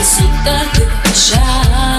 Isso tá tanto já.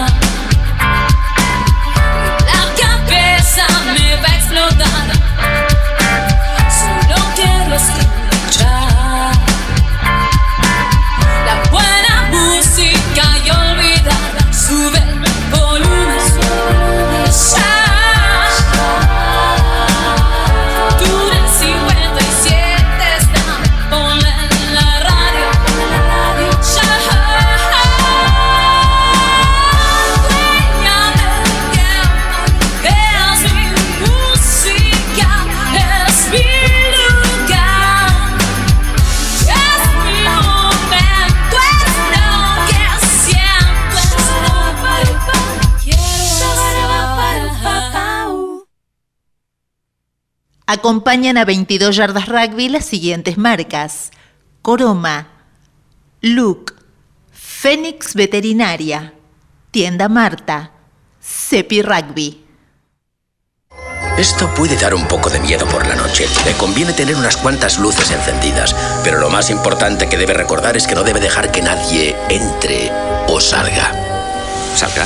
Acompañan a 22 yardas rugby las siguientes marcas. Coroma, Luke, Fénix Veterinaria, Tienda Marta, Cepi Rugby. Esto puede dar un poco de miedo por la noche. Le conviene tener unas cuantas luces encendidas, pero lo más importante que debe recordar es que no debe dejar que nadie entre o salga. ¿Salga?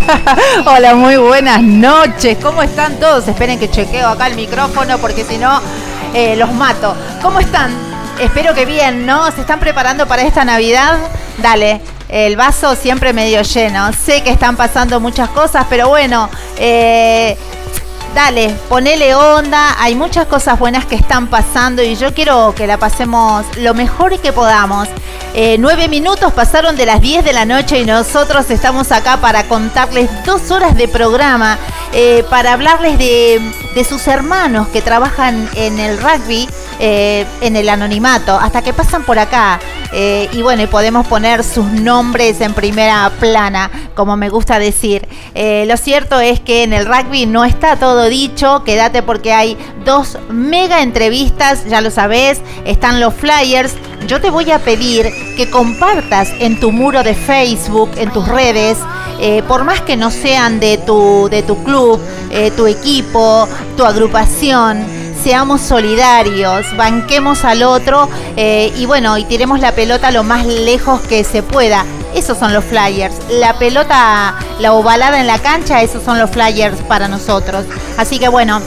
Hola, muy buenas noches. ¿Cómo están todos? Esperen que chequeo acá el micrófono porque si no eh, los mato. ¿Cómo están? Espero que bien, ¿no? ¿Se están preparando para esta Navidad? Dale, el vaso siempre medio lleno. Sé que están pasando muchas cosas, pero bueno, eh, dale, ponele onda. Hay muchas cosas buenas que están pasando y yo quiero que la pasemos lo mejor que podamos. Eh, nueve minutos pasaron de las 10 de la noche y nosotros estamos acá para contarles dos horas de programa, eh, para hablarles de, sus hermanos que trabajan en el rugby, eh, en el anonimato, hasta que pasan por acá. y bueno, y podemos poner sus nombres en primera plana, como me gusta decir. lo cierto es que en el rugby no está todo dicho, quédate porque hay dos mega entrevistas, ya lo sabes, están los flyers. Yo te voy a pedir que compartas en tu muro de Facebook, en tus redes, eh, por más que no sean de tu, de tu club, eh, tu equipo, tu agrupación, seamos solidarios, banquemos al otro eh, y bueno, y tiremos la pelota lo más lejos que se pueda. Esos son los flyers. La pelota, la ovalada en la cancha, esos son los flyers para nosotros. Así que bueno,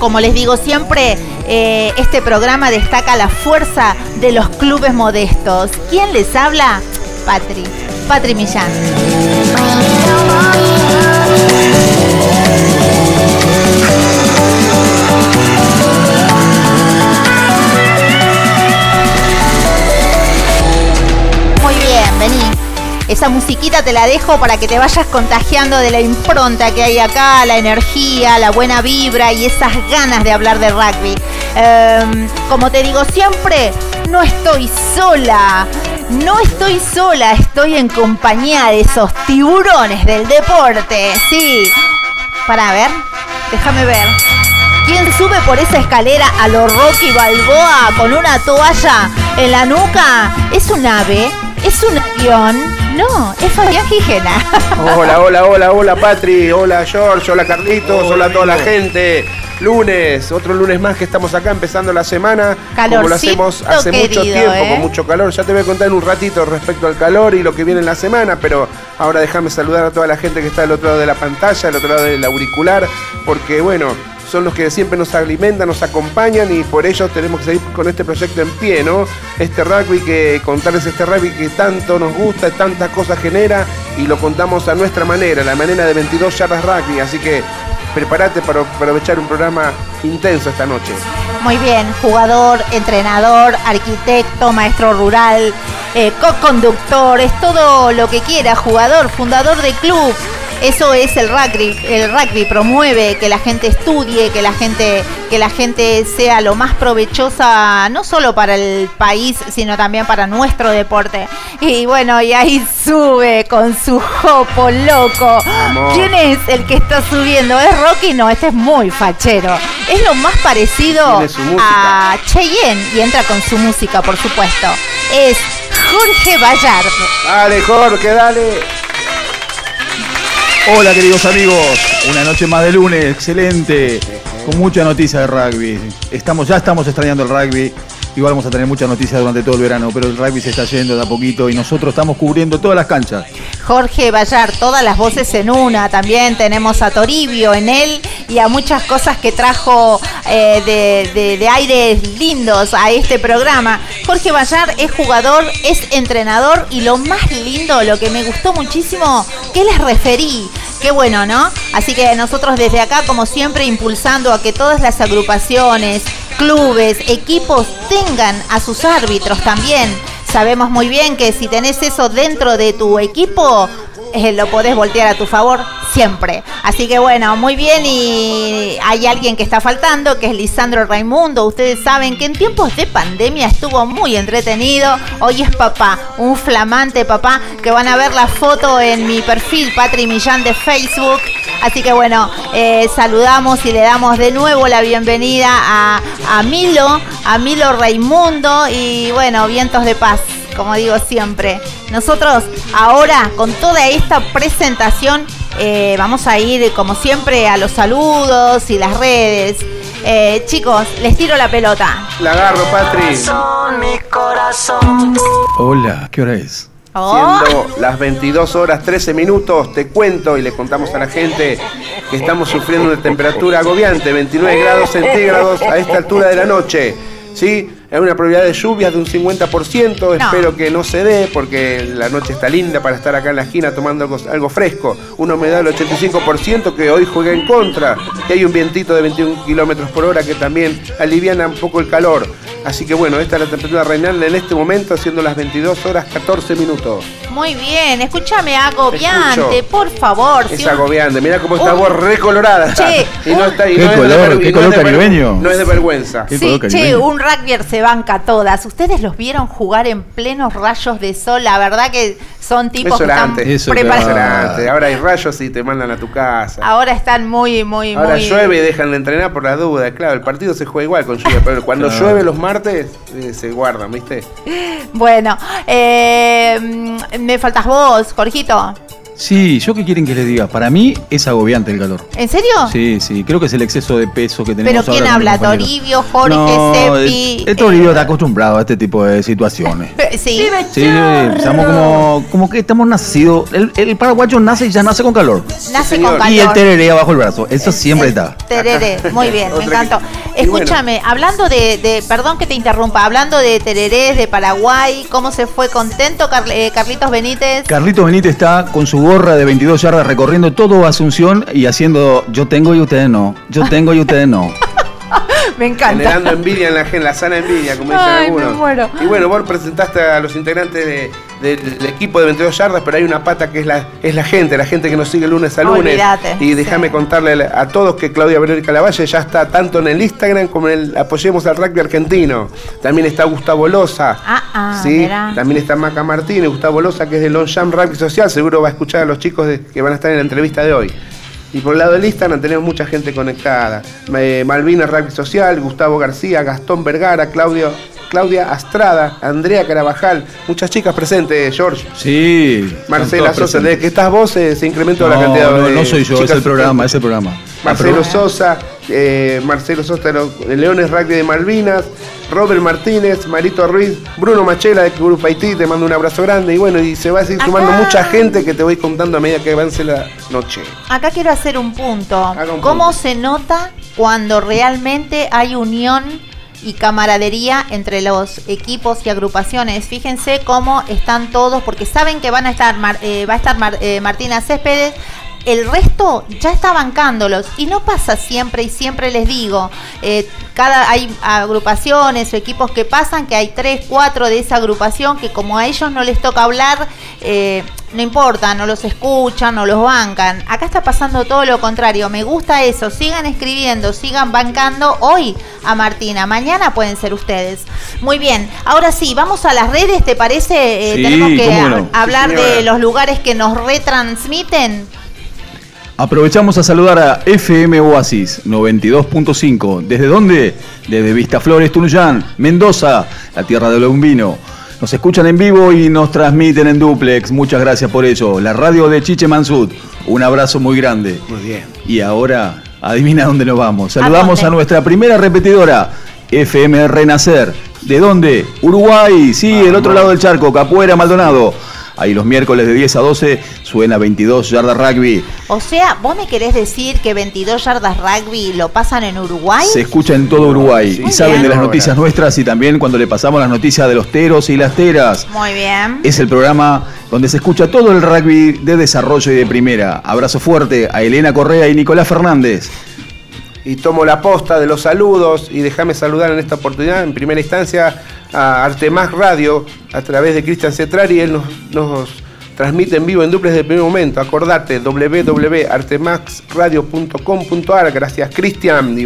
como les digo siempre, eh, este programa destaca la fuerza de los clubes modestos. ¿Quién les habla? Patri, Patri Millán. Esa musiquita te la dejo para que te vayas contagiando de la impronta que hay acá, la energía, la buena vibra y esas ganas de hablar de rugby. Em, como te digo siempre, no estoy sola. No estoy sola, estoy en compañía de esos tiburones del deporte. Sí. Para ver, déjame ver. ¿Quién sube por esa escalera a lo Rocky Balboa con una toalla en la nuca? Es un ave, es un avión. No, es Fabián Gijena. Hola, hola, hola, hola Patri, hola George, hola Carlitos, hola, a toda la gente. Lunes, otro lunes más que estamos acá empezando la semana. como lo hacemos hace mucho tiempo, con ¿eh? mucho calor. Ya te voy a contar en un ratito respecto al calor y lo que viene en la semana, pero ahora déjame saludar a toda la gente que está del otro lado de la pantalla, del otro lado del auricular, porque bueno, son los que siempre nos alimentan, nos acompañan y por ello tenemos que seguir con este proyecto en pie, ¿no? Este rugby que contarles este rugby que tanto nos gusta, tantas cosas genera y lo contamos a nuestra manera, la manera de 22 yardas rugby, así que prepárate para aprovechar un programa intenso esta noche. Muy bien, jugador, entrenador, arquitecto, maestro rural, eh, co-conductor, es todo lo que quiera, jugador, fundador de club, eso es el rugby. El rugby promueve que la gente estudie, que la gente, que la gente sea lo más provechosa, no solo para el país, sino también para nuestro deporte. Y bueno, y ahí sube con su jopo loco. ¿Quién es el que está subiendo? ¿Es Rocky? No, este es muy fachero. Es lo más parecido a Cheyenne y entra con su música, por supuesto. Es Jorge Bayard. Dale, Jorge, dale. Hola queridos amigos, una noche más de lunes, excelente, con mucha noticia de rugby. Estamos, ya estamos extrañando el rugby, igual vamos a tener muchas noticias durante todo el verano, pero el rugby se está yendo de a poquito y nosotros estamos cubriendo todas las canchas. Jorge Bayar, todas las voces en una, también tenemos a Toribio en él y a muchas cosas que trajo eh, de, de, aires lindos a este programa. Jorge Bayar es jugador, es entrenador y lo más lindo, lo que me gustó muchísimo, que les referí. Qué bueno, ¿no? Así que nosotros desde acá, como siempre, impulsando a que todas las agrupaciones, clubes, equipos tengan a sus árbitros también. Sabemos muy bien que si tenés eso dentro de tu equipo, eh, lo podés voltear a tu favor siempre. Así que bueno, muy bien y hay alguien que está faltando, que es Lisandro Raimundo. Ustedes saben que en tiempos de pandemia estuvo muy entretenido. Hoy es papá, un flamante papá, que van a ver la foto en mi perfil Patri Millán de Facebook. Así que bueno, eh, saludamos y le damos de nuevo la bienvenida a, a Milo, a Milo Raimundo y bueno, vientos de paz como digo siempre. Nosotros ahora con toda esta presentación eh, vamos a ir como siempre a los saludos y las redes. Eh, chicos, les tiro la pelota. La agarro, Patri. Hola, ¿qué hora es? Oh. Siendo las 22 horas 13 minutos, te cuento y le contamos a la gente que estamos sufriendo una temperatura agobiante, 29 grados centígrados a esta altura de la noche. ¿Sí? Hay una probabilidad de lluvias de un 50%, espero que no se dé porque la noche está linda para estar acá en la esquina tomando algo, fresco. Una humedad del 85% que hoy juega en contra. Y hay un vientito de 21 kilómetros por hora que también aliviana un poco el calor. Así que bueno, esta es la temperatura reinante en este momento, siendo las 22 horas 14 minutos. Muy bien, escúchame, agobiante, por favor. Es agobiante, mira cómo está vos recolorada. Che, y no está, y ¿Qué color, ¿qué color caribeño? No es de vergüenza. Sí, che, un rugby se banca todas. ¿Ustedes los vieron jugar en plenos rayos de sol? La verdad que son tipos que están preparados. Ahora hay rayos y te mandan a tu casa. Ahora están muy, muy, Ahora llueve y dejan de entrenar por las dudas. Claro, el partido se juega igual con lluvia, pero cuando llueve los martes eh, se guardan, ¿viste? Bueno, eh, me faltas vos, Jorgito. Sí, ¿yo qué quieren que les diga? Para mí es agobiante el calor. ¿En serio? Sí, sí, creo que es el exceso de peso que tenemos ¿Pero quién habla? ¿Toribio, Jorge, no, Seppi? El, Toribio está acostumbrado a este tipo de situaciones. sí. Sí, estamos como, como que estamos nacidos. El, paraguayo nace y ya nace con calor. Nace con calor. Y el tereré abajo el brazo. Eso siempre está. Tereré, muy bien, me encantó. Escúchame, hablando de, perdón que te interrumpa, hablando de tererés de Paraguay, ¿cómo se fue contento eh, Carlitos Benítez? Carlitos Benítez está con su gorra de 22 yardas recorriendo todo Asunción y haciendo yo tengo y ustedes no, yo tengo y ustedes no. me encanta. Generando envidia en la, en la sana envidia, como dicen algunos. Y bueno, vos presentaste a los integrantes del equipo de 22 yardas, pero hay una pata que es la, es la gente, la gente que nos sigue lunes a lunes. y déjame contarle a todos que Claudia Verónica Lavalle ya está tanto en el Instagram como en el Apoyemos al Rugby Argentino. También está Gustavo Loza. Ah, ah, ¿sí? También está Maca Martínez, Gustavo Loza, que es de Longchamp Rugby Social. Seguro va a escuchar a los chicos que van a estar en la entrevista de hoy. Y por el lado del Instagram tenemos mucha gente conectada. Eh, Malvina Rugby Social, Gustavo García, Gastón Vergara, Claudio, Claudia Astrada, Andrea Carabajal, muchas chicas presentes, George. Sí. Marcela Sosa, desde que estás vos se, incrementó la cantidad no, de. No, soy yo, es el programa, es el programa. Marcelo Sosa, eh, Marcelo Sosa de Leones Rugby de Malvinas, Robert Martínez, Marito Ruiz, Bruno Machela de Grupo Haití, te mando un abrazo grande y bueno, y se va a seguir sumando mucha gente que te voy contando a medida que avance la noche. Acá quiero hacer un punto. ¿Cómo se nota cuando realmente hay unión y camaradería entre los equipos y agrupaciones. Fíjense cómo están todos, porque saben que van a estar, eh, va a estar eh, Martina Céspedes, el resto ya está bancándolos y no pasa siempre y siempre les digo, eh, cada hay agrupaciones o equipos que pasan que hay tres, cuatro de esa agrupación que como a ellos no les toca hablar, eh, no importa, no los escuchan, no los bancan. Acá está pasando todo lo contrario. Me gusta eso. Sigan escribiendo, sigan bancando hoy a Martina. Mañana pueden ser ustedes. Muy bien. Ahora sí, vamos a las redes, ¿te parece? Eh, tenemos que hablar de los lugares que nos retransmiten. Aprovechamos a saludar a FM Oasis 92.5. ¿Desde dónde? Desde Vistaflores, Tunuyán, Mendoza, la tierra del vino. Nos escuchan en vivo y nos transmiten en duplex. Muchas gracias por ello. La radio de Chiche Mansud. Un abrazo muy grande. Muy bien. Y ahora, adivina dónde nos vamos. Saludamos ¿A, nuestra primera repetidora, FM Renacer. ¿De dónde? Uruguay. Sí, el otro lado del charco, Capuera, Maldonado. Ahí los miércoles de 10 a 12 suena 22 yardas rugby. O sea, ¿vos me querés decir que 22 yardas rugby lo pasan en Uruguay? Se escucha en todo Uruguay y saben de las noticias nuestras y también cuando le pasamos las noticias de los teros y las teras. Muy bien. Es el programa donde se escucha todo el rugby de desarrollo y de primera. Abrazo fuerte a Elena Correa y Nicolás Fernández y tomo la posta de los saludos y déjame saludar en esta oportunidad, en primera instancia, a Artemás Radio a través de Cristian Cetrari. Él nos, transmite en vivo en duples del primer momento. Acordate, www.artemaxradio.com.ar. Gracias, Cristian.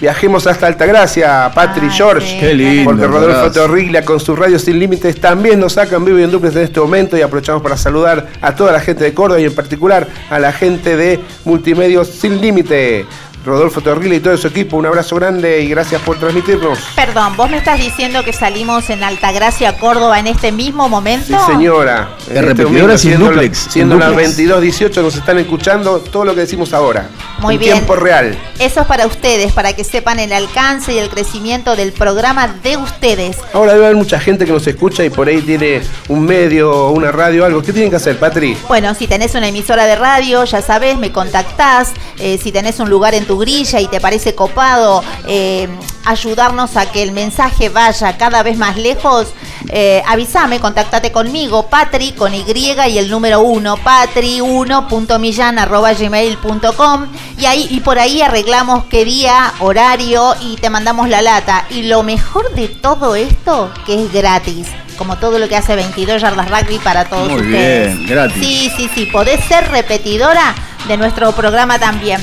Viajemos hasta Altagracia, Patri, George. Qué lindo, porque Rodolfo Torriglia con sus radios sin límites también nos sacan vivo y en duples en este momento y aprovechamos para saludar a toda la gente de Córdoba y en particular a la gente de Multimedios Sin Límite. Rodolfo Torrila y todo su equipo, un abrazo grande y gracias por transmitirnos. Perdón, ¿vos me estás diciendo que salimos en Altagracia, Córdoba en este mismo momento? Sí, señora. En repetidora sin duplex. Siendo las 22.18 nos están escuchando todo lo que decimos ahora. Muy en bien. tiempo real. Eso es para ustedes, para que sepan el alcance y el crecimiento del programa de ustedes. Ahora debe haber mucha gente que nos escucha y por ahí tiene un medio, una radio, algo. ¿Qué tienen que hacer, Patri? Bueno, si tenés una emisora de radio, ya sabes, me contactás. Eh, si tenés un lugar en tu grilla y te parece copado eh, ayudarnos a que el mensaje vaya cada vez más lejos, eh, avísame, contactate conmigo, Patri con Y y el número 1, patri1.millan.gmail.com y ahí y por ahí arreglamos qué día, horario y te mandamos la lata. Y lo mejor de todo esto, que es gratis como todo lo que hace 22 yardas rugby para todos Muy ustedes. Bien, gratis. Sí, sí, sí, podés ser repetidora de nuestro programa también.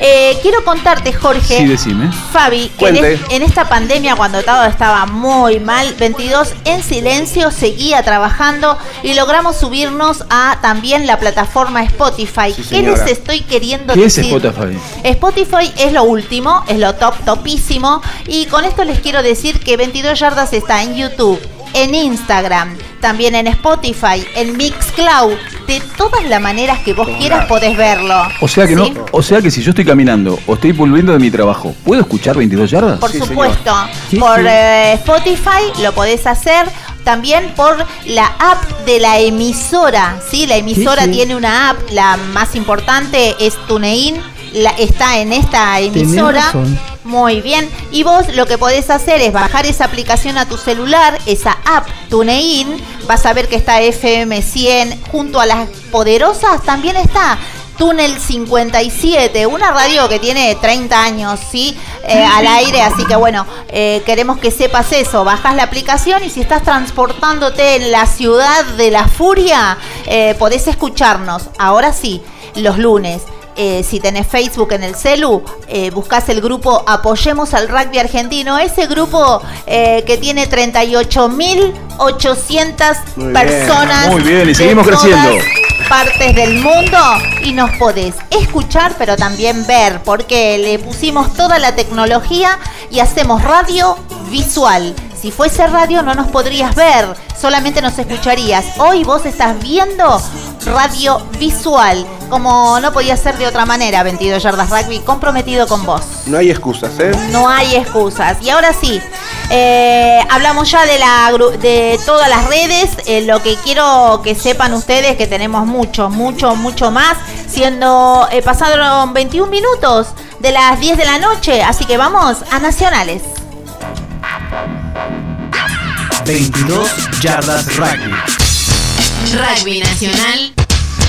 Eh, quiero contarte, Jorge. Sí, decime. Fabi, en, en, esta pandemia, cuando todo estaba muy mal, 22 en silencio seguía trabajando y logramos subirnos a también la plataforma Spotify. ¿Qué les estoy queriendo ¿Qué decir? es Spotify? Spotify es lo último, es lo top, topísimo. Y con esto les quiero decir que 22 yardas está en YouTube en Instagram, también en Spotify, en Mixcloud, de todas las maneras que vos quieras podés verlo. O sea que no, o sea que si yo estoy caminando o estoy volviendo de mi trabajo, ¿puedo escuchar 22 yardas? Por supuesto, por eh, Spotify lo podés hacer, también por la app de la emisora, ¿sí? La emisora tiene una app, la más importante es TuneIn, la, está en esta emisora. Muy bien. Y vos lo que podés hacer es bajar esa aplicación a tu celular, esa app TuneIn. Vas a ver que está FM100 junto a las poderosas. También está Túnel 57, una radio que tiene 30 años, ¿sí? Eh, al aire, así que bueno, eh, queremos que sepas eso. Bajas la aplicación y si estás transportándote en la ciudad de la furia, eh, podés escucharnos. Ahora sí, los lunes eh, si tenés Facebook en el celu, eh, buscas el grupo Apoyemos al Rugby Argentino, ese grupo eh, que tiene 38.800 personas. Muy bien, y seguimos creciendo. Partes del mundo y nos podés escuchar, pero también ver, porque le pusimos toda la tecnología y hacemos radio visual. Si fuese radio no nos podrías ver, solamente nos escucharías. Hoy vos estás viendo radio visual, como no podía ser de otra manera, 22 yardas rugby, comprometido con vos. No hay excusas, ¿eh? No hay excusas. Y ahora sí, eh, hablamos ya de, la, de todas las redes. Eh, lo que quiero que sepan ustedes que tenemos mucho, mucho, mucho más. Siendo, eh, pasaron 21 minutos de las 10 de la noche, así que vamos a Nacionales. 22 Yardas Rugby. Rugby Nacional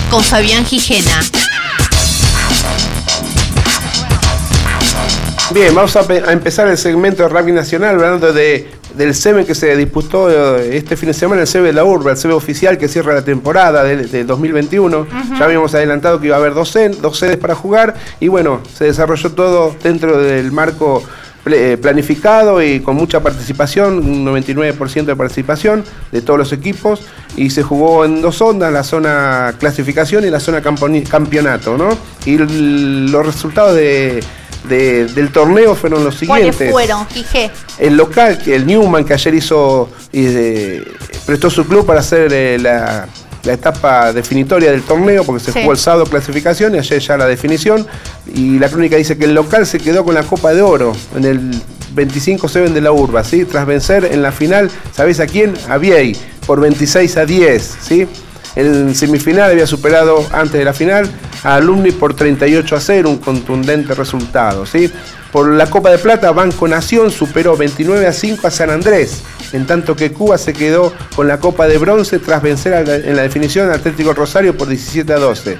con Fabián Gijena. Bien, vamos a, empezar el segmento de rugby nacional hablando de, del SEME que se disputó eh, este fin de semana, el SEME de la Urba, el SEME oficial que cierra la temporada del de 2021. Ya habíamos adelantado que iba a haber dos sedes para jugar y bueno, se desarrolló todo dentro del marco planificado y con mucha participación, un 99% de participación de todos los equipos y se jugó en dos ondas, la zona clasificación y la zona campeonato, ¿no? Y los resultados del torneo fueron los siguientes. ¿Cuáles fueron, Fijé? El local, el Newman, que ayer hizo, y prestó su club para hacer eh, la la etapa definitoria del torneo, porque se jugó el sábado clasificación y ayer ya la definición. Y la crónica dice que el local se quedó con la Copa de Oro en el 25-7 de la Urba, ¿sí? tras vencer en la final, ¿sabéis a quién? A Viey, por 26 a 10. ¿sí? En semifinal había superado antes de la final a Alumni por 38 a 0, un contundente resultado. ¿sí? Por la Copa de Plata, Banco Nación superó 29 a 5 a San Andrés en tanto que Cuba se quedó con la Copa de Bronce tras vencer en la definición Atlético Rosario por 17 a 12.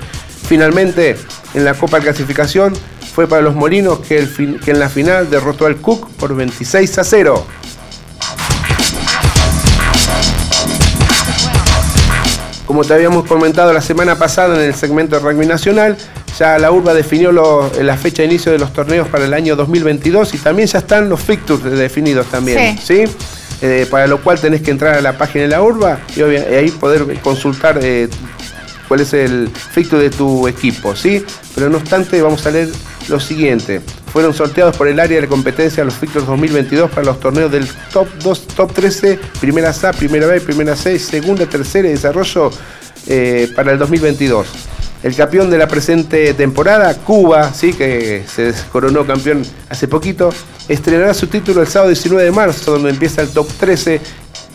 Finalmente, en la Copa de Clasificación fue para los Molinos que, en la final derrotó al Cook por 26 a 0. Como te habíamos comentado la semana pasada en el segmento de rugby nacional, ya la URBA definió la fecha de inicio de los torneos para el año 2022 y también ya están los fixtures definidos también. ¿sí? Eh, para lo cual tenés que entrar a la página de la urba y, ahí poder consultar eh, cuál es el fixture de tu equipo, ¿sí? Pero no obstante, vamos a leer lo siguiente. Fueron sorteados por el área de competencia los fixtures 2022 para los torneos del top 2, top 13, primera A, primera B, primera C, segunda, tercera y desarrollo eh, para el 2022. El campeón de la presente temporada, Cuba, ¿sí? que se coronó campeón hace poquito, estrenará su título el sábado 19 de marzo, donde empieza el top 13.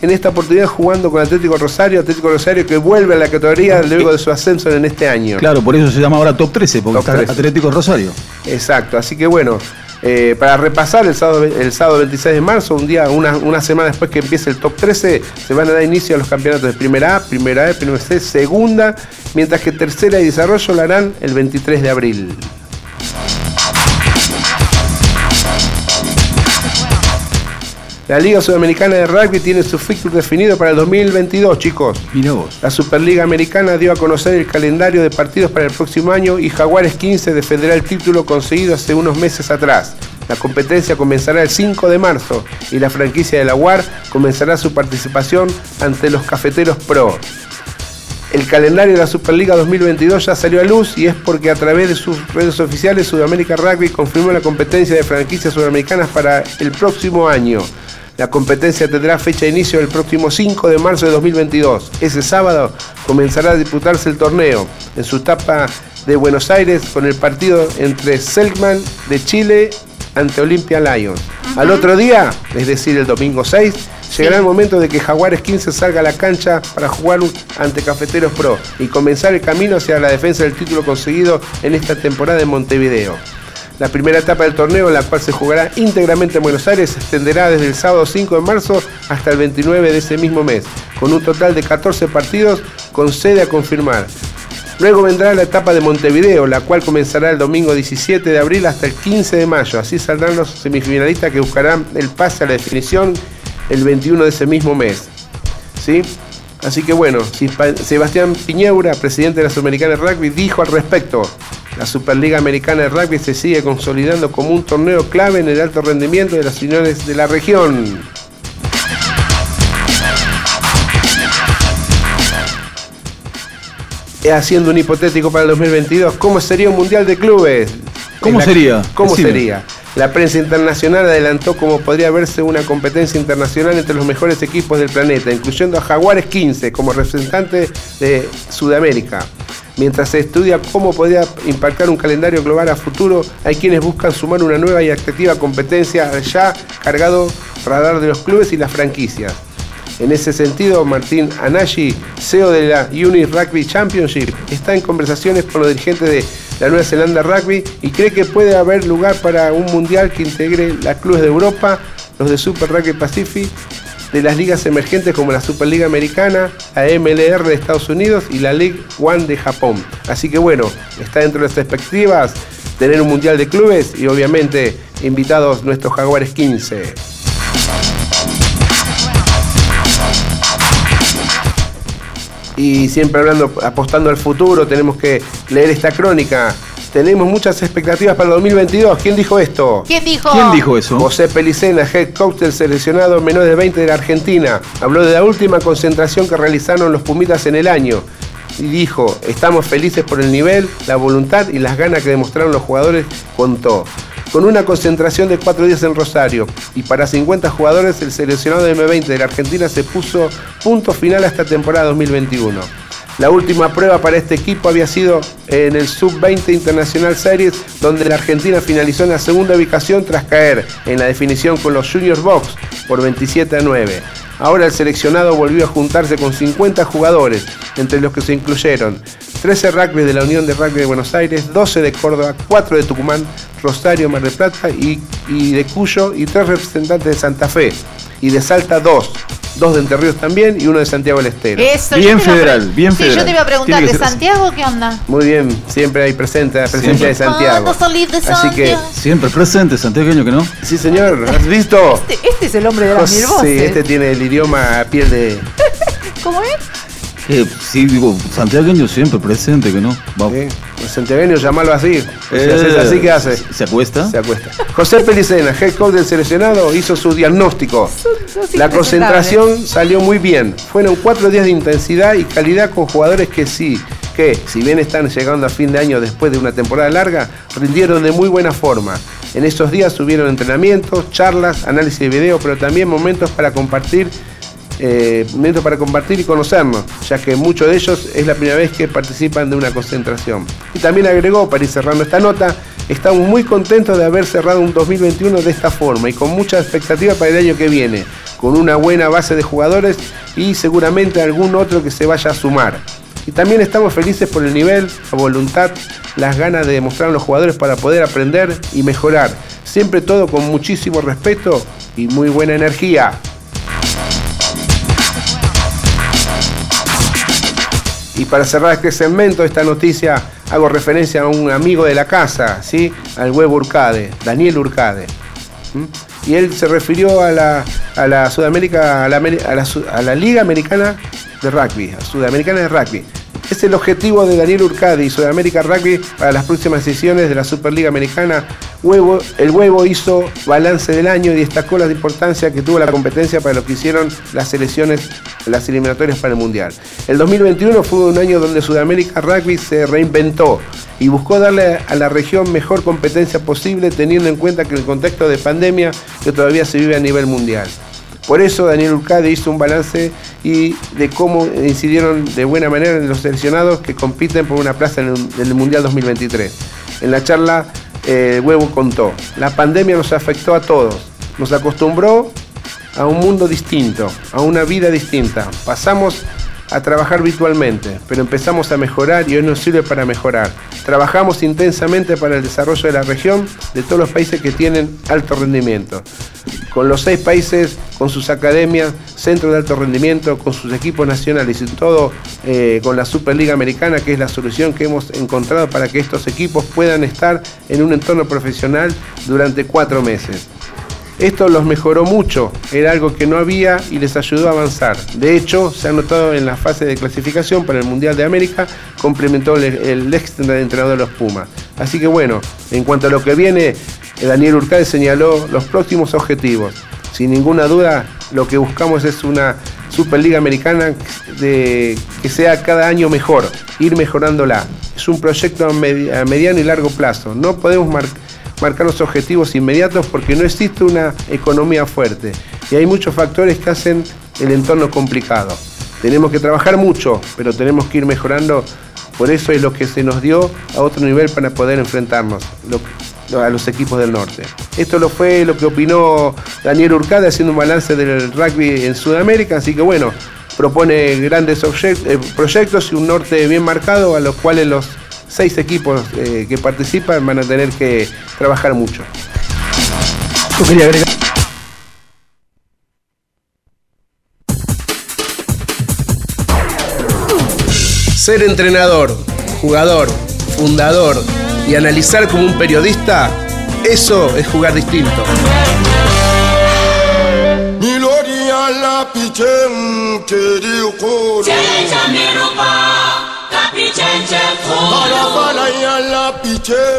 En esta oportunidad jugando con Atlético Rosario, Atlético Rosario que vuelve a la categoría luego de su ascenso en este año. Claro, por eso se llama ahora top 13, porque está Atlético Rosario. Exacto, así que bueno, eh, para repasar el sábado, el sábado 26 de marzo, un día, una, semana después que empiece el top 13, se van a dar inicio a los campeonatos de primera A, primera B, primera C, segunda, mientras que tercera y desarrollo lo harán el 23 de abril. La Liga Sudamericana de Rugby tiene su fixture definido para el 2022, chicos. La Superliga Americana dio a conocer el calendario de partidos para el próximo año y Jaguares 15 defenderá el título conseguido hace unos meses atrás. La competencia comenzará el 5 de marzo y la franquicia de la UAR comenzará su participación ante los Cafeteros Pro. El calendario de la Superliga 2022 ya salió a luz y es porque a través de sus redes oficiales Sudamérica Rugby confirmó la competencia de franquicias sudamericanas para el próximo año. La competencia tendrá fecha de inicio el próximo 5 de marzo de 2022. Ese sábado comenzará a disputarse el torneo en su etapa de Buenos Aires con el partido entre Selkman de Chile ante Olympia Lions. Al otro día, es decir, el domingo 6, llegará el momento de que Jaguares 15 salga a la cancha para jugar ante Cafeteros Pro y comenzar el camino hacia la defensa del título conseguido en esta temporada en Montevideo. La primera etapa del torneo, la cual se jugará íntegramente en Buenos Aires, se extenderá desde el sábado 5 de marzo hasta el 29 de ese mismo mes, con un total de 14 partidos con sede a confirmar. Luego vendrá la etapa de Montevideo, la cual comenzará el domingo 17 de abril hasta el 15 de mayo. Así saldrán los semifinalistas que buscarán el pase a la definición el 21 de ese mismo mes. ¿Sí? Así que bueno, Sebastián Piñeura, presidente de la Sudamericana de Rugby, dijo al respecto. La Superliga Americana de Rugby se sigue consolidando como un torneo clave en el alto rendimiento de las uniones de la región. Haciendo un hipotético para el 2022, ¿cómo sería un mundial de clubes? ¿Cómo sería? ¿Cómo sería? La prensa internacional adelantó cómo podría verse una competencia internacional entre los mejores equipos del planeta, incluyendo a Jaguares 15 como representante de Sudamérica. Mientras se estudia cómo podría impactar un calendario global a futuro, hay quienes buscan sumar una nueva y atractiva competencia al ya cargado radar de los clubes y las franquicias. En ese sentido, Martín Anashi, CEO de la Unit Rugby Championship, está en conversaciones con los dirigentes de la Nueva Zelanda Rugby y cree que puede haber lugar para un mundial que integre las clubes de Europa, los de Super Rugby Pacific de las ligas emergentes como la Superliga Americana, la MLR de Estados Unidos y la League One de Japón. Así que bueno, está dentro de las expectativas tener un mundial de clubes y obviamente invitados nuestros Jaguares 15. Y siempre hablando, apostando al futuro, tenemos que leer esta crónica tenemos muchas expectativas para el 2022. ¿Quién dijo esto? ¿Quién dijo? ¿Quién dijo eso? José Pelicena, head coach del seleccionado menor de 20 de la Argentina. Habló de la última concentración que realizaron los Pumitas en el año. Y dijo, estamos felices por el nivel, la voluntad y las ganas que demostraron los jugadores, contó. Con una concentración de cuatro días en Rosario y para 50 jugadores, el seleccionado de M20 de la Argentina se puso punto final a esta temporada 2021. La última prueba para este equipo había sido en el Sub-20 International Series, donde la Argentina finalizó en la segunda ubicación tras caer en la definición con los Juniors Box por 27 a 9. Ahora el seleccionado volvió a juntarse con 50 jugadores, entre los que se incluyeron 13 rugby de la Unión de Rugby de Buenos Aires, 12 de Córdoba, 4 de Tucumán, Rosario, Mar del Plata y, y de Cuyo y 3 representantes de Santa Fe y de Salta 2 dos de Entre Ríos también y uno de Santiago del Estero. bien federal, bien federal. Sí, yo te iba a preguntar, ¿de Santiago qué onda? Muy bien, siempre hay presente, presencia de Santiago. Así que siempre presente, santiagueño que no. Sí, señor, ¿has visto? Este, este es el hombre de las mil voces. Sí, este tiene el idioma a piel de ¿Cómo es? Eh, sí, digo, santiagueño siempre presente, que no. Vamos. Sí, el santiagueño, llamarlo así. Eh, así, ¿qué hace? ¿Se acuesta? Se acuesta. José Pelicena, head coach del seleccionado, hizo su diagnóstico. La concentración salió muy bien. Fueron cuatro días de intensidad y calidad con jugadores que sí, que si bien están llegando a fin de año después de una temporada larga, rindieron de muy buena forma. En esos días hubieron entrenamientos, charlas, análisis de video, pero también momentos para compartir eh, para compartir y conocernos, ya que muchos de ellos es la primera vez que participan de una concentración. Y también agregó, para ir cerrando esta nota, estamos muy contentos de haber cerrado un 2021 de esta forma y con mucha expectativa para el año que viene, con una buena base de jugadores y seguramente algún otro que se vaya a sumar. Y también estamos felices por el nivel, la voluntad, las ganas de demostrar a los jugadores para poder aprender y mejorar. Siempre todo con muchísimo respeto y muy buena energía. Y para cerrar este segmento, esta noticia, hago referencia a un amigo de la casa, ¿sí? al huevo Urcade, Daniel Urcade. Y él se refirió a la, a la Sudamérica, a la, a la Liga Americana de Rugby, a Sudamericana de Rugby. Es el objetivo de Daniel Urcade y Sudamérica Rugby para las próximas sesiones de la Superliga Americana. Huevo, el huevo hizo balance del año y destacó la importancia que tuvo la competencia para lo que hicieron las selecciones, las eliminatorias para el Mundial. El 2021 fue un año donde Sudamérica Rugby se reinventó y buscó darle a la región mejor competencia posible teniendo en cuenta que el contexto de pandemia que todavía se vive a nivel mundial. Por eso Daniel Urcade hizo un balance y de cómo incidieron de buena manera en los seleccionados que compiten por una plaza en el, Mundial 2023. En la charla, eh, Huevo contó, la pandemia nos afectó a todos, nos acostumbró a un mundo distinto, a una vida distinta. Pasamos a trabajar virtualmente, pero empezamos a mejorar y hoy nos sirve para mejorar. Trabajamos intensamente para el desarrollo de la región de todos los países que tienen alto rendimiento. Con los seis países, con sus academias, centros de alto rendimiento, con sus equipos nacionales y todo eh, con la Superliga Americana, que es la solución que hemos encontrado para que estos equipos puedan estar en un entorno profesional durante cuatro meses. Esto los mejoró mucho, era algo que no había y les ayudó a avanzar. De hecho, se ha notado en la fase de clasificación para el Mundial de América, complementó el, ex entrenador de los Pumas. Así que bueno, en cuanto a lo que viene, Daniel Urcade señaló los próximos objetivos. Sin ninguna duda, lo que buscamos es una Superliga Americana que sea cada año mejor, ir mejorándola. Es un proyecto a, mediano y largo plazo. No podemos marcar marcar los objetivos inmediatos porque no existe una economía fuerte y hay muchos factores que hacen el entorno complicado. Tenemos que trabajar mucho, pero tenemos que ir mejorando. Por eso es lo que se nos dio a otro nivel para poder enfrentarnos a los equipos del norte. Esto lo fue lo que opinó Daniel Urcade haciendo un balance del rugby en Sudamérica, así que bueno, propone grandes eh, proyectos y un norte bien marcado a los cuales los seis equipos eh, que participan van a tener que trabajar mucho. Ser entrenador, jugador, fundador y analizar como un periodista Eso es jugar distinto.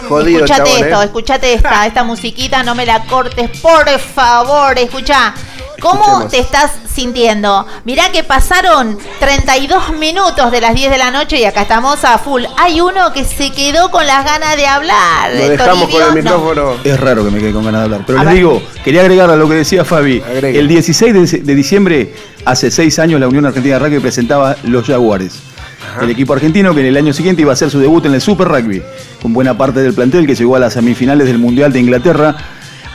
Jodido, escuchate esto, ¿eh? escuchate esta, esta musiquita, no me la cortes, por favor, escucha. ¿Cómo te estás sintiendo? Mirá que pasaron 32 minutos de las 10 de la noche y acá estamos a full. Hay uno que se quedó con las ganas de hablar. Lo dejamos con el micrófono. Es raro que me quede con ganas de hablar. Pero les digo, quería agregar a lo que decía Fabi. El 16 de, diciembre, hace 6 años, la Unión Argentina de Rugby presentaba los Jaguares. El equipo argentino que en el año siguiente iba a hacer su debut en el Super Rugby, con buena parte del plantel que llegó a las semifinales del Mundial de Inglaterra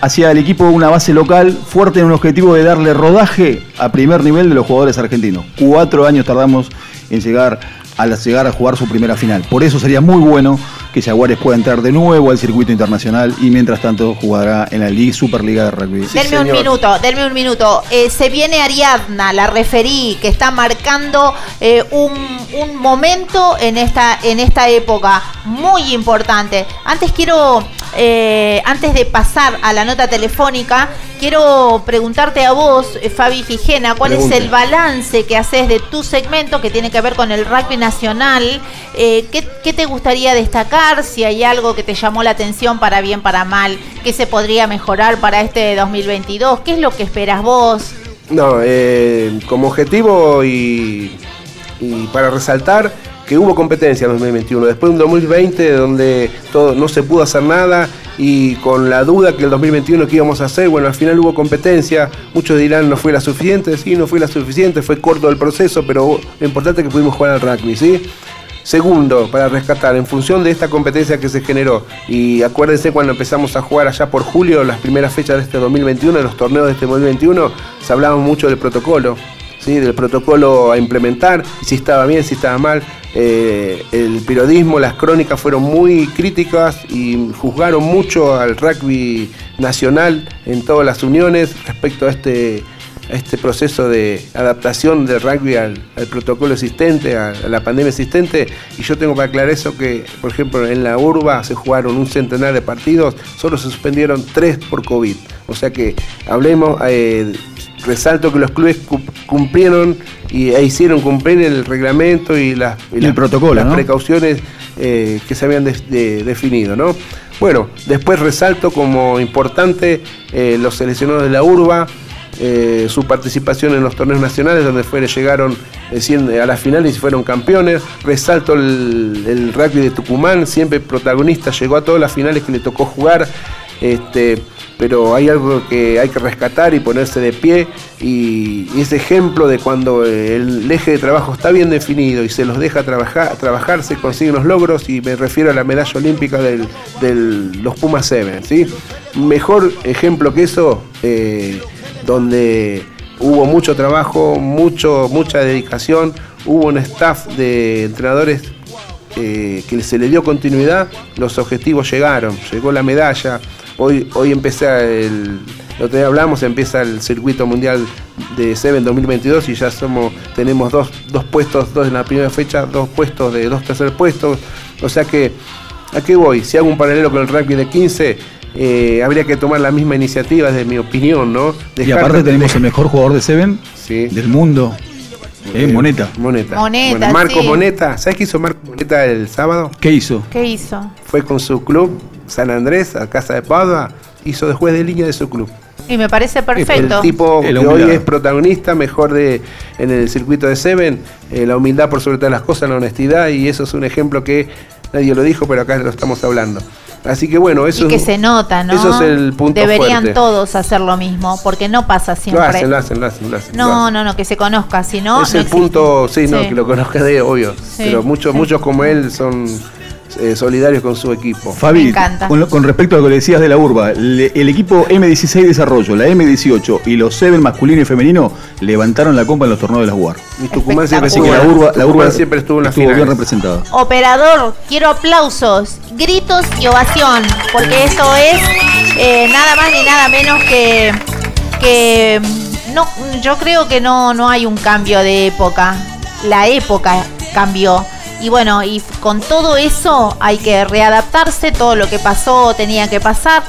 hacia el equipo una base local fuerte en un objetivo de darle rodaje a primer nivel de los jugadores argentinos. Cuatro años tardamos en llegar a llegar a jugar su primera final. Por eso sería muy bueno que Jaguares pueda entrar de nuevo al circuito internacional y mientras tanto jugará en la Liga Superliga de Rugby. denme un minuto, denme un minuto. Eh, se viene Ariadna, la referí, que está marcando eh, un, un, momento en esta, en esta época muy importante. Antes quiero eh, antes de pasar a la nota telefónica, quiero preguntarte a vos, eh, Fabi Gijena, ¿cuál es el balance que haces de tu segmento que tiene que ver con el rugby nacional? Eh, ¿qué, te gustaría destacar? Si hay algo que te llamó la atención para bien, para mal, ¿qué se podría mejorar para este 2022? ¿Qué es lo que esperas vos? No, como objetivo y para resaltar, que hubo competencia en 2021, después de un 2020 donde todo, no se pudo hacer nada y con la duda que el 2021 que íbamos a hacer, bueno, al final hubo competencia, muchos dirán no fue la suficiente, sí, no fue la suficiente, fue corto el proceso, pero lo importante es que pudimos jugar al rugby, ¿sí? Segundo, para rescatar, en función de esta competencia que se generó, y acuérdense cuando empezamos a jugar allá por julio, las primeras fechas de este 2021, los torneos de este 2021, se hablaba mucho del protocolo, ¿sí? del protocolo a implementar, si estaba bien, si estaba mal. Eh, el periodismo, las crónicas fueron muy críticas y juzgaron mucho al rugby nacional en todas las uniones respecto a este, este proceso de adaptación del rugby al, protocolo existente, a, la pandemia existente. Y yo tengo para aclarar eso que, por ejemplo, en la urba se jugaron un centenar de partidos, solo se suspendieron tres por COVID. O sea que hablemos... Eh, resalto que los clubes cumplieron y, e hicieron cumplir el reglamento y, las precauciones eh, que se habían definido. ¿no? Bueno, después resalto como importante eh, los seleccionados de la urba, eh, su participación en los torneos nacionales donde llegaron a las finales y fueron campeones. Resalto el, el, rugby de Tucumán, siempre protagonista, llegó a todas las finales que le tocó jugar. Este, pero hay algo que hay que rescatar y ponerse de pie y, ese ejemplo de cuando el eje de trabajo está bien definido y se los deja trabajar, trabajar se consiguen los logros y me refiero a la medalla olímpica de los Pumas 7, ¿sí? Mejor ejemplo que eso, eh, donde hubo mucho trabajo, mucho, mucha dedicación, hubo un staff de entrenadores eh, que se le dio continuidad, los objetivos llegaron, llegó la medalla, Hoy, hoy empieza el, lo que hablamos, empieza el circuito mundial de Seven 2022 y ya somos, tenemos dos, dos puestos, dos en la primera fecha, dos puestos de dos tercer puestos. O sea que, ¿a qué voy? Si hago un paralelo con el rugby de 15, eh, habría que tomar la misma iniciativa, desde mi opinión, ¿no? y aparte tenemos el mejor jugador de Seven del mundo. Eh, Moneta. Moneta. Moneta. Marcos Moneta. ¿Sabes qué hizo Marcos Moneta el sábado? ¿Qué hizo? ¿Qué hizo? Fue con su club San Andrés, a Casa de Padua, hizo de juez de línea de su club. Y me parece perfecto. El tipo que hoy es protagonista, mejor de en el circuito de Seven, eh, la humildad por sobre todas las cosas, la honestidad, y eso es un ejemplo que nadie lo dijo, pero acá lo estamos hablando. Así que bueno, eso y que se nota, ¿no? Eso es el punto Deberían todos hacer lo mismo, porque no pasa siempre. Lo hacen, lo hacen, lo hacen, lo hacen No, no, no, que se conozca, si no. Es el punto, sí, no, que lo conozca de obvio. pero muchos, muchos como él son eh, solidarios con su equipo. Fabi, con, respecto a lo que decías de la urba, el equipo M16 Desarrollo, la M18 y los Seven masculino y femenino levantaron la copa en los torneos de las UAR. Y Tucumán siempre, estuvo, la urba, la urba siempre estuvo, en la estuvo bien representada. Operador, quiero aplausos, gritos y ovación, porque eso es eh, nada más ni nada menos que que no, yo creo que no, no hay un cambio de época. La época cambió y bueno, y con todo eso hay que readaptarse, todo lo que pasó tenía que pasar.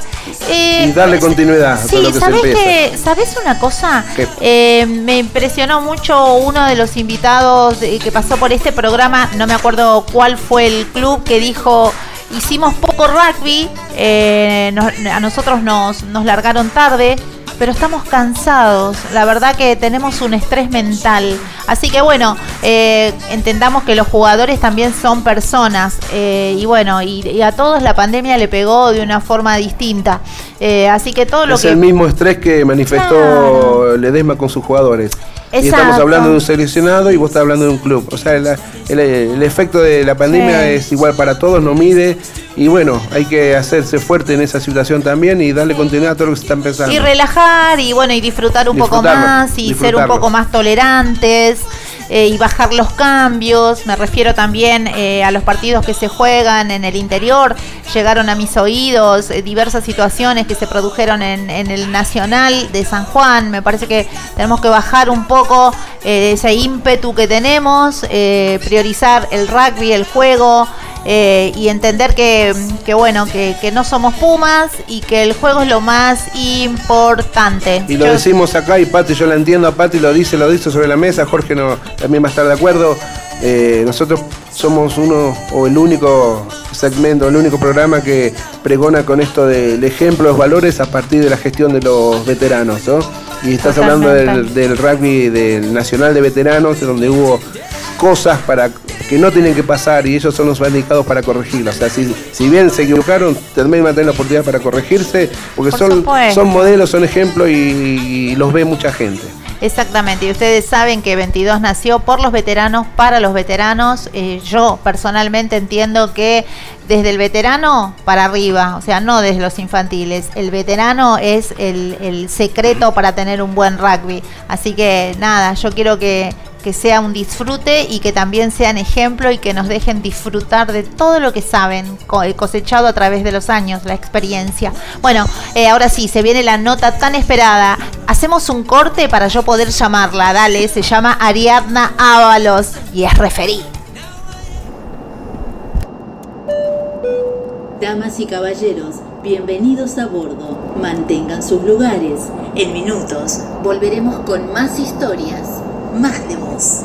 Eh, y darle continuidad sí, a todo lo que ¿sabes una cosa? Eh, me impresionó mucho uno de los invitados que pasó por este programa, no me acuerdo cuál fue el club, que dijo hicimos poco rugby, eh, a nosotros nos, nos largaron tarde, pero estamos cansados. La verdad que tenemos un estrés mental. Así que bueno, eh, entendamos que los jugadores también son personas. Eh, y bueno, y, a todos la pandemia le pegó de una forma distinta. Eh, así que todo lo es que... Es el mismo estrés que manifestó Ledesma con sus jugadores. Y estamos hablando de un seleccionado y vos estás hablando de un club. O sea, el, efecto de la pandemia es igual para todos, no mide. Y bueno, hay que hacerse fuerte en esa situación también y darle continuidad a todo lo que se está empezando. Y relajar y bueno, y disfrutar un poco más y ser un poco más tolerantes. Eh, y bajar los cambios. Me refiero también eh, a los partidos que se juegan en el interior. Llegaron a mis oídos eh, diversas situaciones que se produjeron en, en, el Nacional de San Juan. Me parece que tenemos que bajar un poco ese ímpetu que tenemos, priorizar el rugby, el juego. Eh, y entender que, bueno, que, no somos Pumas y que el juego es lo más importante. Y lo decimos acá y Pati, yo la entiendo a Pati, lo dice, lo dice sobre la mesa, Jorge no, también va a estar de acuerdo. Eh, nosotros somos uno o el único segmento, el único programa que pregona con esto del ejemplo, los valores a partir de la gestión de los veteranos, ¿no? Y estás hablando del, del, rugby del Nacional de Veteranos, donde hubo cosas para que no tienen que pasar y ellos son los indicados para corregirlo. O sea, si, si bien se equivocaron, también van a tener la oportunidad para corregirse, porque son, son modelos, son ejemplos y, los ve mucha gente. Exactamente, y ustedes saben que 22 nació por los veteranos, para los veteranos. Eh, yo personalmente entiendo que desde el veterano para arriba, o sea, no desde los infantiles, el veterano es el, el secreto para tener un buen rugby. Así que nada, yo quiero que que sea un disfrute y que también sean ejemplo y que nos dejen disfrutar de todo lo que saben, eh, cosechado a través de los años, la experiencia. Bueno, eh, ahora sí, se viene la nota tan esperada. Hacemos un corte para yo poder llamarla. Dale, se llama Ariadna Ábalos y es referí. Damas y caballeros, bienvenidos a bordo. Mantengan sus lugares. En minutos volveremos con más historias vos.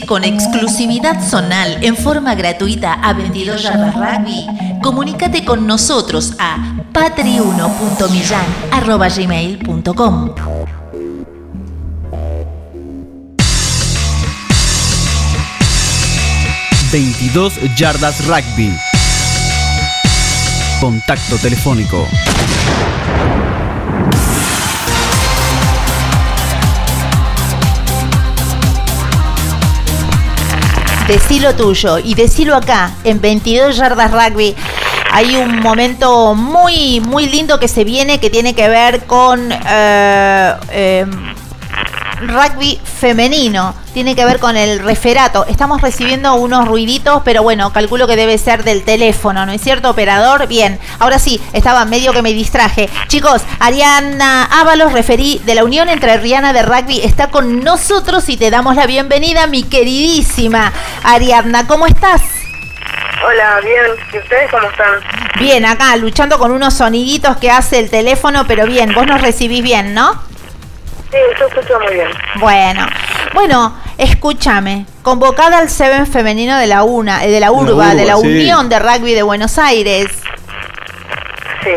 Con exclusividad zonal en forma gratuita a 22 yardas rugby, comunícate con nosotros a patri1.millan.gmail.com 22 yardas rugby. Contacto telefónico decilo tuyo y decilo acá, en 22 yardas rugby. Hay un momento muy, muy lindo que se viene que tiene que ver con eh, em, rugby femenino. Tiene que ver con el referato. Estamos recibiendo unos ruiditos, pero bueno, calculo que debe ser del teléfono, ¿no es cierto, operador? Bien, ahora sí, estaba medio que me distraje. Chicos, Ariana Ábalos, referí de la unión entre Rihanna de Rugby, está con nosotros y te damos la bienvenida, mi queridísima Ariadna. ¿Cómo estás? Hola, bien. ¿Y ustedes cómo están? Bien, acá luchando con unos soniditos que hace el teléfono, pero bien, vos nos recibís bien, ¿no? Sí, yo escucho muy bien. Bueno, bueno, escúchame. Convocada al Seven femenino de la UNA, eh, de la URBA, de la Unión de Rugby de Buenos Aires. Sí.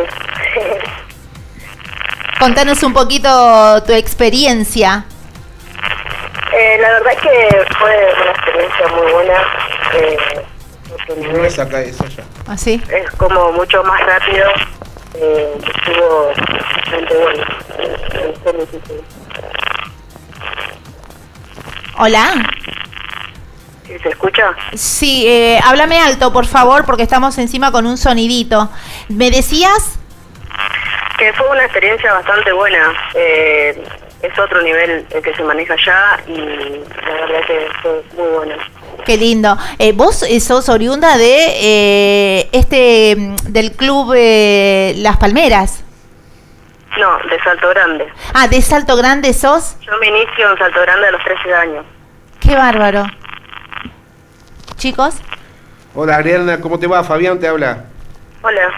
Contanos un poquito tu experiencia. Eh, la verdad es que fue una experiencia muy buena. Eh, no es acá, es allá. ¿Ah, sí? Es como mucho más rápido. Eh, estuvo bastante bueno. Hola. ¿Sí, ¿Se escucha? Sí, eh, háblame alto, por favor, porque estamos encima con un sonidito. ¿Me decías? Que fue una experiencia bastante buena. Eh, es otro nivel el que se maneja allá y la verdad que fue muy bueno. Qué lindo. Eh, vos eh, sos oriunda de eh, este mm, del club Las Palmeras. No, de Salto Grande. Ah, de Salto Grande sos. Yo me inicio en Salto Grande a los 13 años. Qué bárbaro. Chicos. Hola Ariana, ¿cómo te va? Fabián te habla. Hola.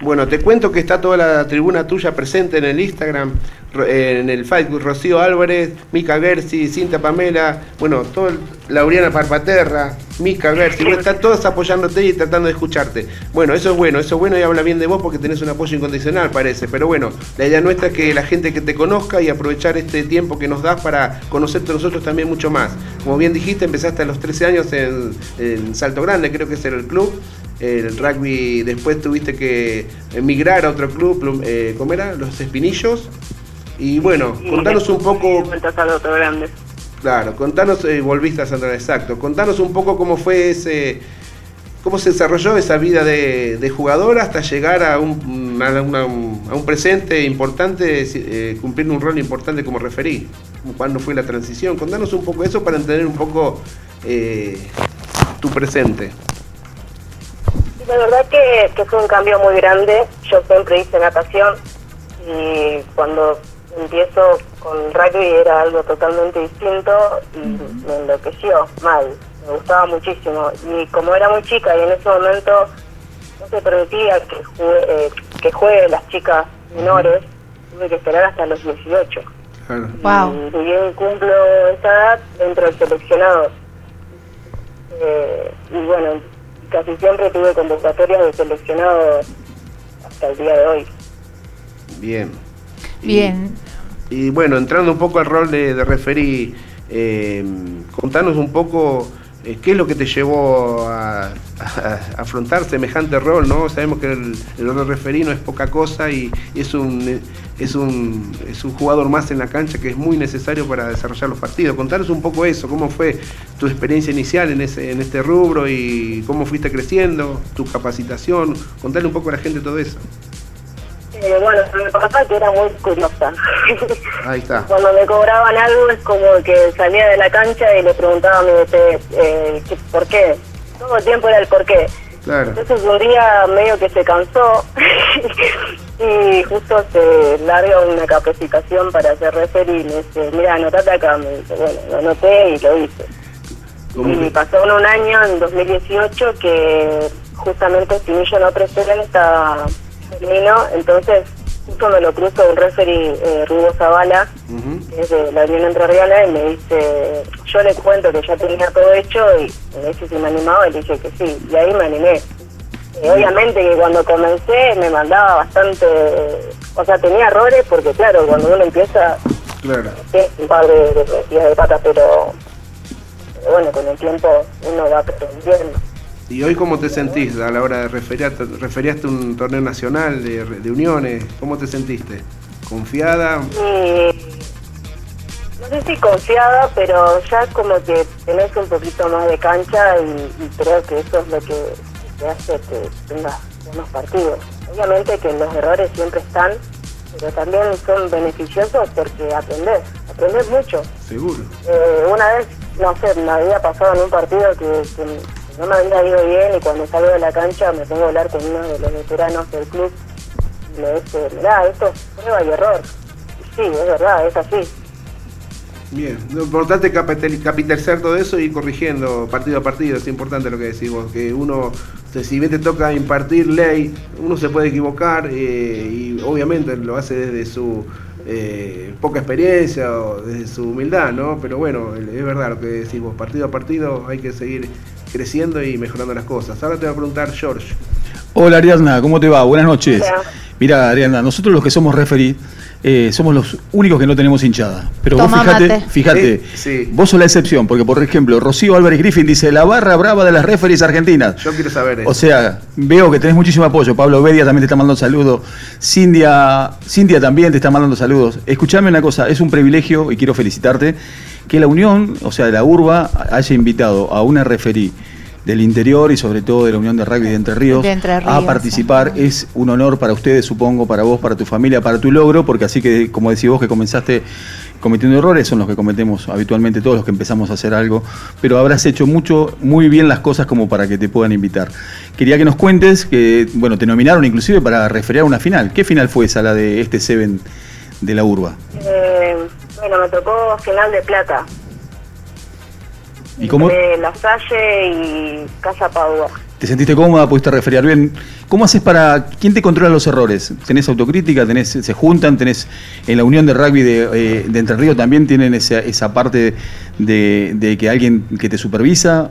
Bueno, te cuento que está toda la tribuna tuya presente en el Instagram en el Facebook, Rocío Álvarez, Mica Gersi, Cinta Pamela, bueno, todo Lauriana Parpaterra, Mica Gersi, están todos apoyándote y tratando de escucharte. Bueno, eso es bueno, eso es bueno y habla bien de vos porque tenés un apoyo incondicional, parece. Pero bueno, la idea nuestra es que la gente que te conozca y aprovechar este tiempo que nos das para conocerte nosotros también mucho más. Como bien dijiste, empezaste a los 13 años en, Salto Grande, creo que era el club el rugby, después tuviste que emigrar a otro club, eh, ¿cómo era? Los Espinillos. Y bueno, contanos un poco... Grande. Claro, contanos, eh, volviste a Santa exacto, contanos un poco cómo fue ese, cómo se desarrolló esa vida de, jugador hasta llegar a un, a, un presente importante, eh, cumplir un rol importante como referí. ¿Cuándo fue la transición? Contanos un poco eso para entender un poco eh, tu presente. La verdad que, que fue un cambio muy grande. Yo siempre hice natación y cuando empiezo con rugby era algo totalmente distinto y me enloqueció mal, me gustaba muchísimo. Y como era muy chica y en ese momento no se permitía que, juegue, eh, que jueguen las chicas menores, tuve que esperar hasta los 18. Y bien cumplo esa edad dentro del seleccionado. Eh, y bueno, casi siempre tuve convocatorias de seleccionado hasta el día de hoy. Bien. Bien. Y, bueno, entrando un poco al rol de, de referí, eh, contanos un poco eh, qué es lo que te llevó a, afrontar semejante rol, ¿no? Sabemos que el, rol de referí no es poca cosa y, es un, es, un, es un jugador más en la cancha que es muy necesario para desarrollar los partidos. Contanos un poco eso, cómo fue tu experiencia inicial en, ese, en este rubro y cómo fuiste creciendo, tu capacitación. Contale un poco a la gente todo eso. Eh, bueno, me pasa que era muy curiosa. Ahí está. Cuando me cobraban algo es como que salía de la cancha y le preguntaba a mi eh, ¿por qué? Todo el tiempo era el por qué. Claro. Entonces un día medio que se cansó y justo se larga una capacitación para hacer refer y me dice, mira, anotate acá. Me dice, bueno, lo anoté y lo hice. Y pasó un año, en 2018, que justamente Simillo no en esta entonces justo me lo cruzo un referee eh, Rubo Zavala, que es de la Unión Entrerriana, y me dice, yo le cuento que ya tenía todo hecho y me dice si me animaba y le dije que sí, y ahí me animé. obviamente que cuando comencé me mandaba bastante, o sea, tenía errores porque claro, cuando uno empieza, claro. un par de, de, de patas, pero bueno, con el tiempo uno va aprendiendo. ¿Y hoy cómo te sentís a la hora de referir? ¿Referiaste un torneo nacional de, uniones? ¿Cómo te sentiste? ¿Confiada? no sé si confiada, pero ya como que tenés un poquito más de cancha y, creo que eso es lo que te hace que tengas buenos partidos. Obviamente que los errores siempre están, pero también son beneficiosos porque aprendes, aprendes mucho. Seguro. Eh, una vez, no sé, me había pasado en un partido que no me había ido bien y cuando salgo de la cancha me tengo a hablar con uno de los veteranos del club y me dice, mirá, esto es prueba y error. Y sí, es verdad, es así. Bien, lo importante es capitalizar todo eso y corrigiendo partido a partido, es importante lo que decís vos, que uno, si bien te toca impartir ley, uno se puede equivocar eh, y obviamente lo hace desde su eh, poca experiencia o desde su humildad, ¿no? Pero bueno, es verdad lo que decís vos, partido a partido hay que seguir creciendo y mejorando las cosas. Ahora te voy a preguntar, George. Hola Ariadna, ¿cómo te va? Buenas noches. Mira, Ariadna, nosotros los que somos referí eh, somos los únicos que no tenemos hinchada. Pero vos fíjate, fíjate vos sos la excepción, porque por ejemplo, Rocío Álvarez Griffin dice la barra brava de las referees argentinas. Yo quiero saber eso. O sea, veo que tenés muchísimo apoyo. Pablo Bedia también te está mandando saludos. Cindia, Cindia también te está mandando saludos. Escuchame una cosa, es un privilegio y quiero felicitarte que la Unión, o sea, la Urba, haya invitado a una referí del interior y sobre todo de la Unión de Rugby de Entre Ríos, a participar. Es un honor para ustedes, supongo, para vos, para tu familia, para tu logro, porque así que, como decís vos, que comenzaste cometiendo errores, son los que cometemos habitualmente todos los que empezamos a hacer algo, pero habrás hecho mucho, muy bien las cosas como para que te puedan invitar. Quería que nos cuentes que, bueno, te nominaron inclusive para referir una final. ¿Qué final fue esa, la de este Seven de la Urba? Eh, bueno, me tocó final de plata. ¿Y cómo? De La Salle y Casa Padua. ¿Te sentiste cómoda? ¿Pudiste referir bien? ¿Cómo haces para... ¿Quién te controla los errores? ¿Tenés autocrítica? ¿Tenés, ¿Se juntan? ¿Tenés en la Unión de Rugby de, eh, Entre Ríos también tienen esa, esa parte de, que alguien que te supervisa?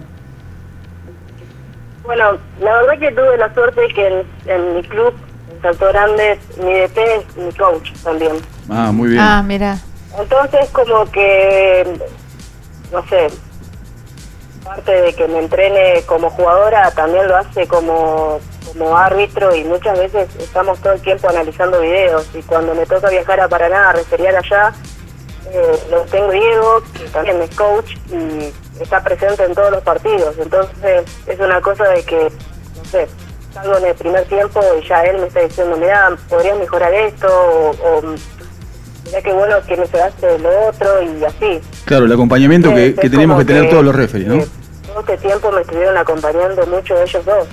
Bueno, la verdad que tuve la suerte que en, mi club, en Salto Grande, mi DP es mi coach también. Ah, muy bien. Ah, mira. Entonces como que, no sé, parte de que me entrene como jugadora, también lo hace como, como árbitro y muchas veces estamos todo el tiempo analizando videos y cuando me toca viajar a Paraná a referiar allá, eh, lo tengo Diego, que también es coach y está presente en todos los partidos. Entonces es una cosa de que, no sé, salgo en el primer tiempo y ya él me está diciendo, mira, podrías mejorar esto o, mira qué bueno que me se hace lo otro y así. Claro, el acompañamiento que, tenemos que tener todos los referees, ¿no? todo este tiempo me estuvieron acompañando mucho ellos dos.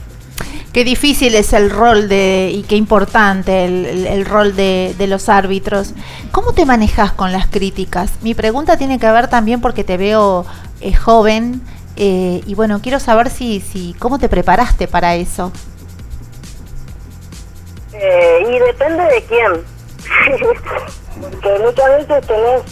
Qué difícil es el rol de, y qué importante el, rol de, los árbitros. ¿Cómo te manejas con las críticas? Mi pregunta tiene que ver también porque te veo eh, joven eh, y bueno, quiero saber si, si cómo te preparaste para eso. Eh, y depende de quién. porque muchas veces tenés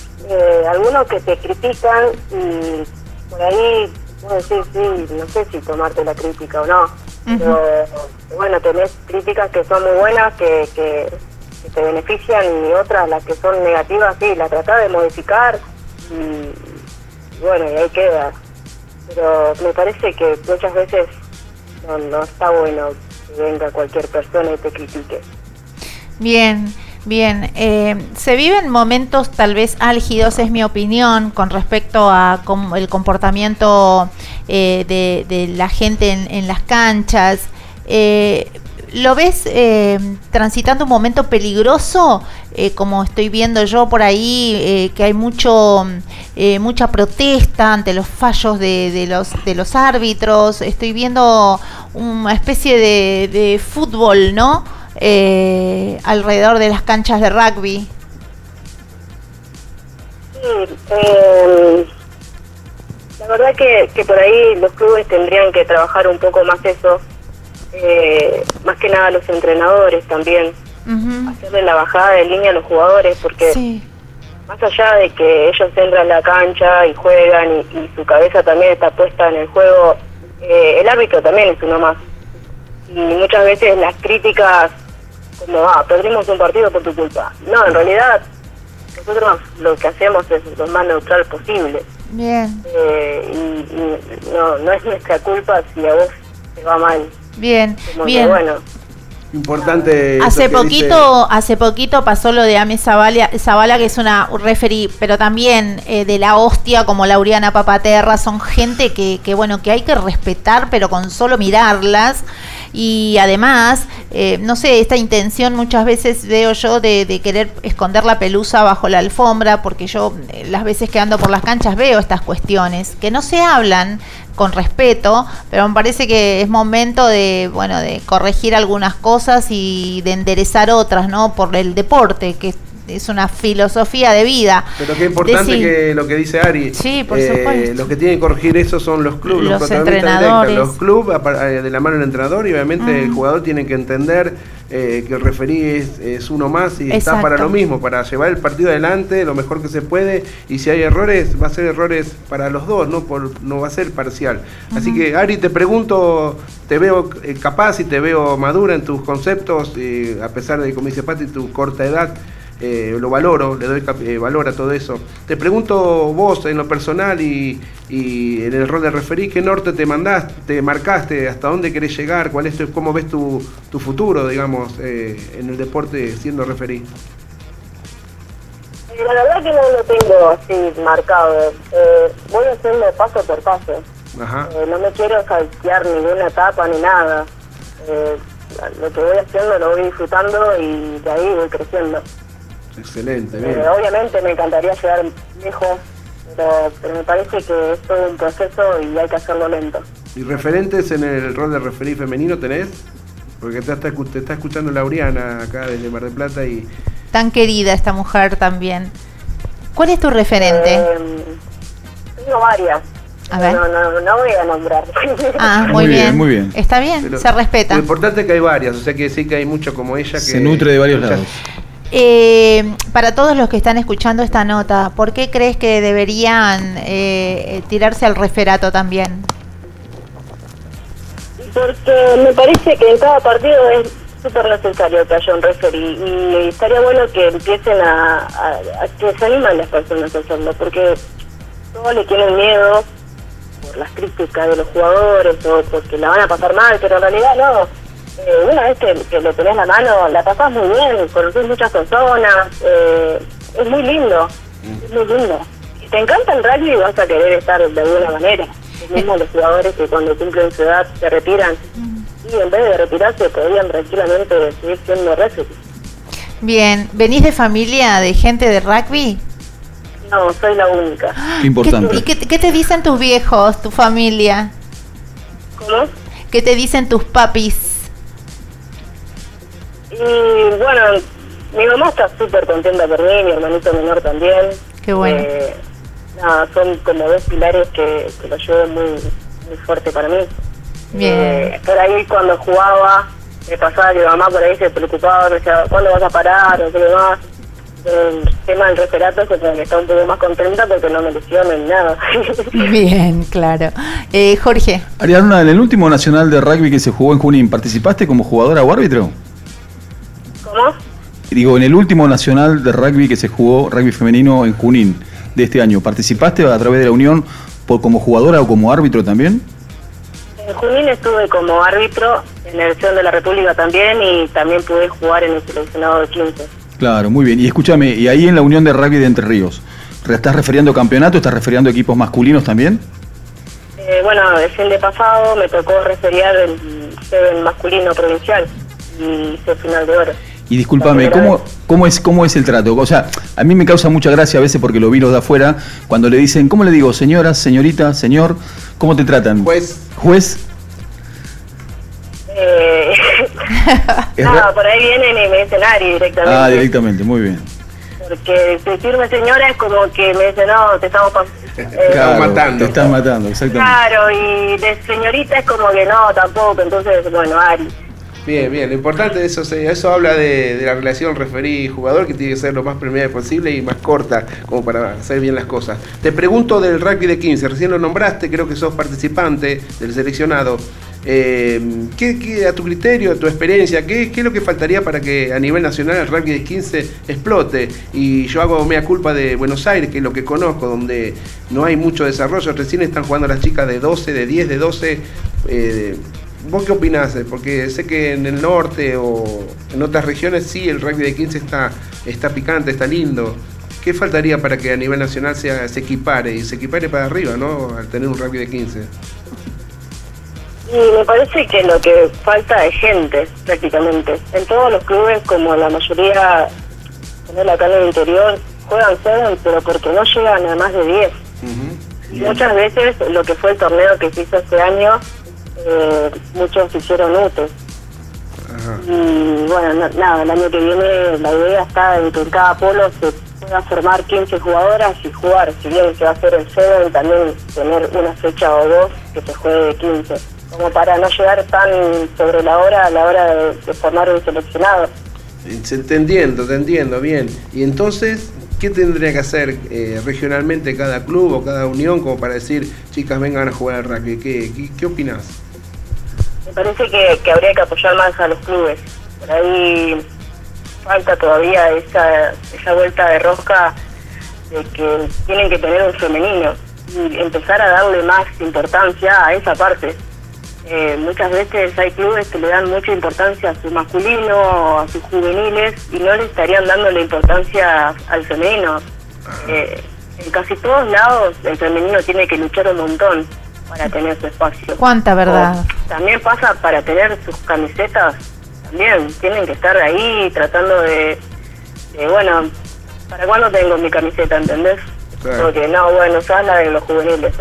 algunos que te critican y por ahí sí, sí, no sé si tomarte la crítica o no. Pero bueno, tenés críticas que son muy buenas, que, que, te benefician y otras, las que son negativas, sí, las tratás de modificar y, bueno, y ahí queda. Pero me parece que muchas veces no, no está bueno que venga cualquier persona y te critique. Bien. Bien, eh, se viven momentos tal vez álgidos, es mi opinión, con respecto a el comportamiento eh, de, la gente en, las canchas. Eh, ¿Lo ves transitando un momento peligroso, como estoy viendo yo por ahí, que hay mucho mucha protesta ante los fallos de, los de los árbitros? Estoy viendo una especie de, de fútbol, ¿no? Eh, alrededor de las canchas de rugby? Sí, eh, la verdad que, que por ahí los clubes tendrían que trabajar un poco más eso, eh, más que nada los entrenadores también, hacerle la bajada de línea a los jugadores, porque más allá de que ellos entran a la cancha y juegan y, su cabeza también está puesta en el juego, eh, el árbitro también es uno más. Y muchas veces las críticas como, ah, perdimos un partido por tu culpa. No, en realidad nosotros lo que hacemos es lo más neutral posible. Bien. Eh, y, no, no es nuestra culpa si a vos te va mal. Bien, bien. bueno. Importante. Hace poquito, hace poquito pasó lo de Ame Zavala, Zavala que es una referee, pero también eh, de la hostia como Lauriana Papaterra, son gente que, que bueno que hay que respetar, pero con solo mirarlas y además, eh, no sé, esta intención muchas veces veo yo de, querer esconder la pelusa bajo la alfombra, porque yo eh, las veces que ando por las canchas veo estas cuestiones que no se hablan con respeto, pero me parece que es momento de, bueno, de corregir algunas cosas y de enderezar otras, ¿no? Por el deporte, que es una filosofía de vida. Pero qué importante que lo que dice Ari. Sí, por eh, supuesto. Los que tienen que corregir eso son los clubes, los, entrenadores. Los clubes, eh, de la mano del entrenador, y obviamente el jugador tiene que entender eh, que el referí es, uno más y está para lo mismo, para llevar el partido adelante lo mejor que se puede. Y si hay errores, va a ser errores para los dos, no, por, no va a ser parcial. Así que, Ari, te pregunto, te veo capaz y te veo madura en tus conceptos, a pesar de, como dice Pati, tu corta edad. Eh, lo valoro, le doy eh, valor a todo eso. Te pregunto vos en lo personal y, en el rol de referí, ¿qué norte te mandaste, te marcaste, hasta dónde querés llegar, cuál es cómo ves tu, futuro, digamos, eh, en el deporte siendo referí? La verdad que no lo tengo así marcado. voy haciendo paso por paso. no me quiero saltear ninguna etapa ni nada. lo que voy haciendo lo voy disfrutando y de ahí voy creciendo. Excelente, eh, obviamente me encantaría llegar lejos, pero, me parece que es todo un proceso y hay que hacerlo lento. ¿Y referentes en el rol de referí femenino tenés? Porque te está, te está escuchando Lauriana acá desde Mar del Plata y... Tan querida esta mujer también. ¿Cuál es tu referente? Eh, tengo varias. A ver. No, no, no voy a nombrar. Ah, muy, bien, Muy bien. Está bien, se respeta. Lo importante es que hay varias, o sea que sí que hay mucho como ella que... Se nutre de varios lados. Eh, para todos los que están escuchando esta nota, ¿por qué crees que deberían eh, tirarse al referato también? Porque me parece que en cada partido es súper necesario que haya un referee y estaría bueno que empiecen a, que se animen las personas a hacerlo, porque todos le tienen miedo por las críticas de los jugadores o porque la van a pasar mal, pero en realidad no eh, una vez que, que, le tenés la mano, la pasás muy bien, conoces muchas personas, eh, es muy lindo, es muy lindo. Si te encanta el rugby vas a querer estar de alguna manera. Los mismos los jugadores que cuando cumplen su edad se retiran y en vez de retirarse podrían tranquilamente seguir siendo rugby. Bien, ¿venís de familia de gente de rugby? No, soy la única. importante. ¿Y qué, qué te dicen tus viejos, tu familia? ¿Cómo? ¿Qué te dicen tus papis? Y bueno, mi mamá está súper contenta por mí, mi hermanito menor también. Qué bueno. Eh, nada, son como dos pilares que, que lo llevan muy, muy fuerte para mí. Bien. Eh, por ahí cuando jugaba, me pasaba que mi mamá por ahí se preocupaba, me decía, ¿cuándo vas a parar? o qué más. El tema del referato es que está un poco más contenta porque no me lesiono ni nada. Bien, claro. Eh, Jorge. Ariadna, en el último nacional de rugby que se jugó en Junín, ¿participaste como jugadora o árbitro? Digo, en el último nacional de rugby que se jugó, rugby femenino en Junín de este año, ¿participaste a través de la Unión por, como jugadora o como árbitro también? En Junín estuve como árbitro en la elección de la República también y también pude jugar en el seleccionado de 15. Claro, muy bien. Y escúchame, ¿y ahí en la Unión de Rugby de Entre Ríos? ¿Estás refiriendo campeonato? ¿Estás refiriendo equipos masculinos también? Eh, bueno, el fin de pasado me tocó referir el masculino provincial y hice final de oro. Y discúlpame, ¿cómo, ¿cómo, es, ¿cómo es el trato? O sea, a mí me causa mucha gracia a veces porque lo vi los de afuera, cuando le dicen, ¿cómo le digo? Señora, señorita, señor, ¿cómo te tratan? Juez. Juez. Eh, no, por ahí vienen y me dicen Ari directamente. Ah, directamente, muy bien. Porque decirme señora es como que me dicen, no, te estamos eh, matando. Te están matando, exactamente. Claro, y de señorita es como que no, tampoco, entonces, bueno, Ari. Bien, bien. Lo importante de eso, eso habla de, la relación referí-jugador que tiene que ser lo más permeable posible y más corta, como para hacer bien las cosas. Te pregunto del rugby de 15, recién lo nombraste, creo que sos participante del seleccionado. Eh, ¿qué, a tu criterio, a tu experiencia, ¿qué, es lo que faltaría para que a nivel nacional el rugby de 15 explote? Y yo hago mea culpa de Buenos Aires, que es lo que conozco, donde no hay mucho desarrollo. Recién están jugando las chicas de 12, de 10, de 12. Eh, ¿Vos qué opinás? Porque sé que en el norte o en otras regiones sí el rugby de 15 está, está picante, está lindo. ¿Qué faltaría para que a nivel nacional se, se equipare y se equipare para arriba, ¿no? Al tener un rugby de 15. Y me parece que lo que falta es gente, prácticamente. En todos los clubes, como la mayoría, en acá en el interior, juegan 7, pero porque no llegan a más de 10. Y muchas veces lo que fue el torneo que se hizo este año eh, muchos hicieron UTE. Y bueno, nada, el año que viene la idea está en que en cada polo se pueda formar 15 jugadoras y jugar, si bien se va a hacer el Seven, también tener una fecha o dos que se juegue de 15, como para no llegar tan sobre la hora a la hora de, formar un seleccionado. Te entiendo, te entiendo, bien. Y entonces, ¿qué tendría que hacer eh, regionalmente cada club o cada unión como para decir, chicas, vengan a jugar al rugby? ¿Qué, qué, qué opinas? Me parece que, habría que apoyar más a los clubes. Por ahí falta todavía esa, esa vuelta de rosca de que tienen que tener un femenino y empezar a darle más importancia a esa parte. Eh, muchas veces hay clubes que le dan mucha importancia a su masculino, a sus juveniles y no le estarían dando la importancia al femenino. Eh, en casi todos lados el femenino tiene que luchar un montón para tener su espacio. ¿Cuánta verdad? también pasa para tener sus camisetas, también tienen que estar ahí tratando de, bueno, ¿para cuándo tengo mi camiseta, entendés? Porque no, bueno, se habla de los juveniles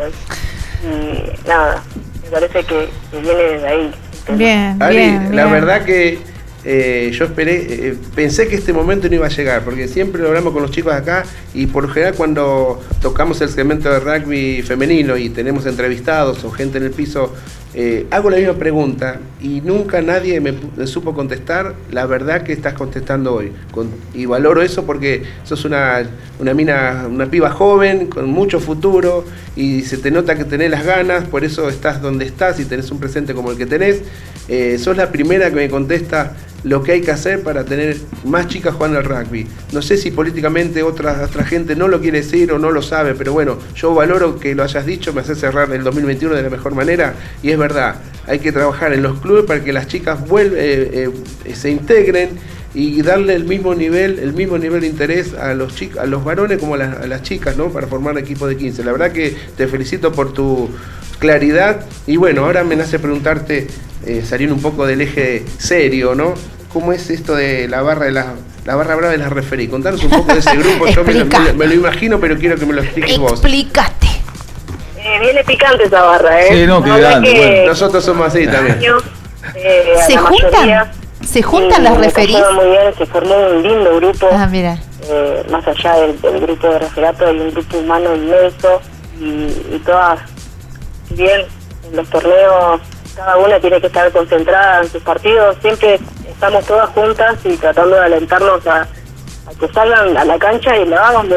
Y nada, me parece que, viene de ahí. Bien, bien, la verdad que eh, yo esperé, eh, pensé que este momento no iba a llegar, porque siempre lo hablamos con los chicos acá y por lo general cuando tocamos el segmento de rugby femenino y tenemos entrevistados o gente en el piso, eh, hago la misma pregunta y nunca nadie me, supo contestar la verdad que estás contestando hoy. y valoro eso porque sos una, una mina, una piba joven, con mucho futuro y se te nota que tenés las ganas, por eso estás donde estás y tenés un presente como el que tenés. Sos la primera que me contesta lo que hay que hacer para tener más chicas jugando al rugby. No sé si políticamente otra, otra gente no lo quiere decir o no lo sabe, pero bueno, yo valoro que lo hayas dicho, me hace cerrar el 2021 de la mejor manera y es verdad, hay que trabajar en los clubes para que las chicas vuelvan, eh, eh, se integren y darle el mismo nivel, el mismo nivel de interés a los chicos, a los varones como a las, chicas, ¿no? Para formar equipo de 15. La verdad que te felicito por tu claridad y bueno, ahora me nace preguntarte, eh, saliendo un poco del eje serio, ¿no? cómo es esto de la barra de la, la barra brava de la referí. Contanos un poco de ese grupo. Yo me, lo imagino, pero quiero que me lo expliques vos. Explícate. Eh, viene picante esa barra, ¿eh? Sí, no, que Nosotros somos así también. Eh, ¿Se juntan? ¿Se juntan las referís? muy bien, se formó un lindo grupo. Ah, mira. Eh, más allá del, grupo de referato hay un grupo humano inmenso y, y todas, bien, en los torneos cada una tiene que estar concentrada en sus partidos, siempre estamos todas juntas y tratando de alentarnos a, que salgan a la cancha y lo hagan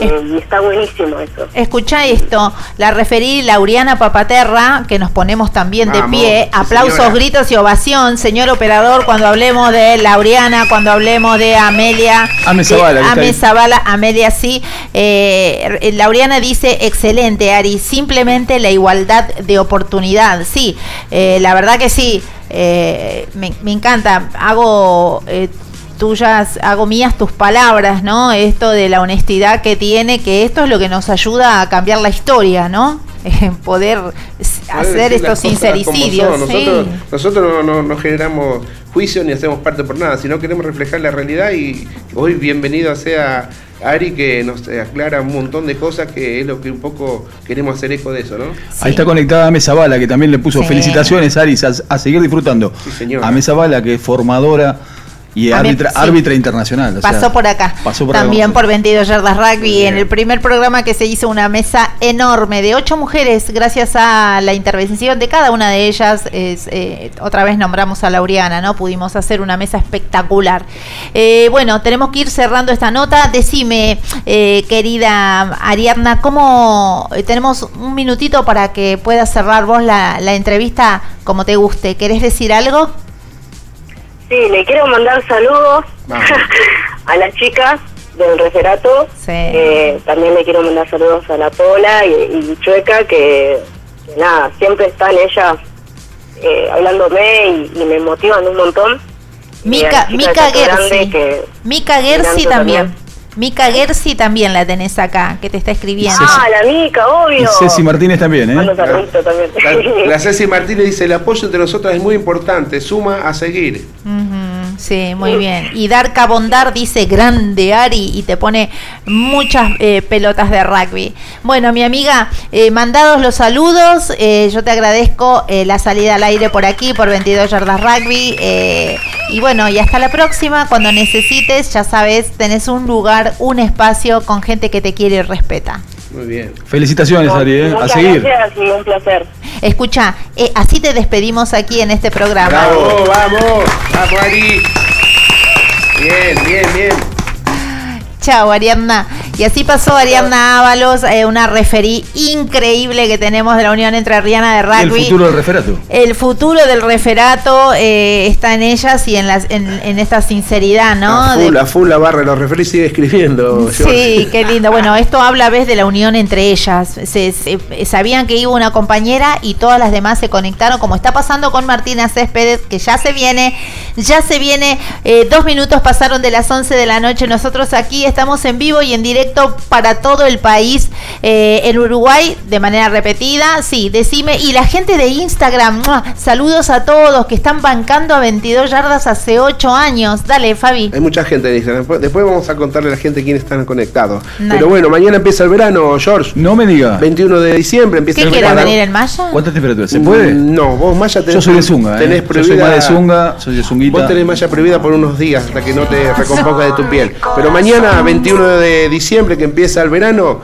Eh, y está buenísimo eso. Escucha esto, la referí Lauriana Papaterra, que nos ponemos también de pie, aplausos, gritos y ovación, señor operador, cuando hablemos de Lauriana, cuando hablemos de Amelia, Ame Zavala, Amelia sí, eh, Lauriana dice, excelente Ari, simplemente la igualdad de oportunidad, sí, eh, la verdad que sí, me, me, encanta, hago tuyas, hago mías tus palabras, ¿no? Esto de la honestidad que tiene, que esto es lo que nos ayuda a cambiar la historia, ¿no? Poder hacer estos sincericidios. Nosotros, no, generamos juicio ni hacemos parte por nada, sino queremos reflejar la realidad y hoy bienvenido sea Ari que nos aclara un montón de cosas que es lo que un poco queremos hacer eco de eso, ¿no? Ahí está conectada a Mesa Bala, que también le puso felicitaciones, Ari, a, seguir disfrutando. Sí, A Mesa Bala, que es formadora y árbitra, internacional. pasó por acá. También por 22 yardas rugby. En el primer programa que se hizo una mesa enorme de ocho mujeres, gracias a la intervención de cada una de ellas. Eh, otra vez nombramos a Lauriana, ¿no? Pudimos hacer una mesa espectacular. Eh, bueno, tenemos que ir cerrando esta nota. Decime, eh, querida Ariadna, ¿cómo tenemos un minutito para que puedas cerrar vos la, la entrevista como te guste? ¿Querés decir algo? Sí, le quiero mandar saludos a las chicas del referato. Eh, también le quiero mandar saludos a la Pola y, Chueca, que, nada, siempre están ellas eh, hablándome y, me motivan un montón. Mica, Mica Gersi. Mica Gersi también. Mica Gersi también la tenés acá, que te está escribiendo. Ah, la Mica, obvio. Ceci Martínez también, ¿eh? La, Ceci Martínez dice, el apoyo entre nosotras es muy importante, suma a seguir. Sí, muy bien. Y Darka Bondar dice grande Ari y te pone muchas eh, pelotas de rugby. Bueno, mi amiga, eh, mandados los saludos. Eh, yo te agradezco la salida al aire por aquí, por 22 yardas rugby. y bueno, y hasta la próxima. Cuando necesites, ya sabes, tenés un lugar, un espacio con gente que te quiere y respeta. Muy bien. Felicitaciones, Ari, ¿eh? a seguir. Gracias un placer. Escucha, eh, así te despedimos aquí en este programa. Bravo, vamos, vamos, Ari. Bien, bien, bien. Chao, Ariadna. Y así pasó Ariadna Ábalos, eh, una referí increíble que tenemos de la Unión entre Riana de Rugby. El futuro del referato. El futuro del referato eh, está en ellas y en, las, en, esta sinceridad, ¿no? A full, a full la barra, los referí sigue escribiendo. Sí, qué lindo. Bueno, esto habla a veces de la unión entre ellas. Se, sabían que iba una compañera y todas las demás se conectaron, como está pasando con Martina Céspedes, que ya se viene, ya se viene. Eh, dos minutos pasaron de las 11 de la noche. Nosotros aquí estamos en vivo y en directo para todo el país eh, en Uruguay de manera repetida. Sí, decime. Y la gente de Instagram, saludos a todos que están bancando a 22 yardas hace 8 años. Dale, Fabi. Hay mucha gente en Instagram. Después vamos a contarle a la gente quiénes están conectados. Pero bueno, mañana empieza el verano, George. No me diga. 21 de diciembre empieza ¿Qué el verano. venir en Maya? ¿Cuánta temperatura? ¿Se puede? Mm, no, vos Maya tenés. Yo soy de Zunga. Tenés ¿eh? prohibida. Yo soy más de Zunga, soy de Zunguita. Vos tenés Maya prohibida por unos días hasta que no te recomponga de tu piel. Pero mañana, 21 de diciembre, que empieza el verano,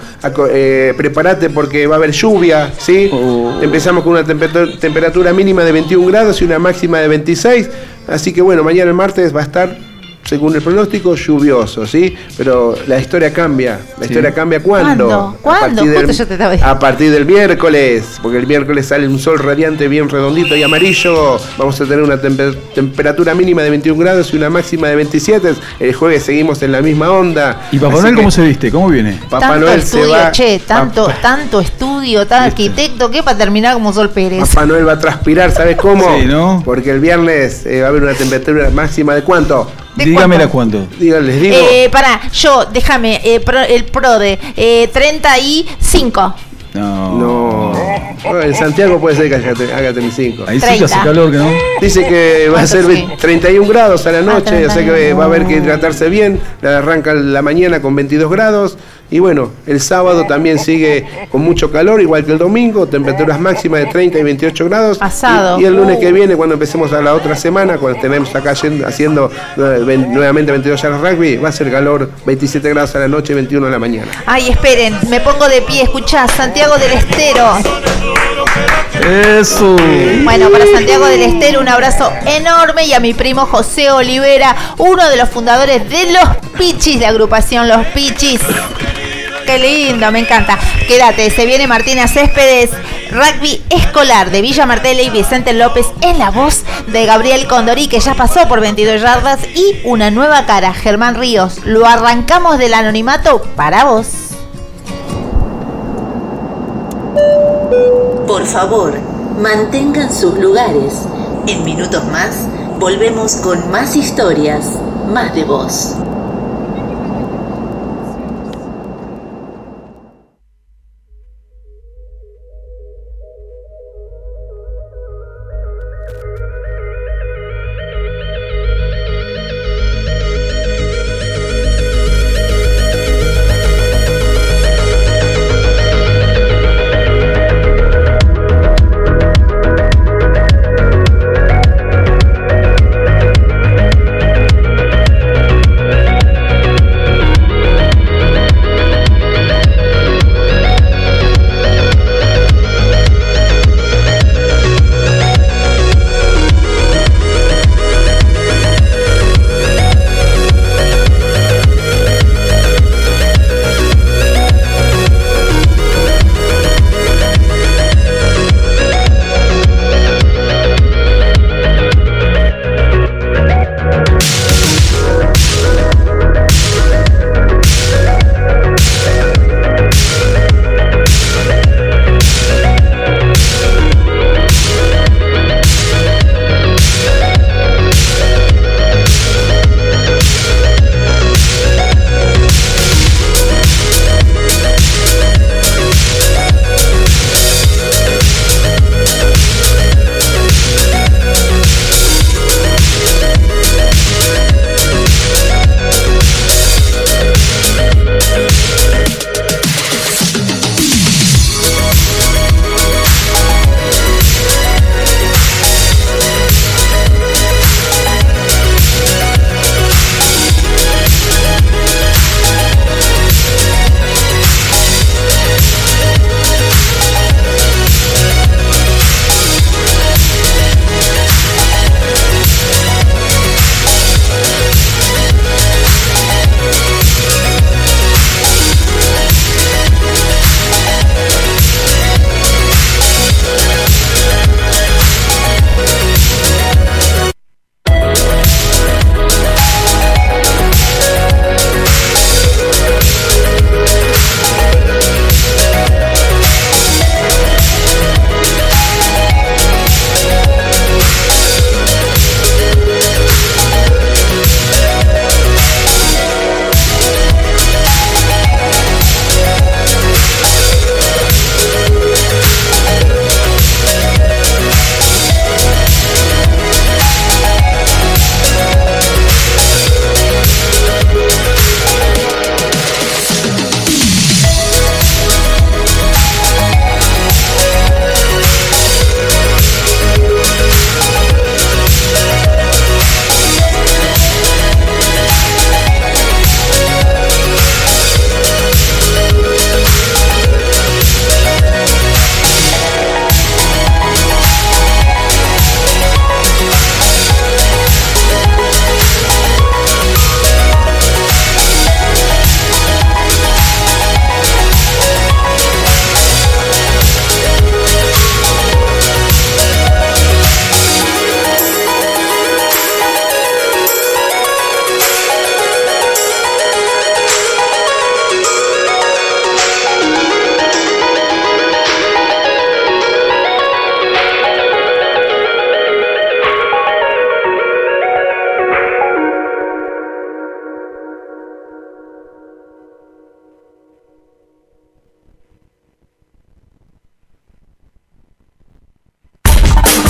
eh, prepárate porque va a haber lluvia, ¿sí? Oh. Empezamos con una temperatura mínima de 21 grados y una máxima de 26. Así que bueno, mañana el martes va a estar según el pronóstico, lluvioso, ¿sí? Pero la historia cambia. La historia cambia cuándo? ¿Cuándo? A partir, del, miércoles, porque el miércoles sale un sol radiante bien redondito y amarillo. Vamos a tener una temperatura mínima de 21 grados y una máxima de 27. El jueves seguimos en la misma onda. ¿Y Papá Noel cómo se viste? ¿Cómo viene? Papá tanto Noel estudio, se va. Che, tanto, tanto estudio, tan arquitecto, ¿qué para terminar como Sol Pérez? Papá Noel va a transpirar, ¿sabes cómo? Sí, ¿no? Porque el viernes eh, va a haber una temperatura máxima de cuánto? Dígame la cuánto. Dígales, digo. Eh, para, yo, déjame, eh, el PRODE, eh, 35. No. No. en Santiago puede ser que haga, 35. Ahí sí que hace calor, ¿no? Dice que va a ser 31 grados a la noche, o sea que va a haber que hidratarse bien. Arranca la mañana con 22 grados y bueno, el sábado también sigue con mucho calor, igual que el domingo, temperaturas máximas de 30 y 28 grados. Pasado. Y, el lunes que viene, cuando empecemos a la otra semana, cuando tenemos acá haciendo nuevamente 22 horas rugby, va a ser calor 27 grados a la noche y 21 a la mañana. Ay, esperen, me pongo de pie, escuchá, Santiago del Estero. Eso. Bueno, para Santiago del Estero un abrazo enorme y a mi primo José Olivera, uno de los fundadores de Los Pichis, la agrupación Los Pichis. Qué lindo, me encanta. Quédate, se viene Martina Céspedes, rugby escolar de Villa Martela y Vicente López en la voz de Gabriel Condorí, que ya pasó por 22 yardas, y una nueva cara, Germán Ríos. Lo arrancamos del anonimato para vos. Por favor, mantengan sus lugares. En minutos más, volvemos con más historias, más de voz.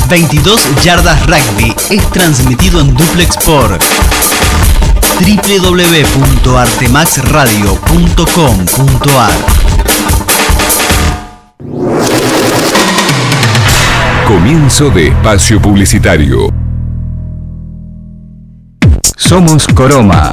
22 Yardas Rugby es transmitido en duplex por www.artemaxradio.com.ar Comienzo de espacio publicitario. Somos Coroma.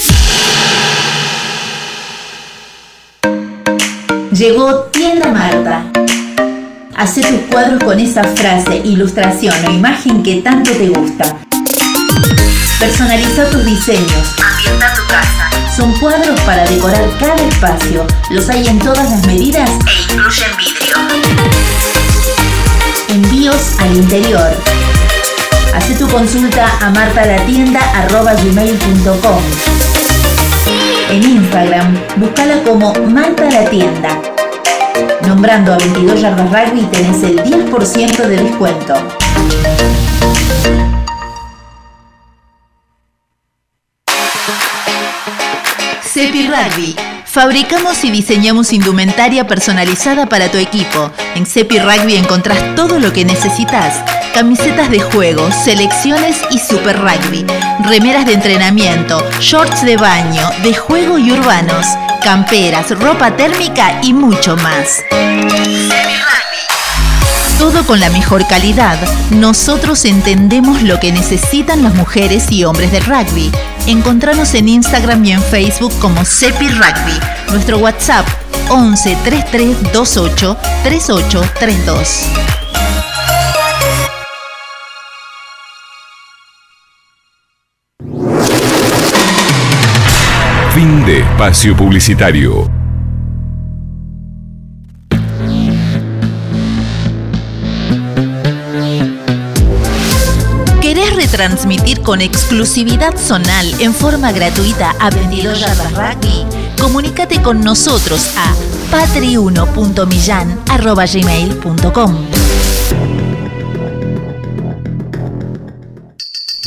Llegó Tienda Marta. Hacé tus cuadros con esa frase, ilustración o imagen que tanto te gusta. Personaliza tus diseños. Ambienta tu casa. Son cuadros para decorar cada espacio. Los hay en todas las medidas e incluyen vidrio. Envíos al interior. Haz tu consulta a martalatienda.com. En Instagram, búscala como Marta la Tienda. Nombrando a 22 Yardas Rugby tenés el 10% de descuento. Cepi Rugby. Fabricamos y diseñamos indumentaria personalizada para tu equipo. En Cepi Rugby encontrás todo lo que necesitas camisetas de juego, selecciones y super rugby, remeras de entrenamiento, shorts de baño, de juego y urbanos, camperas, ropa térmica y mucho más. Todo con la mejor calidad. Nosotros entendemos lo que necesitan las mujeres y hombres del rugby. Encontranos en Instagram y en Facebook como Cepi Rugby. Nuestro WhatsApp 11 33 28 38 32. Fin de espacio publicitario. ¿Querés retransmitir con exclusividad zonal en forma gratuita a 22 Yardas Rugby? Comunícate con nosotros a patri1.millan.gmail.com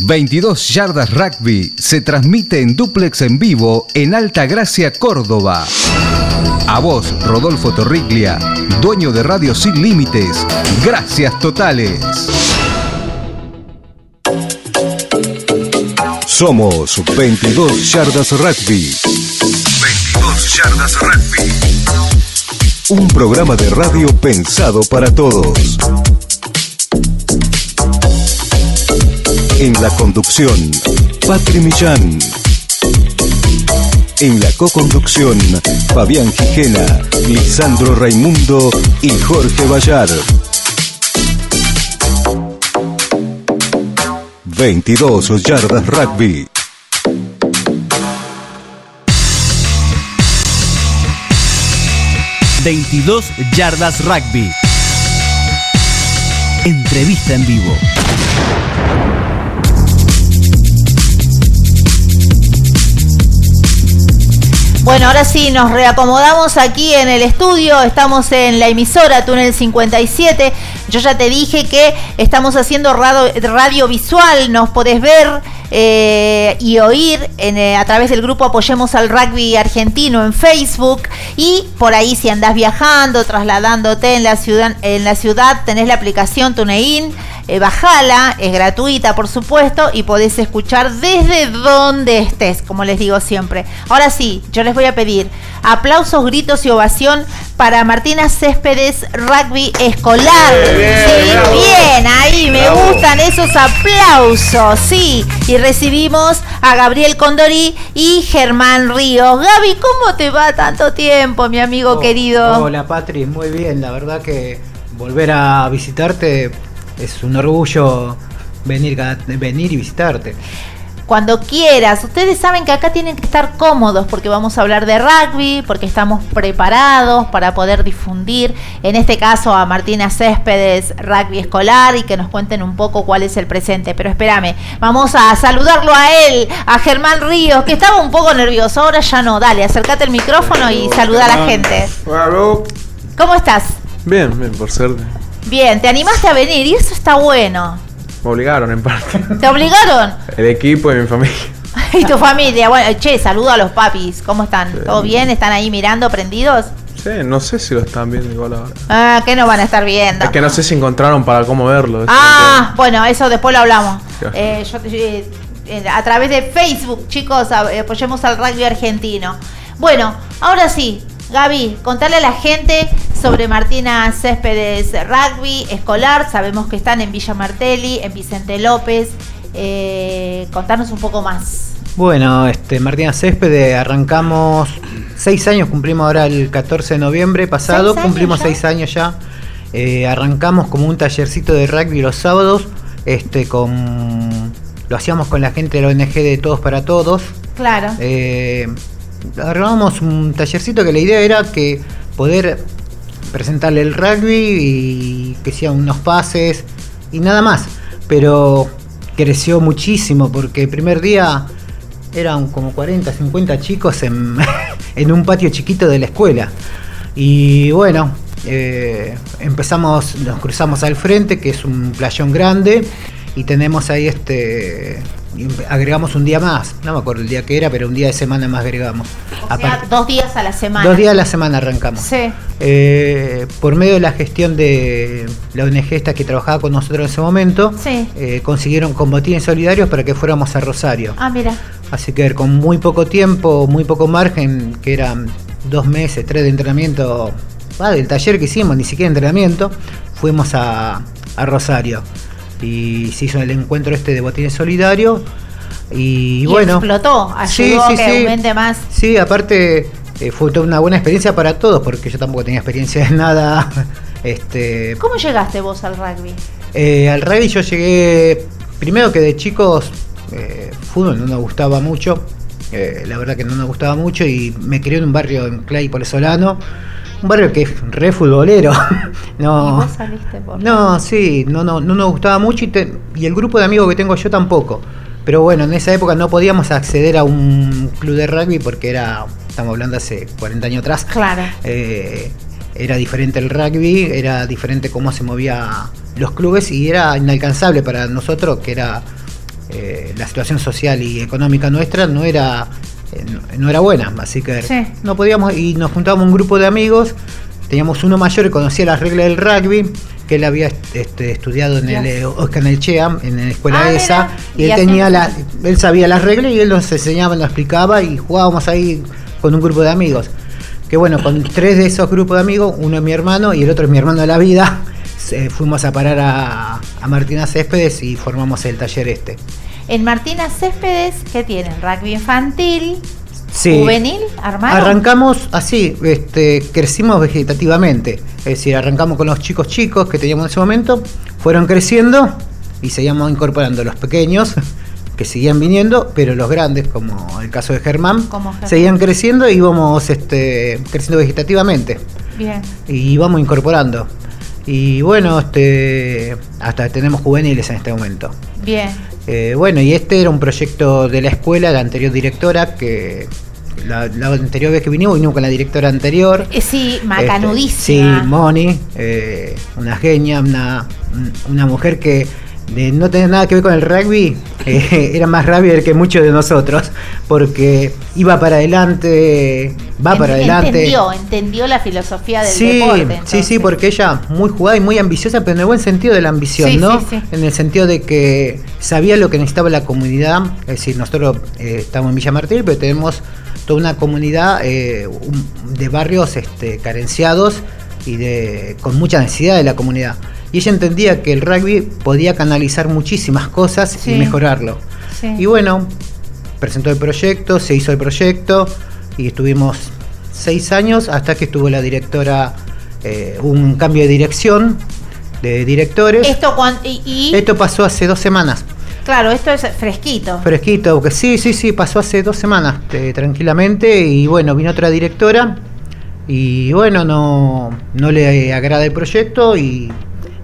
22 Yardas Rugby se transmite en duplex en vivo en Alta Gracia, Córdoba. A vos, Rodolfo Torriglia, dueño de Radio Sin Límites. Gracias totales. Somos 22 Yardas Rugby. 22 Yardas Rugby. Un programa de radio pensado para todos. En la conducción, Patri Millán. En la co-conducción, Fabián Gijena, Lisandro Raimundo y Jorge Vallar. 22 yardas rugby. ...22 yardas rugby. Entrevista en vivo. Bueno, ahora sí, nos reacomodamos aquí en el estudio. Estamos en la emisora Túnel 57. Yo ya te dije que estamos haciendo radio, visual, nos podés ver eh, y oír eh, a través del grupo Apoyemos al Rugby Argentino en Facebook y por ahí si andás viajando, trasladándote en la ciudad, en la ciudad tenés la aplicación TuneIn, eh, bajala, es gratuita por supuesto y podés escuchar desde donde estés, como les digo siempre. Ahora sí, yo les voy a pedir aplausos, gritos y ovación para Martina Céspedes Rugby Escolar. Bien, ahí me gustan esos aplausos, sí. Y recibimos a Gabriel Condori y Germán Ríos. Gaby, ¿cómo te va tanto tiempo, mi amigo oh, querido? Hola, Patri, muy bien. La verdad que volver a visitarte es un orgullo venir, venir y visitarte cuando quieras. Ustedes saben que acá tienen que estar cómodos porque vamos a hablar de rugby, porque estamos preparados para poder difundir, en este caso a Martina Céspedes, rugby escolar, y que nos cuenten un poco cuál es el presente. Pero espérame, vamos a saludarlo a él, a Germán Ríos, que estaba un poco nervioso, ahora ya no. Dale, acércate el micrófono y saluda a la gente. ¿Cómo estás? Bien, bien, por suerte. Bien, te animaste a venir y eso está bueno. Me obligaron en parte. ¿Te obligaron? El equipo y mi familia. y tu familia. Bueno, che, saludo a los papis. ¿Cómo están? ¿Todo bien? ¿Están ahí mirando, prendidos? Sí, no sé si lo están viendo igual ahora. Ah, ¿qué no van a estar viendo? Es que no sé si encontraron para cómo verlo. Ah, bueno, eso después lo hablamos. Eh, eh, a través de Facebook, chicos, apoyemos al rugby argentino. Bueno, ahora sí, Gaby, contale a la gente sobre Martina Céspedes Rugby Escolar. Sabemos que están en Villa Martelli, en Vicente López. Eh, contarnos un poco más. Bueno, este, Martina Céspedes, arrancamos seis años, cumplimos ahora el 14 de noviembre pasado, cumplimos seis años ya. Eh, arrancamos como un tallercito de rugby los sábados, este, con, lo hacíamos con la gente de la ONG de Todos para Todos. Claro. Eh, armamos un tallercito que la idea era que poder presentarle el rugby y que sean unos pases y nada más. Pero creció muchísimo porque el primer día eran como 40, 50 chicos en, en un patio chiquito de la escuela. Y bueno, eh, empezamos, nos cruzamos al frente, que es un playón grande, y tenemos ahí este agregamos un día más, no me acuerdo el día que era, pero un día de semana más agregamos. O sea, dos días a la semana. Dos días a la semana arrancamos. Sí. Eh, por medio de la gestión de la ONG esta que trabajaba con nosotros en ese momento, sí. eh, consiguieron con botines solidarios para que fuéramos a Rosario. Ah, mira. Así que con muy poco tiempo, muy poco margen, que eran dos meses, tres de entrenamiento, ah, del taller que hicimos, ni siquiera entrenamiento, fuimos a, a Rosario y se hizo el encuentro este de botines solidarios y, bueno. explotó ayudó sí, sí, que aumente más. Sí aparte eh, fue toda una buena experiencia para todos porque yo tampoco tenía experiencia de nada este. Cómo llegaste vos al rugby eh, al rugby yo llegué primero que de chicos eh, fútbol no me gustaba mucho eh, la verdad que no me gustaba mucho y me crié en un barrio en Clay Solano un barrio que es re futbolero. no, ¿Y vos saliste por no, sí, no, no, no nos gustaba mucho y, y el grupo de amigos que tengo yo tampoco. Pero bueno, en esa época no podíamos acceder a un club de rugby porque era, estamos hablando hace 40 años atrás. Claro. Eh, era diferente el rugby, era diferente cómo se movía los clubes y era inalcanzable para nosotros, que era eh, la situación social y económica nuestra, no era no era buena, así que no podíamos y nos juntábamos un grupo de amigos, teníamos uno mayor que conocía las reglas del rugby, que él había este, estudiado en el Oscar en el CHEAM, en la escuela ah, esa, y, él tenía la, él sabía las reglas y él nos enseñaba, nos explicaba y jugábamos ahí con un grupo de amigos. Que bueno, con tres de esos grupos de amigos, uno es mi hermano y el otro es mi hermano de la vida, fuimos a parar a, a Martina Céspedes y formamos el taller este. En Martina Céspedes, ¿qué tienen? Rugby infantil, juvenil, armado. Arrancamos así, este, crecimos vegetativamente. Es decir, arrancamos con los chicos chicos que teníamos en ese momento, fueron creciendo y seguíamos incorporando los pequeños que seguían viniendo, pero los grandes, como el caso de Germán, seguían creciendo y íbamos este, creciendo vegetativamente. Bien. Y íbamos incorporando. Y bueno, este, hasta tenemos juveniles en este momento. Bien. Eh, bueno, y este era un proyecto de la escuela, la anterior directora, que la, anterior vez que vinimos, vinimos con la directora anterior. Eh, sí, macanudísima. sí, Moni, una genia, una, una mujer que de no tener nada que ver con el rugby, eh, era más rápido que muchos de nosotros, porque iba para adelante, va para adelante. Entendió, entendió la filosofía del deporte. Sí, sí, porque ella muy jugada y muy ambiciosa, pero en el buen sentido de la ambición, ¿no? en el sentido de que sabía lo que necesitaba la comunidad, es decir, nosotros eh, estamos en Villa Martín, pero tenemos toda una comunidad eh, de barrios este, carenciados y de, con mucha necesidad de la comunidad y ella entendía que el rugby podía canalizar muchísimas cosas y mejorarlo. Y bueno, presentó el proyecto, se hizo el proyecto y estuvimos seis años hasta que estuvo la directora, eh, un cambio de dirección de directores. Esto, y, esto pasó hace dos semanas. Claro, esto es fresquito. Fresquito, sí, sí, sí, pasó hace dos semanas eh, tranquilamente y bueno, vino otra directora y bueno, no, no le agrada el proyecto y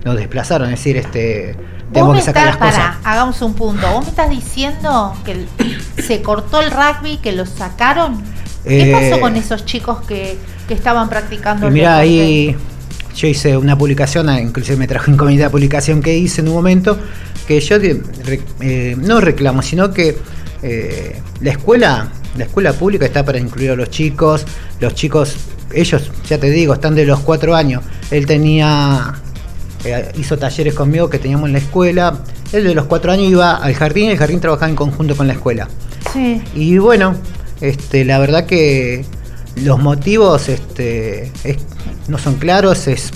nos desplazaron, es decir, este tenemos que sacar las cosas. hagamos un punto. ¿Vos me estás diciendo que se cortó el rugby, que lo sacaron? ¿Qué pasó eh, con esos chicos que, estaban practicando Mira, ahí yo hice una publicación, ah, inclusive me trajo en comité de publicación que hice en un momento, que yo eh, no reclamo, sino que eh, la escuela, la escuela pública está para incluir a los chicos, los chicos, ellos, ya te digo, están de los cuatro años. Él tenía eh, hizo talleres conmigo que teníamos en la escuela. Él de los cuatro años iba al jardín y el jardín trabajaba en conjunto con la escuela. Sí. Y bueno, este, la verdad que los motivos este, no son claros, es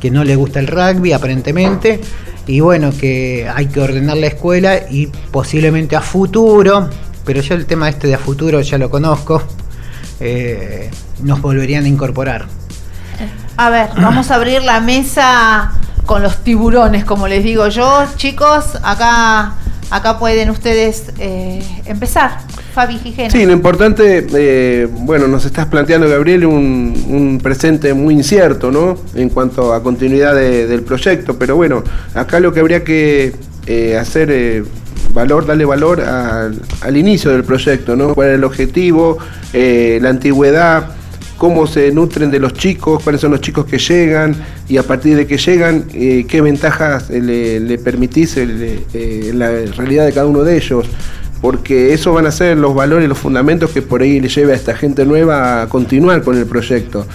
que no le gusta el rugby aparentemente. Y bueno, que hay que ordenar la escuela y posiblemente a futuro, pero yo el tema este de a futuro ya lo conozco, eh, nos volverían a incorporar. A ver, vamos a abrir la mesa con los tiburones, como les digo yo. Chicos, acá, acá pueden ustedes eh, empezar. Fabi Gijena. Sí, lo importante, eh, bueno, nos estás planteando, Gabriel, un, presente muy incierto, ¿no? En cuanto a continuidad del proyecto, pero bueno, acá lo que habría que eh, hacer valor, darle valor al inicio del proyecto, ¿no? ¿Cuál es el objetivo, la antigüedad? Cómo se nutren de los chicos, cuáles son los chicos que llegan y a partir de que llegan, eh, qué ventajas le, permitís eh, la realidad de cada uno de ellos. Porque eso van a ser los valores, los fundamentos que por ahí le lleve a esta gente nueva a continuar con el proyecto.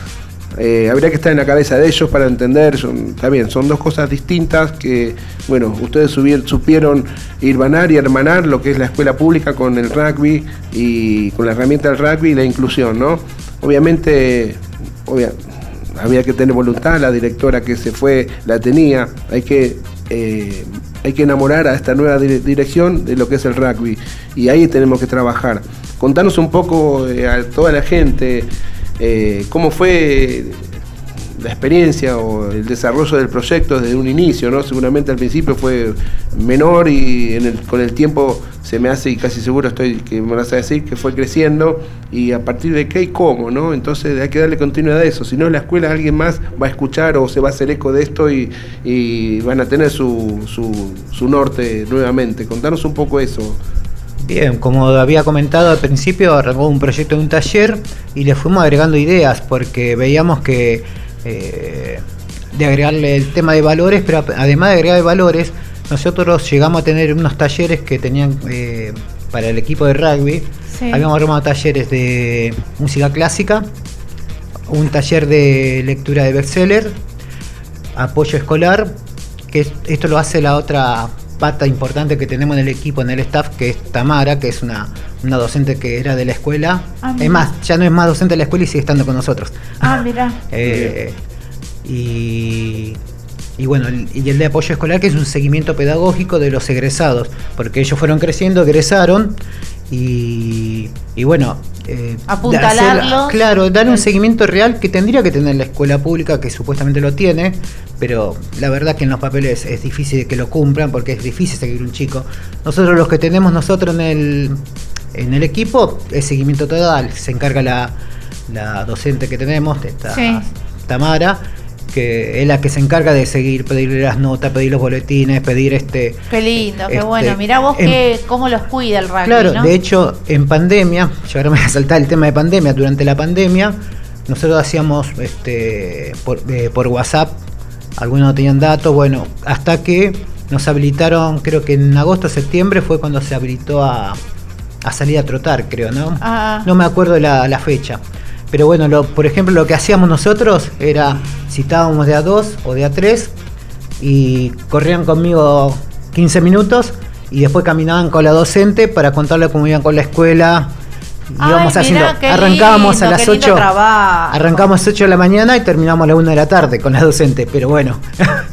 Eh, habría que estar en la cabeza de ellos para entender, son, está son dos cosas distintas que, bueno, ustedes supieron irvanar y hermanar lo que es la escuela pública con el rugby y con la herramienta del rugby y la inclusión, ¿no? Obviamente, había que tener voluntad, la directora que se fue la tenía, hay que, eh, hay que enamorar a esta nueva dirección de lo que es el rugby y ahí tenemos que trabajar. Contanos un poco eh, a toda la gente eh, cómo fue la experiencia o el desarrollo del proyecto desde un inicio, ¿no? Seguramente al principio fue menor y con el tiempo se me hace, y casi seguro estoy que me vas a decir, que fue creciendo y a partir de qué y cómo, ¿no? Entonces hay que darle continuidad a eso, si no en la escuela alguien más va a escuchar o se va a hacer eco de esto y, van a tener su, su, norte nuevamente. Contanos un poco eso. Bien, como había comentado al principio, arrancó un proyecto de un taller y le fuimos agregando ideas porque veíamos que eh, de agregarle el tema de valores, pero además de agregar valores, nosotros llegamos a tener unos talleres que tenían eh, para el equipo de rugby. Habíamos armado talleres de música clásica, un taller de lectura de bestseller, apoyo escolar, que esto lo hace la otra pata importante que tenemos en el equipo, en el staff, que es Tamara, que es una, docente que era de la escuela. Ah, es más, ya no es más docente de la escuela y sigue estando con nosotros. Ah, mira. Eh, y, y bueno, y el de apoyo escolar, que es un seguimiento pedagógico de los egresados, porque ellos fueron creciendo, egresaron y, y bueno, eh, apuntalarlos. claro, dar un seguimiento real que tendría que tener la escuela pública, que supuestamente lo tiene, pero la verdad que en los papeles es difícil que lo cumplan porque es difícil seguir un chico. Nosotros los que tenemos nosotros en el, en el equipo es seguimiento total, se encarga la, docente que tenemos, esta Tamara, que es la que se encarga de seguir, pedirle las notas, pedir los boletines, pedir este... Qué lindo, qué este, bueno. Mirá vos que, cómo los cuida el rugby, Claro, de hecho, en pandemia, yo ahora me voy a saltar el tema de pandemia, durante la pandemia, nosotros hacíamos este por, eh, por WhatsApp, algunos no tenían datos, bueno, hasta que nos habilitaron, creo que en agosto o septiembre fue cuando se habilitó a, a salir a trotar, creo, ¿no? Ah. No me acuerdo la, la fecha. Pero bueno, lo, por ejemplo, lo que hacíamos nosotros era, citábamos de a dos o de a tres y corrían conmigo 15 minutos y después caminaban con la docente para contarle cómo iban con la escuela. Íbamos haciendo, arrancábamos a las 8, arrancábamos a las 8 de la mañana y terminamos a las 1 de la tarde con la docente, pero bueno.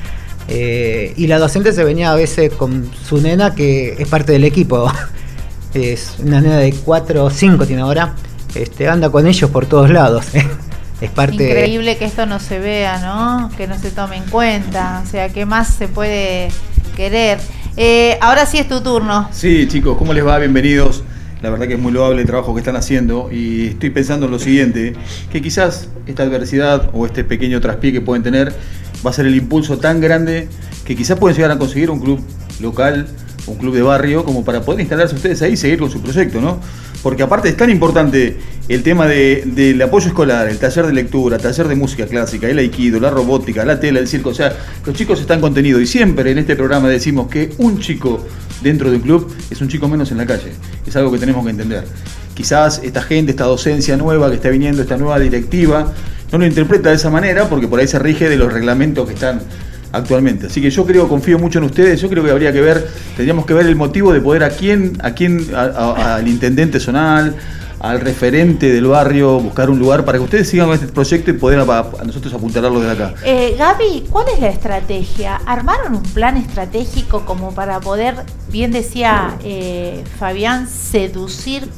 Eh, y la docente se venía a veces con su nena que es parte del equipo. es una nena de 4 o 5 tiene ahora este, anda con ellos por todos lados. es parte Increíble que esto no se vea, ¿no? Que no se tome en cuenta. O sea, ¿qué más se puede querer? Eh, ahora sí es tu turno. Sí, chicos, ¿cómo les va? Bienvenidos. La verdad que es muy loable el trabajo que están haciendo y estoy pensando en lo siguiente, que quizás esta adversidad o este pequeño traspié que pueden tener va a ser el impulso tan grande que quizás pueden llegar a conseguir un club local, un club de barrio, como para poder instalarse ustedes ahí y seguir con su proyecto, ¿no? Porque aparte es tan importante el tema del apoyo escolar, el taller de lectura, taller de música clásica, el aikido, la robótica, la tela, el circo, o sea, los chicos están contenidos y siempre en este programa decimos que un chico dentro de un club es un chico menos en la calle, es algo que tenemos que entender. Quizás esta gente, esta docencia nueva que está viniendo, esta nueva directiva, no lo interpreta de esa manera porque por ahí se rige de los reglamentos que están actualmente. Así que yo creo, confío mucho en ustedes, yo creo que habría que ver, tendríamos que ver el motivo de poder a quién, a quién, al intendente zonal, al referente del barrio, buscar un lugar para que ustedes sigan este proyecto y poder a, nosotros apuntalarlo desde acá. Eh, Gaby, ¿cuál es la estrategia? ¿Armaron un plan estratégico como para poder, bien decía eh, Fabián, seducir,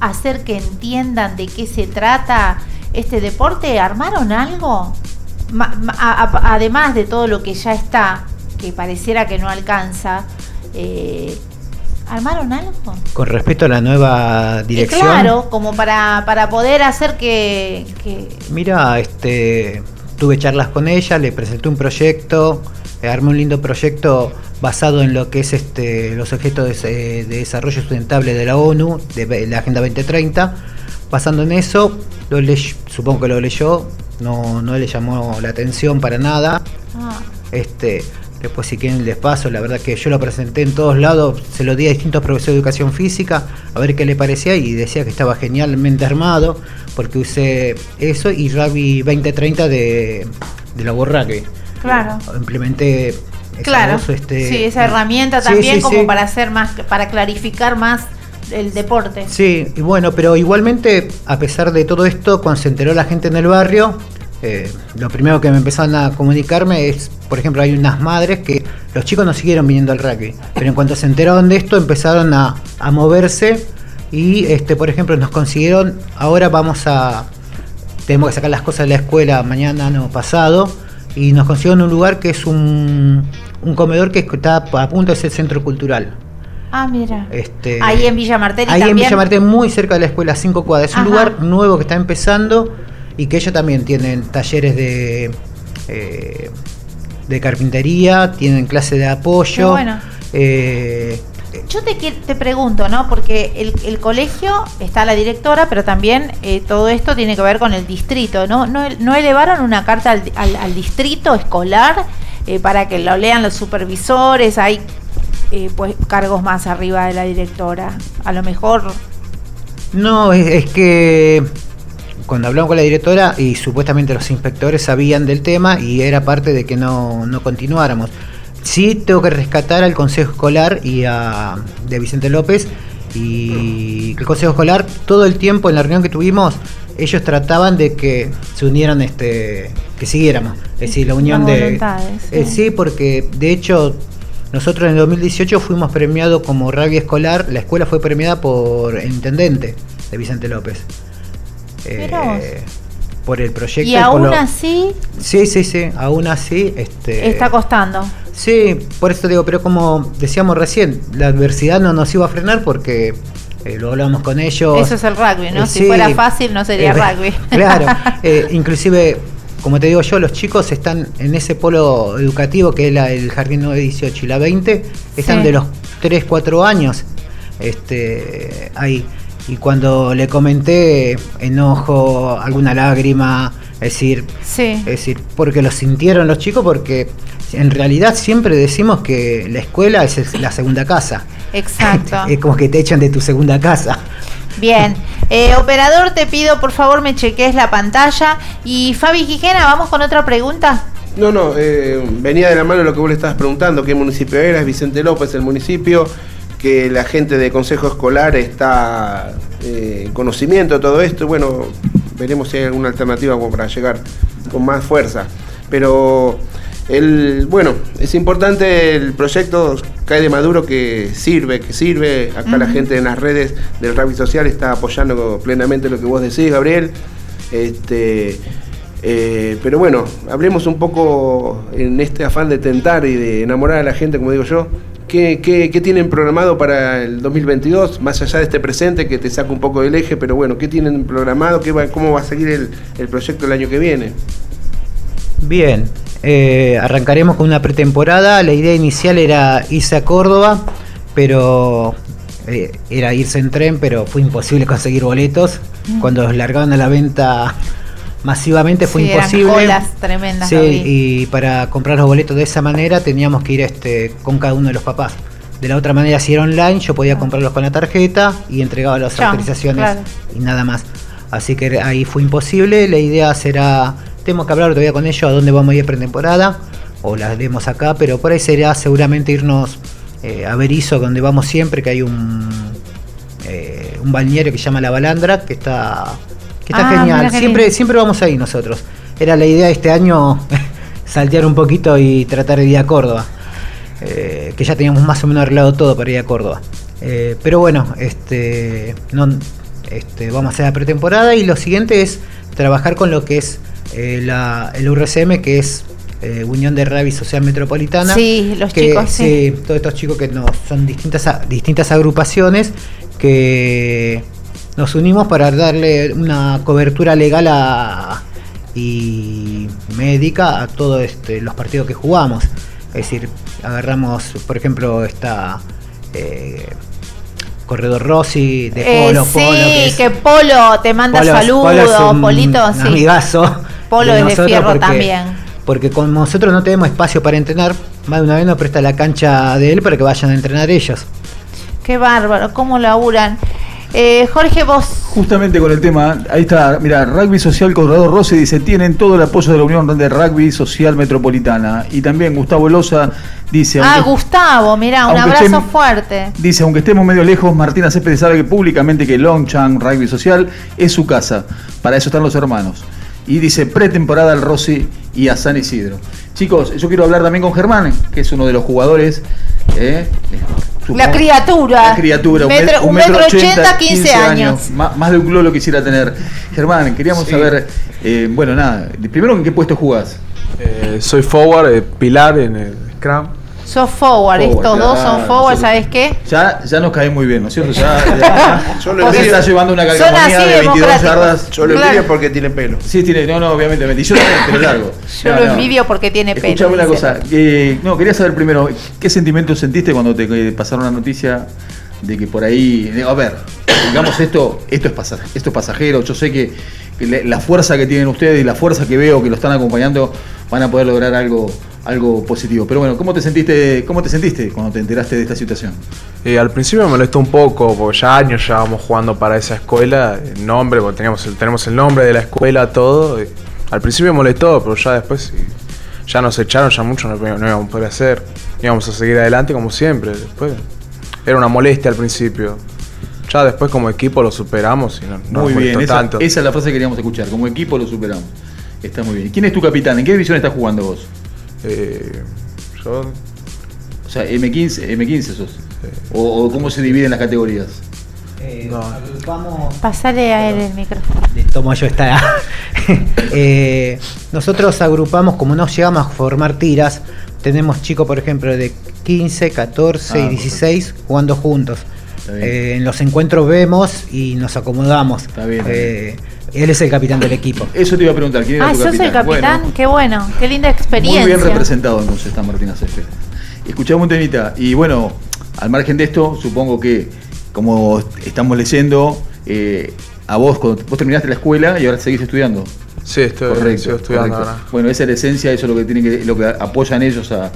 hacer que entiendan de qué se trata este deporte? ¿Armaron algo? Además de todo lo que ya está, que pareciera que no alcanza, eh, ¿armaron algo? Con respecto a la nueva dirección. claro, como para, para poder hacer que, Mira, este, tuve charlas con ella, le presenté un proyecto, eh, armé un lindo proyecto basado en lo que es este, los objetos de, desarrollo sustentable de la ONU, de la Agenda 2030. Basando en eso, lo supongo que lo leyó, no, no le llamó la atención para nada. Ah. Este, después si quieren les paso, la verdad que yo lo presenté en todos lados, se lo di a distintos profesores de educación física a ver qué le parecía y decía que estaba genialmente armado porque usé eso y Rugby 2030 de, de la Rugby. Claro. Implementé claro. este, sí, esa herramienta también como para hacer más, para clarificar más el deporte. Sí, y bueno, pero igualmente, a pesar de todo esto, cuando se enteró la gente en el barrio, eh, lo primero que me empezaron a comunicarme es, por ejemplo, hay unas madres que los chicos no siguieron viniendo al rugby, pero en cuanto se enteraron de esto empezaron a, moverse y, este, por ejemplo, nos consiguieron, ahora vamos a, tenemos que sacar las cosas de la escuela mañana, no pasado, y nos consiguieron un lugar que es un, un comedor que está a punto de ser centro cultural. Ah, mira. Este, ahí en Villa Martel. Ahí en Villa Martel, muy cerca de la escuela 5 cuadras. Es un lugar nuevo que está empezando y que ellos también tienen talleres de, eh, de carpintería, tienen clase de apoyo. Bueno. Eh, yo te, te pregunto, ¿no? Porque el, colegio está la directora, pero también eh, todo esto tiene que ver con el distrito, ¿no? ¿No, elevaron una carta al, al, distrito escolar para que lo lean los supervisores? Hay eh, pues cargos más arriba de la directora. A lo mejor. No, es, que cuando hablamos con la directora y supuestamente los inspectores sabían del tema y era parte de que no, no continuáramos. Sí tengo que rescatar al Consejo Escolar y a de Vicente López y el Consejo Escolar todo el tiempo en la reunión que tuvimos ellos trataban de que se unieran este que siguiéramos es decir la unión de eh, sí porque de hecho nosotros en el 2018 fuimos premiados como rabia escolar, la escuela fue premiada por el intendente de Vicente López. Eh, por el proyecto. ¿Y aún así? Sí, sí, sí, aún así. Este, Está costando. Sí, por eso digo, pero como decíamos recién, la adversidad no nos iba a frenar porque eh, lo hablamos con ellos. Eso es el rugby, ¿no? si fuera fácil no sería rugby. Claro, inclusive como te digo yo, los chicos están en ese polo educativo que es el Jardín 918 y la 20, están de los 3, 4 años este, ahí. Y cuando le comenté enojo, alguna lágrima, es decir, es decir, porque lo sintieron los chicos, porque en realidad siempre decimos que la escuela es la segunda casa. Exacto. es como que te echan de tu segunda casa. Bien, eh, operador, te pido por favor me cheques la pantalla. Y Fabi Quijena, vamos con otra pregunta. No, no, eh, venía de la mano lo que vos le estabas preguntando, qué municipio era, es Vicente López el municipio, que la gente de Consejo Escolar está eh, en conocimiento de todo esto, bueno, veremos si hay alguna alternativa para llegar con más fuerza. Pero el, bueno, es importante el proyecto Cae de Maduro que sirve, que sirve. Acá la gente en las redes del rugby social está apoyando plenamente lo que vos decís, Gabriel. Este, eh, pero bueno, hablemos un poco en este afán de tentar y de enamorar a la gente, como digo yo. ¿Qué, qué, tienen programado para el 2022? Más allá de este presente que te saca un poco del eje, pero bueno, ¿qué tienen programado? ¿Qué ¿Cómo va a seguir el, el proyecto el año que viene? Bien, eh, arrancaremos con una pretemporada. La idea inicial era irse a Córdoba, pero eh, era irse en tren, pero fue imposible conseguir boletos. Mm. Cuando los largaban a la venta masivamente fue imposible. Eran tremendas. Sí, y para comprar los boletos de esa manera teníamos que ir este, con cada uno de los papás. De la otra manera, si era online, yo podía ah. comprarlos con la tarjeta y entregaba las autorizaciones y nada más. Así que ahí fue imposible. La idea será tenemos que hablar todavía con ellos a dónde vamos a ir pretemporada, o las haremos acá, pero por ahí sería seguramente irnos eh, a Berizo, donde vamos siempre, que hay un, eh, un balneario que se llama La Balandra, que está, que está ah, genial. Siempre, siempre vamos ahí nosotros. Era la idea de este año saltear un poquito y tratar de ir a Córdoba. Eh, que ya teníamos más o menos arreglado todo para ir a Córdoba. pero bueno, este, no, este, vamos a hacer la pretemporada y lo siguiente es trabajar con lo que es eh, la, el URCM, que es eh, Unión de Rugby Social Metropolitana. Sí, los chicos, sí. Todos estos chicos que no, son distintas, distintas agrupaciones que nos unimos para darle una cobertura legal y médica a todos este, los partidos que jugamos. Es decir, agarramos, por ejemplo, esta eh, Corredor Rossi de Polo. sí, que, Polo te manda saludos, Polito. sí. amigazo. Polo de es de fierro también. Porque con nosotros no tenemos espacio para entrenar, más de una vez nos presta la cancha de él para que vayan a entrenar ellos. Qué bárbaro, cómo laburan. Eh, Jorge, vos. Justamente con el tema, ahí está, mira, Rugby Social Corredor Rossi dice, tienen todo el apoyo de la Unión de Rugby Social Metropolitana. Y también Gustavo Loza dice... Ah, Gustavo, mira, un abrazo fuerte. Dice, aunque estemos medio lejos, Martina Céspedes sabe que públicamente que Longchamp Rugby Social es su casa. Para eso están los hermanos y dice pretemporada al Rossi y a San Isidro. Chicos, yo quiero hablar también con Germán, que es uno de los jugadores. Eh, la criatura. La criatura, un metro, ochenta, 15, años. Más, de un club lo quisiera tener. Germán, queríamos saber, eh, bueno, nada, primero en qué puesto jugás. Eh, soy forward, pilar en el Scrum. Sos forward, estos dos son forward, ¿sabes qué? Ya, ya nos cae muy bien, ¿no es cierto? Ya, yo lo está llevando una calcomanía de 22 yardas. Yo lo envidio porque tiene pelo. Sí, tiene, no, no, obviamente. Y yo también, pero largo. Yo lo envidio porque tiene pelo. Escuchame una cosa. Eh, no, quería saber primero, ¿qué sentimientos sentiste cuando te eh, pasaron la noticia de que por ahí. a ver, digamos esto, esto es pasajero, esto es pasajero. Yo sé que la fuerza que tienen ustedes y la fuerza que veo que lo están acompañando van a poder lograr algo algo positivo. Pero bueno, ¿cómo te sentiste, cómo te sentiste cuando te enteraste de esta situación? Eh, al principio me molestó un poco, porque ya años llevábamos jugando para esa escuela, el nombre, porque teníamos el, tenemos el nombre de la escuela, todo. al principio me molestó, pero ya después ya nos echaron, ya mucho no, íbamos a poder hacer. Íbamos a seguir adelante como siempre. Después era una molestia al principio. Ya después como equipo lo superamos y no, Muy bien, esa, tanto. esa es la frase que queríamos escuchar. Como equipo lo superamos. Está muy bien. ¿Quién es tu capitán? ¿En qué división estás jugando vos? Eh, yo. O sea, M15, M15 sos. O, cómo se dividen las categorías? Eh, Pasale a él el micrófono. Tomo yo esta. eh, nosotros agrupamos, como no llegamos a formar tiras, tenemos chicos, por ejemplo, de 15, 14 y 16 ah, jugando juntos. Eh, en los encuentros vemos y nos acomodamos. Está bien, eh, Él es el capitán del equipo. Eso te iba a preguntar, ¿quién era ah, tu capitán? el capitán? qué bueno, qué linda experiencia. Muy bien representado entonces está Martina Cefe. Escuchamos un temita, y bueno, al margen de esto, supongo que como estamos leyendo, eh, a vos, vos terminaste la escuela y ahora seguís estudiando. Sí, estoy, estudiando ahora. Bueno, esa es la esencia, eso es lo que tiene que, lo que apoyan ellos a,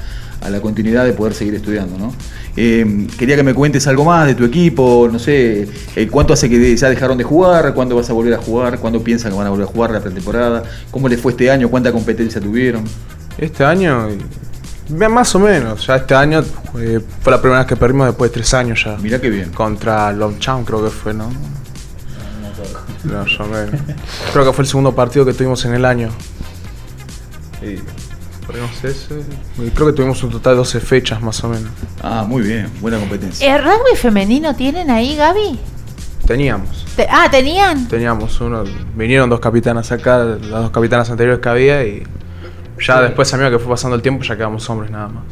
la continuidad de poder seguir estudiando, ¿no? Eh, quería que me cuentes algo más de tu equipo, no sé, eh, cuánto hace que ya dejaron de jugar, cuándo vas a volver a jugar, cuándo piensan que van a volver a jugar la pretemporada, cómo les fue este año, cuánta competencia tuvieron. Este año, más o menos, ya este año eh, fue la primera vez que perdimos después de tres años ya. Mira qué bien. Contra Longchamp creo que fue, ¿no? No, yo Creo que fue el segundo partido que tuvimos en el año. Y creo que tuvimos un total de 12 fechas más o menos. Ah, muy bien, buena competencia. ¿El rugby femenino tienen ahí, Gaby? Teníamos. ah, ¿tenían? Teníamos uno. Vinieron dos capitanas acá, las dos capitanas anteriores que había y ya después a mí que fue pasando el tiempo ya quedamos hombres nada más.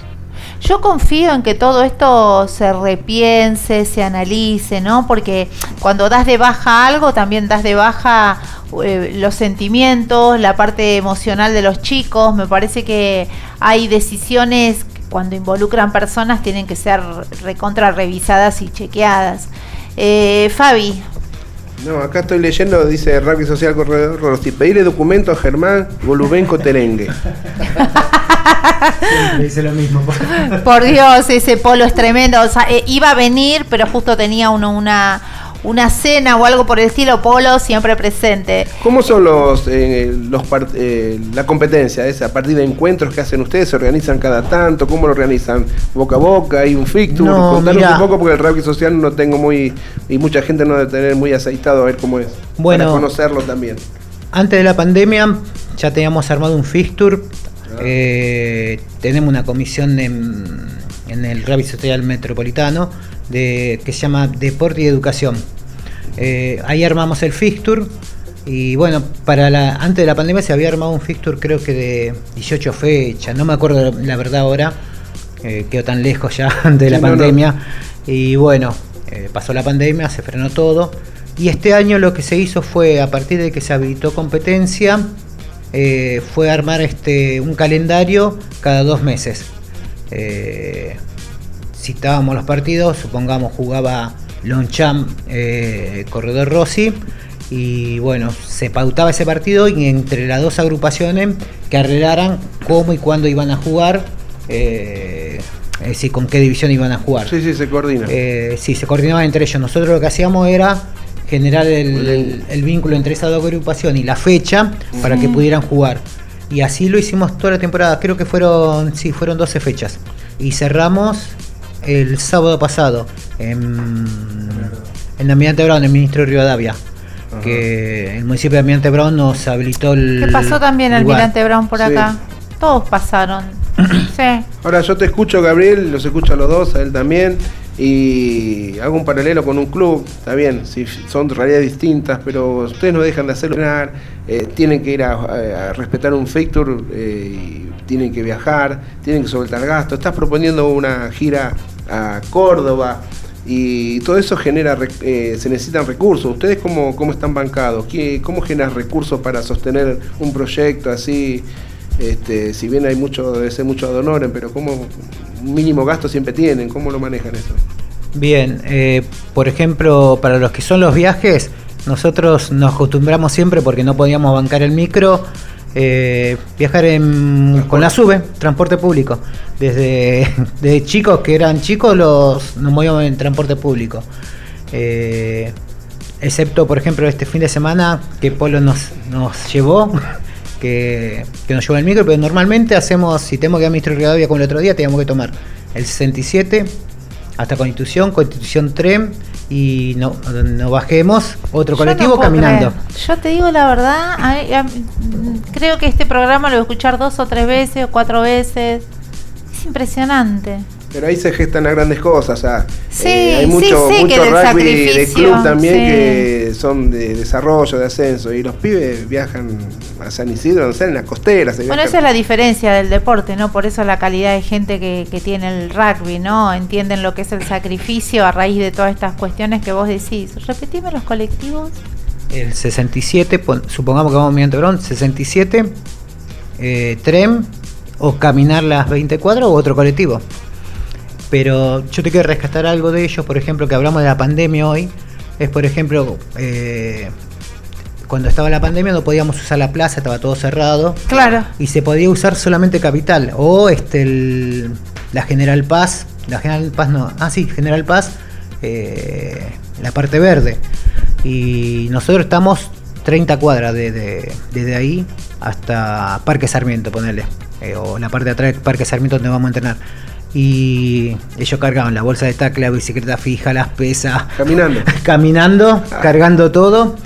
Yo confío en que todo esto se repiense, se analice, ¿no? Porque cuando das de baja algo, también das de baja eh, los sentimientos, la parte emocional de los chicos. Me parece que hay decisiones cuando involucran personas tienen que ser recontra revisadas y chequeadas. Eh, Fabi, no, acá estoy leyendo, dice Rugby Social Corredor Rossi, pedirle documento a Germán Golubenco Terengue. dice lo mismo. Por Dios, ese polo es tremendo. O sea, eh, iba a venir, pero justo tenía uno una una cena o algo por el estilo, Polo siempre presente. ¿Cómo son los, eh, los eh, la competencia esa? ¿A partir de encuentros que hacen ustedes? ¿Se organizan cada tanto? ¿Cómo lo organizan? ¿Boca a boca? ¿Hay un fixture? No, Contanos un poco porque el rugby social no tengo muy... y mucha gente no debe tener muy aceitado a ver cómo es. Bueno, para conocerlo también. Antes de la pandemia ya teníamos armado un fixture. Eh, tenemos una comisión en, en el rugby social metropolitano de, que se llama Deporte y Educación. Eh, ahí armamos el fixture y bueno, para la, antes de la pandemia se había armado un fixture creo que de 18 fechas, no me acuerdo la verdad ahora, eh, quedó tan lejos ya de la pandemia. Y bueno, eh, pasó la pandemia, se frenó todo. Y este año lo que se hizo fue, a partir de que se habilitó competencia, fue armar este, un calendario cada dos meses citábamos los partidos, supongamos jugaba Longchamp, eh, Corredor Rossi, y bueno, se pautaba ese partido y entre las dos agrupaciones que arreglaran cómo y cuándo iban a jugar, eh, es decir, con qué división iban a jugar. Sí, sí, se coordina. Eh, sí, se coordinaba entre ellos. Nosotros lo que hacíamos era generar el, vínculo entre esas dos agrupaciones y la fecha para que pudieran jugar. Y así lo hicimos toda la temporada. Creo que fueron, sí, fueron 12 fechas. Y cerramos el sábado pasado en, en Almirante Brown, el ministro de Rivadavia. Que el municipio de Almirante Brown nos habilitó el. ¿Qué pasó también Almirante Brown por acá? Todos pasaron. sí. Ahora yo te escucho, Gabriel, los escucho a los dos, a él también. Y hago un paralelo con un club, está bien, si son realidades distintas, pero ustedes no dejan de hacerlo, eh, tienen que ir a, respetar un fixture, eh, tienen que viajar, tienen que soltar gastos. Estás proponiendo una gira a Córdoba y todo eso genera, eh, se necesitan recursos. ¿Ustedes cómo, cómo están bancados? ¿Qué, ¿Cómo generas recursos para sostener un proyecto así? Este, si bien hay mucho, debe ser mucho ad pero ¿cómo mínimo gasto siempre tienen? ¿Cómo lo manejan eso? Bien, eh, por ejemplo, para los que son los viajes, nosotros nos acostumbramos siempre porque no podíamos bancar el micro eh, viajar con la SUBE, transporte público. Desde, chicos que eran chicos, los, nos movíamos en transporte público. Eh, excepto, por ejemplo, este fin de semana que Polo nos, nos llevó, que, nos llevó el micro, pero normalmente hacemos, si tenemos que ir a Ministro Rivadavia como el otro día, teníamos que tomar el 67 hasta Constitución, Constitución Tren y no, no bajemos otro colectivo caminando. Yo te digo la verdad, creo que este programa lo voy a escuchar dos o tres veces o cuatro veces. Es impresionante. Pero ahí se gestan las grandes cosas, o sea, sí, eh, hay mucho, sí, mucho rugby de club también que son de desarrollo, de ascenso, y los pibes viajan a San Isidro, no sé, en las costeras. Bueno, esa es la diferencia del deporte, ¿no? Por eso la calidad de gente que, que tiene el rugby, ¿no? Entienden lo que es el sacrificio a raíz de todas estas cuestiones que vos decís. Repetime los colectivos. el 67, supongamos que vamos mediante Perón, 67, eh, tren o caminar las 24 u otro colectivo. Pero yo te quiero rescatar algo de ellos, por ejemplo, que hablamos de la pandemia hoy, es por ejemplo, eh, cuando estaba la pandemia no podíamos usar la plaza, estaba todo cerrado. Claro. Y se podía usar solamente Capital o este la General Paz, la General Paz no, ah sí, General Paz, eh, la parte verde. Y nosotros estamos 30 cuadras de, desde ahí hasta Parque Sarmiento, ponerle. Eh, o la parte de atrás del Parque Sarmiento donde vamos a entrenar. Y ellos cargaban la bolsa de tacle, la bicicleta fija, las pesas. Caminando. caminando, ah. cargando todo.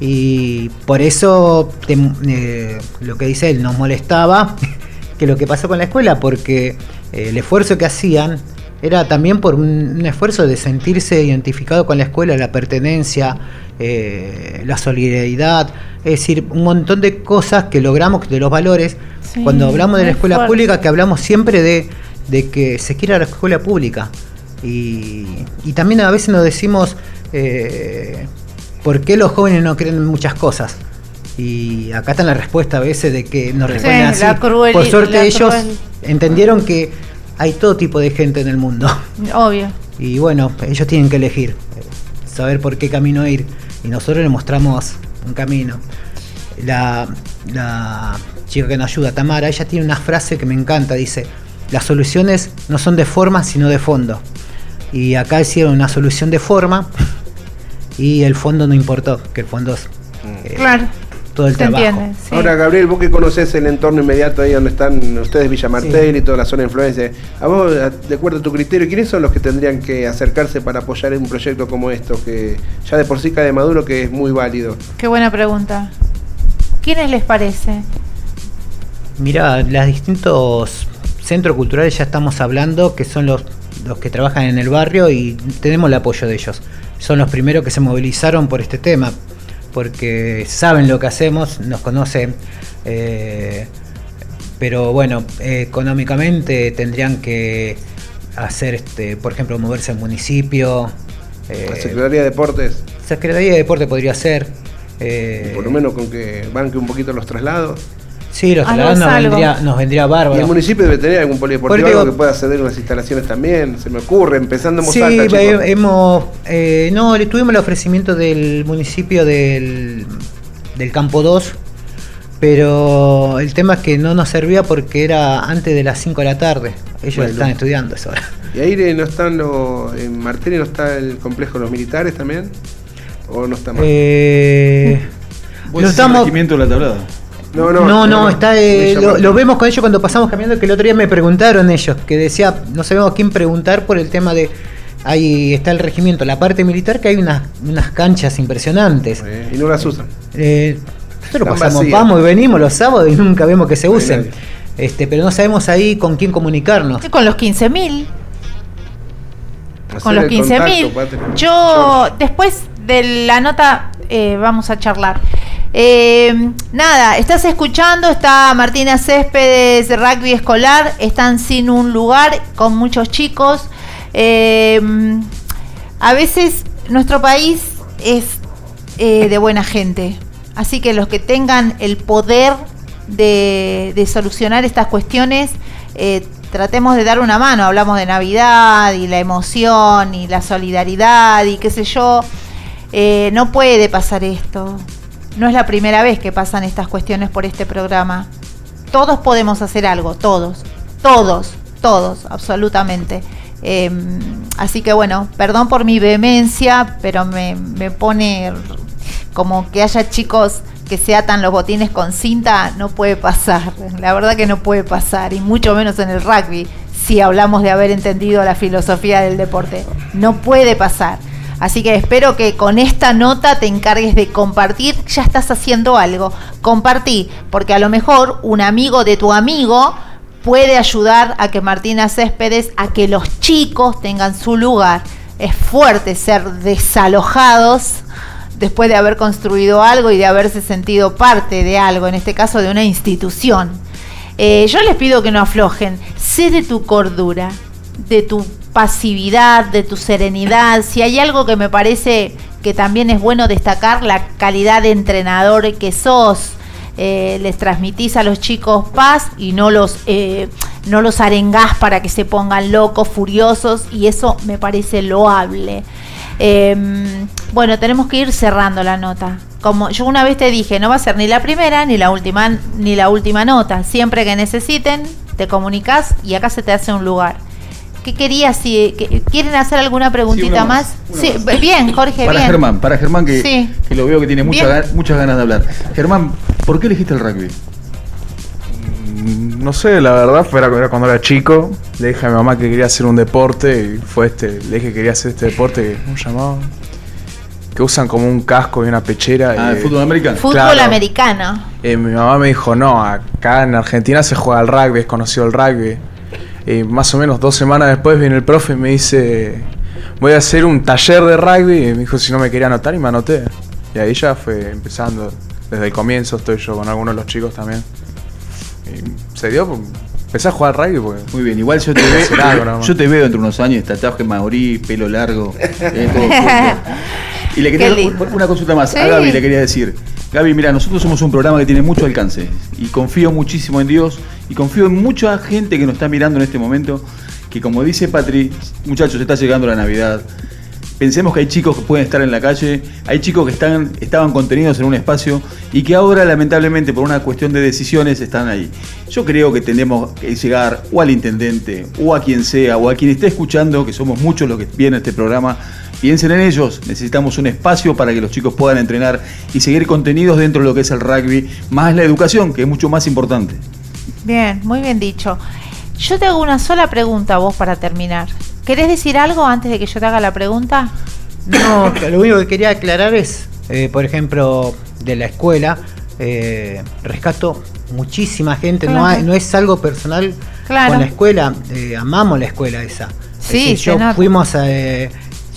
Y por eso eh, lo que dice él nos molestaba que lo que pasó con la escuela, porque eh, el esfuerzo que hacían era también por un, esfuerzo de sentirse identificado con la escuela, la pertenencia, eh, la solidaridad, es decir, un montón de cosas que logramos de los valores. Cuando hablamos de la escuela pública, que hablamos siempre de, que se quiera la escuela pública. Y, también a veces nos decimos, eh, ¿por qué los jóvenes no creen en muchas cosas? Y acá está la respuesta a veces de que nos responden así. Por suerte ellos entendieron que hay todo tipo de gente en el mundo. Obvio. Y bueno, ellos tienen que elegir, saber por qué camino ir. Y nosotros les mostramos un camino. La, chica que nos ayuda, Tamara, ella tiene una frase que me encanta, dice, las soluciones no son de forma, sino de fondo. Y acá hicieron una solución de forma y el fondo no importó, que el fondo es... Eh, claro todo el trabajo. Ahora, Gabriel, vos que conoces el entorno inmediato ahí donde están ustedes, Villa Martel y toda la zona de influencia, a vos, de acuerdo a tu criterio, ¿quiénes son los que tendrían que acercarse para apoyar un proyecto como esto, que ya de por sí cae de maduro, que es muy válido? Qué buena pregunta. ¿Quiénes les parece? Mira, los distintos centros culturales ya estamos hablando, que son los, los que trabajan en el barrio y tenemos el apoyo de ellos. Son los primeros que se movilizaron por este tema porque saben lo que hacemos, nos conocen, eh, pero bueno, económicamente tendrían que hacer, este, por ejemplo, moverse al municipio. Eh, ¿La Secretaría de Deportes? Secretaría de Deportes podría ser. Eh, por lo menos con que banque un poquito los traslados. Sí, los traslados nos vendría, nos vendría, bárbaro. Y el municipio debe tener algún polideportivo que pueda ceder unas instalaciones también, se me ocurre, empezando en Sí, hemos, eh, no, le tuvimos el ofrecimiento del municipio del, del Campo 2, pero el tema es que no nos servía porque era antes de las 5 de la tarde. Ellos están estudiando eso ¿Y ahí no están los, en Martínez no está el complejo de los militares también? ¿O no está más? Eh, no estamos... de la tablada. No, no, no, está, eh, lo, vemos con ellos cuando pasamos caminando, que el otro día me preguntaron ellos, que decía, no sabemos a quién preguntar por el tema de, ahí está el regimiento, la parte militar, que hay unas, unas canchas impresionantes. y no las usan. Eh, nosotros pasamos, vamos y venimos los sábados y nunca vemos que se usen. Este, pero no sabemos ahí con quién comunicarnos. Con los 15.000. Con los 15.000. Yo, después de la nota, eh, vamos a charlar. Eh, nada, estás escuchando, está Martina Céspedes de Rugby Escolar, están sin un lugar con muchos chicos. Eh, a veces nuestro país es eh, de buena gente, así que los que tengan el poder de, de solucionar estas cuestiones, tratemos de dar una mano. Hablamos de Navidad y la emoción y la solidaridad y qué sé yo. no puede pasar esto no es la primera vez que pasan estas cuestiones por este programa. Todos podemos hacer algo, todos, todos, todos, absolutamente. Em, así que bueno, perdón por mi vehemencia, pero me, me pone como que haya chicos que se atan los botines con cinta, no puede pasar. La verdad que no puede pasar, y mucho menos en el rugby, si hablamos de haber entendido la filosofía del deporte. No puede pasar. Así que espero que con esta nota te encargues de compartir, ya estás haciendo algo. Compartí, porque a lo mejor un amigo de tu amigo puede ayudar a que Martina Céspedes, a que los chicos tengan su lugar. Es fuerte ser desalojados después de haber construido algo y de haberse sentido parte de algo, en este caso de una institución. Eh, yo les pido que no aflojen, sé de tu cordura, de tu pasividad, de tu serenidad, si hay algo que me parece que también es bueno destacar la calidad de entrenador que sos. Eh, les transmitís a los chicos paz y no los, eh, no los arengás para que se pongan locos, furiosos, y eso me parece loable. Em, bueno, tenemos que ir cerrando la nota. Como yo una vez te dije, no va a ser ni la primera ni la última ni la última nota. Siempre que necesiten, te comunicas y acá se te hace un lugar. ¿Qué querías? Si, ¿Quieren hacer alguna preguntita más? sí, bien, Jorge. Para Germán, para Germán que, lo veo que tiene muchas ganas de hablar. Germán, ¿por qué elegiste el rugby? Mm, no sé, la verdad, fue cuando era chico. Le dije a mi mamá que quería hacer un deporte y fue este. Le dije que quería hacer este deporte, ¿cómo se llamaba? Que usan como un casco y una pechera. Ah, el fútbol americano. Fútbol americano. mi mamá me dijo, no, acá en Argentina se juega el rugby, es conocido el rugby. Más o menos dos semanas después viene el profe y me dice, voy a hacer un taller de rugby. Y me dijo si no me quería anotar y me anoté. Y ahí ya fue empezando. Desde el comienzo estoy yo con algunos de los chicos también. Y se dio, pues, empecé a jugar rugby. Porque Muy bien, igual yo te, veo, yo te veo entre unos años, tatuaje maorí, pelo largo. Eh, y le quería una consulta más. A Gaby le quería decir. Gaby, mira, nosotros somos un programa que tiene mucho alcance y confío muchísimo en Dios y confío en mucha gente que nos está mirando en este momento, que como dice Patri, muchachos, está llegando la Navidad. Pensemos que hay chicos que pueden estar en la calle, hay chicos que están, estaban contenidos en un espacio y que ahora lamentablemente por una cuestión de decisiones están ahí. Yo creo que tenemos que llegar o al intendente o a quien sea o a quien esté escuchando, que somos muchos los que vienen a este programa, Piensen en ellos, necesitamos un espacio para que los chicos puedan entrenar y seguir contenidos dentro de lo que es el rugby, más la educación, que es mucho más importante. Bien, muy bien dicho. Yo te hago una sola pregunta a vos para terminar. ¿Querés decir algo antes de que yo te haga la pregunta? No, lo único que quería aclarar es, eh, por ejemplo, de la escuela, eh, rescato muchísima gente, no, no es algo personal con la escuela, eh, amamos la escuela esa. Sí, yo fuimos a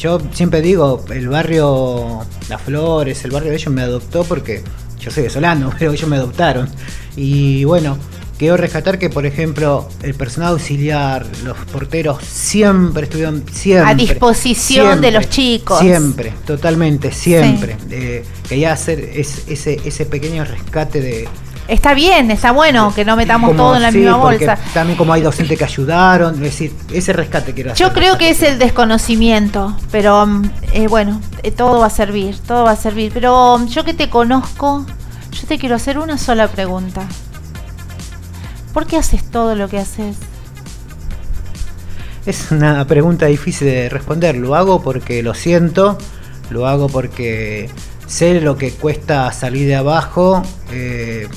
yo siempre digo, el barrio Las Flores, el barrio de ellos me adoptó porque yo soy de Solano, pero ellos me adoptaron. Y bueno, quiero rescatar que, por ejemplo, el personal auxiliar, los porteros, siempre estuvieron siempre. A disposición de los chicos. Siempre, totalmente, siempre. quería hacer ese, ese pequeño rescate de, Está bien, está bueno que no metamos todo en la misma bolsa. También como hay docentes que ayudaron, es decir, ese rescate quiero hacer. Yo creo que es el desconocimiento, pero mm, eh, bueno, eh, todo va a servir, todo va a servir. Pero mm, yo que te conozco, yo te quiero hacer una sola pregunta. ¿Por qué haces todo lo que haces? Es una pregunta difícil de responder. Lo hago porque lo siento, lo hago porque sé lo que cuesta salir de abajo. Eh,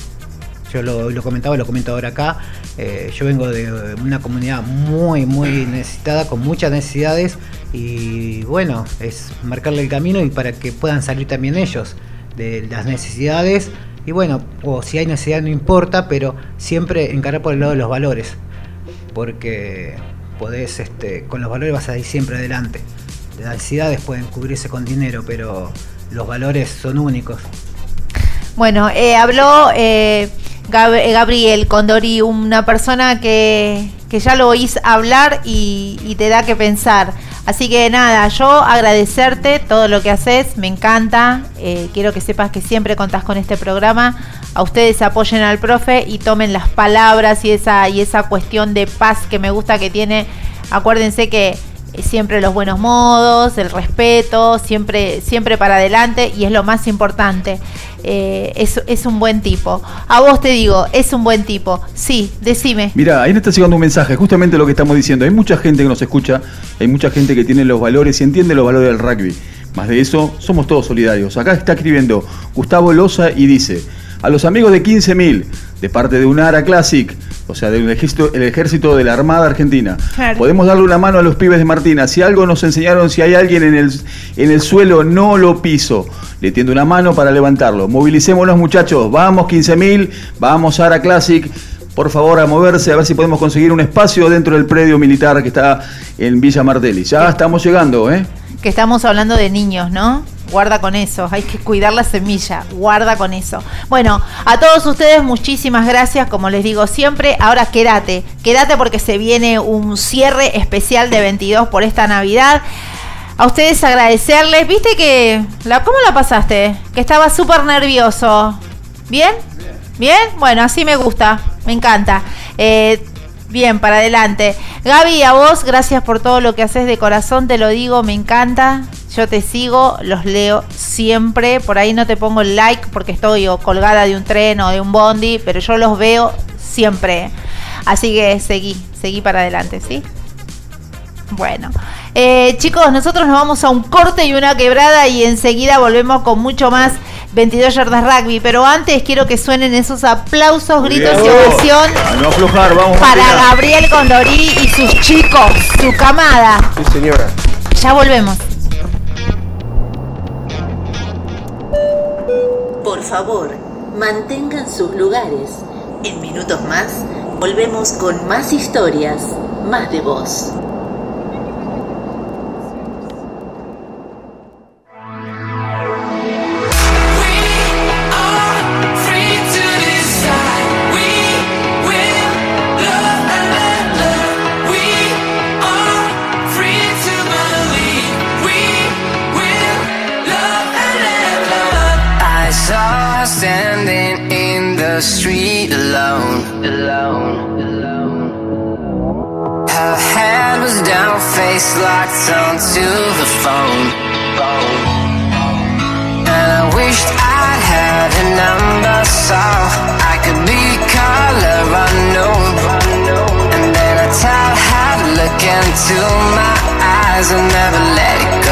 yo lo, comentaba, lo comento ahora acá, eh, yo vengo de una comunidad muy, muy necesitada, con muchas necesidades, y bueno, es marcarle el camino y para que puedan salir también ellos de las necesidades, y bueno, o si hay necesidad no importa, pero siempre encarar por el lado de los valores, porque podés, este, con los valores vas a ir siempre adelante. Las necesidades pueden cubrirse con dinero, pero los valores son únicos. Bueno, eh, habló eh, eh, Gabriel Condori, una persona que, ya lo oís hablar y, te da que pensar. Así que nada, yo agradecerte todo lo que haces, me encanta. Eh, quiero que sepas que siempre contás con este programa. A ustedes apoyen al profe y tomen las palabras y esa, y esa cuestión de paz que me gusta que tiene. Acuérdense que siempre los buenos modos, el respeto, siempre, siempre para adelante y es lo más importante. Eh, es, un buen tipo. A vos te digo, es un buen tipo. Sí, decime. Mira, ahí me está llegando un mensaje, justamente lo que estamos diciendo. Hay mucha gente que nos escucha, hay mucha gente que tiene los valores y entiende los valores del rugby. Más de eso, somos todos solidarios. Acá está escribiendo Gustavo Loza y dice, a los amigos de 15.000, de parte de UNARA Classic, o sea, del ejército, el ejército de la Armada Argentina. Podemos darle una mano a los pibes de Martina. Si algo nos enseñaron, si hay alguien en el, en el suelo, no lo piso. Le tiendo una mano para levantarlo. Movilicémonos, muchachos. Vamos, 15.000. Vamos, Ara Classic. Por favor, a moverse, a ver si podemos conseguir un espacio dentro del predio militar que está en Villa Martelli. Ya estamos llegando, ¿eh? Que estamos hablando de niños, ¿no? Guarda con eso, hay que cuidar la semilla, guarda con eso. Bueno, a todos ustedes muchísimas gracias, como les digo siempre. Ahora quédate, quédate porque se viene un cierre especial de 22 por esta Navidad. a ustedes agradecerles. Viste que. La, ¿Cómo la pasaste? Que estaba súper nervioso. ¿Bien? ¿Bien? Bueno, así me gusta. Me encanta. Eh, bien, para adelante. Gaby, a vos, gracias por todo lo que haces de corazón. Te lo digo, me encanta. Yo te sigo, los leo siempre. Por ahí no te pongo el like porque estoy colgada de un tren o de un bondi, pero yo los veo siempre. Así que seguí, seguí para adelante, ¿sí? Bueno, eh, chicos, nosotros nos vamos a un corte y una quebrada y enseguida volvemos con mucho más 22 yardas rugby. Pero antes quiero que suenen esos aplausos, gritos y ovación para Gabriel Condorí y sus chicos, su camada. Sí, señora. Ya volvemos. Por favor, mantengan sus lugares. En minutos más, volvemos con más historias, más de voz. the street alone. Alone. alone. Her head was down, face locked onto the phone. And I wished I had a number so I could be color unknown. And then I tell her to look into my eyes and never let it go.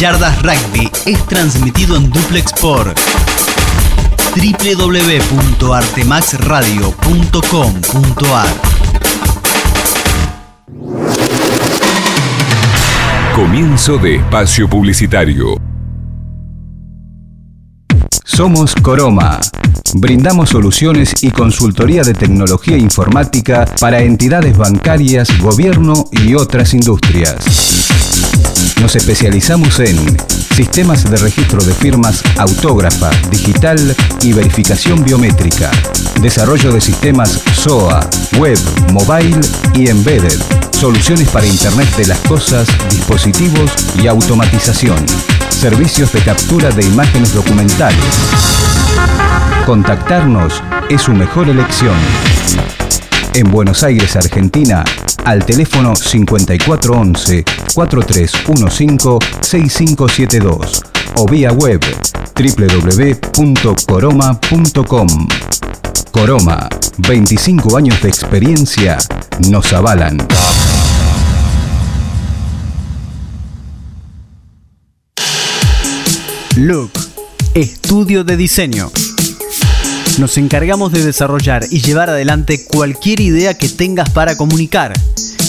Yardas Rugby es transmitido en duplex por www.artemaxradio.com.ar Comienzo de espacio publicitario. Somos Coroma. Brindamos soluciones y consultoría de tecnología informática para entidades bancarias, gobierno y otras industrias. Nos especializamos en sistemas de registro de firmas autógrafa, digital y verificación biométrica, desarrollo de sistemas SOA, web, mobile y embedded, soluciones para Internet de las Cosas, dispositivos y automatización, servicios de captura de imágenes documentales. Contactarnos es su mejor elección. En Buenos Aires, Argentina, al teléfono 5411-4315-6572 o vía web www.coroma.com. Coroma, 25 años de experiencia nos avalan. Look, estudio de diseño. Nos encargamos de desarrollar y llevar adelante cualquier idea que tengas para comunicar,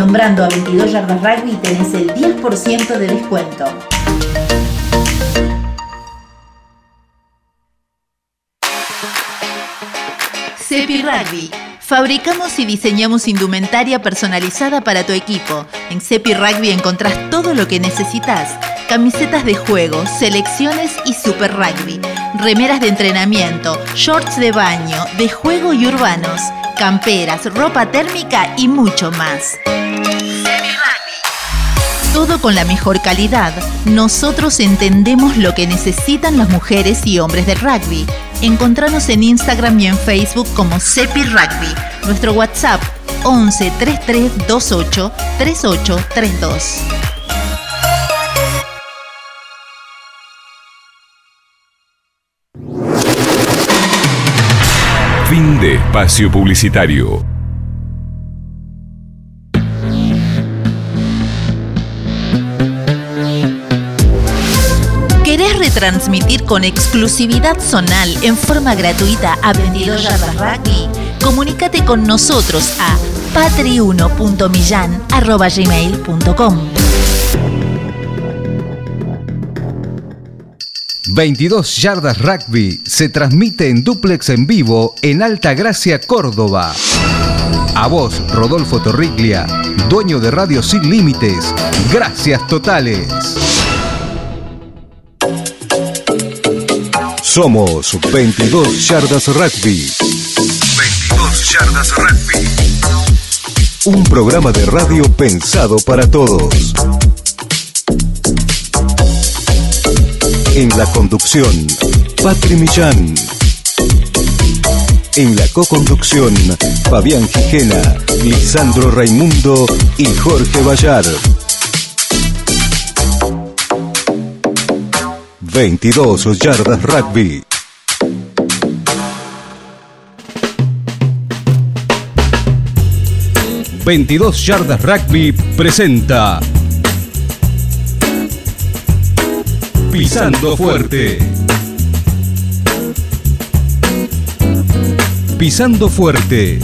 Nombrando a 22 Yardas Rugby tenés el 10% de descuento. Cepi Rugby. Fabricamos y diseñamos indumentaria personalizada para tu equipo. En Cepi Rugby encontrás todo lo que necesitas. Camisetas de juego, selecciones y super rugby. Remeras de entrenamiento, shorts de baño, de juego y urbanos. Camperas, ropa térmica y mucho más. Todo con la mejor calidad. Nosotros entendemos lo que necesitan las mujeres y hombres del rugby. Encontranos en Instagram y en Facebook como Cepi Rugby. Nuestro WhatsApp 11 33 28 3832. Fin de espacio publicitario. ¿Querés retransmitir con exclusividad zonal en forma gratuita a 22 yardas rugby? Comunícate con nosotros a patri1.millan.gmail.com 22 Yardas Rugby se transmite en duplex en vivo en Alta Gracia, Córdoba. A vos, Rodolfo Torriglia, dueño de Radio Sin Límites. Gracias totales. Somos 22 Yardas Rugby. 22 Yardas Rugby. Un programa de radio pensado para todos. En la conducción, Patri Millán. En la co-conducción, Fabián Gijena, Lisandro Raimundo y Jorge Vallar. 22 yardas rugby. ...22 Yardas Rugby presenta... Pisando Fuerte. Pisando Fuerte.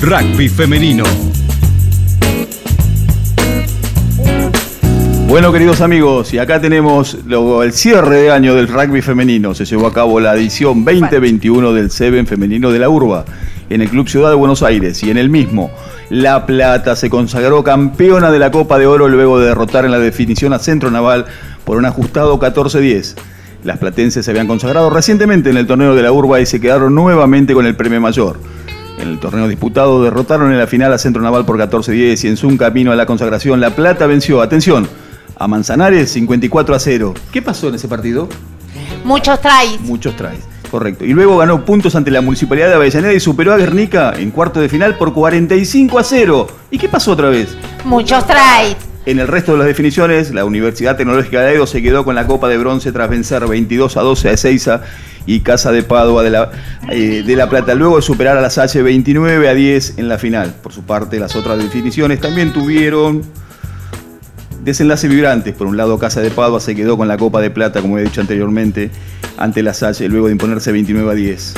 Rugby femenino. Bueno, queridos amigos, y acá tenemos el cierre de año del rugby femenino. Se llevó a cabo la edición 2021 del Seven femenino de la Urba en el Club Ciudad de Buenos Aires y en el mismo La Plata se consagró campeona de la Copa de Oro luego de derrotar en la definición a Centro Naval por un ajustado 14-10. Las platenses se habían consagrado recientemente en el torneo de la Urba y se quedaron nuevamente con el premio mayor. En el torneo disputado derrotaron en la final a Centro Naval por 14-10 y en su camino a la consagración La Plata venció, atención, a Manzanares 54 a 0. ¿Qué pasó en ese partido? Muchos tries. Muchos tries. Correcto. Y luego ganó puntos ante la Municipalidad de Avellaneda y superó a Guernica en cuarto de final por 45 a 0. ¿Y qué pasó otra vez? Muchos tries. En el resto de las definiciones, la Universidad Tecnológica de Edo se quedó con la Copa de Bronce tras vencer 22 a 12 a Ezeiza y Casa de Padua de la, eh, de la Plata, luego de superar a las H 29 a 10 en la final. Por su parte, las otras definiciones también tuvieron desenlace vibrantes. Por un lado, Casa de Padua se quedó con la Copa de Plata, como he dicho anteriormente, ante la Salle, luego de imponerse 29 a 10.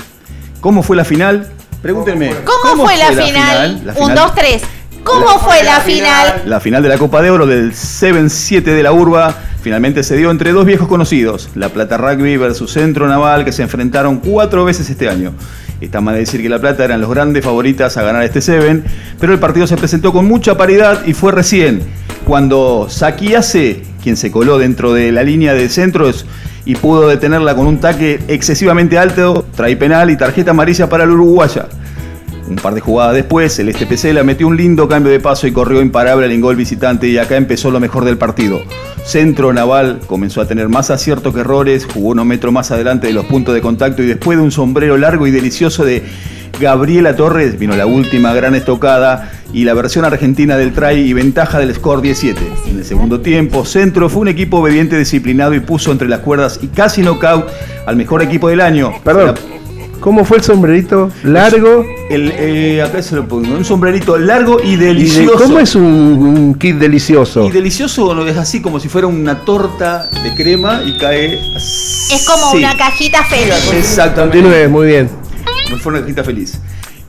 ¿Cómo fue la final? Pregúntenme. ¿Cómo, fue, la, final? Un, dos, tres. ¿Cómo fue la, final? La final de la Copa de Oro del 7-7 de la Urba finalmente se dio entre dos viejos conocidos, La Plata Rugby versus Centro Naval, que se enfrentaron cuatro veces este año. Está mal decir que La Plata eran los grandes favoritas a ganar este Seven, pero el partido se presentó con mucha paridad y fue recién cuando Sakiase, quien se coló dentro de la línea de centros y pudo detenerla con un taque excesivamente alto, trae penal y tarjeta amarilla para el uruguaya. Un par de jugadas después, el STPC la metió un lindo cambio de paso y corrió imparable al gol visitante y acá empezó lo mejor del partido. Centro Naval comenzó a tener más aciertos que errores, jugó unos metros más adelante de los puntos de contacto y después de un sombrero largo y delicioso de Gabriela Torres vino la última gran estocada y la versión argentina del try y ventaja del score 17. En el segundo tiempo, Centro fue un equipo obediente, disciplinado y puso entre las cuerdas y casi knockout al mejor equipo del año. Perdón. ¿Cómo fue el sombrerito? ¿Largo? El, eh, acá se lo pongo. Un sombrerito largo y delicioso. ¿Cómo es un, kit delicioso? Y delicioso lo es así como si fuera una torta de crema y cae. Es como una cajita feliz. Exactamente. muy bien. Fue una cajita feliz.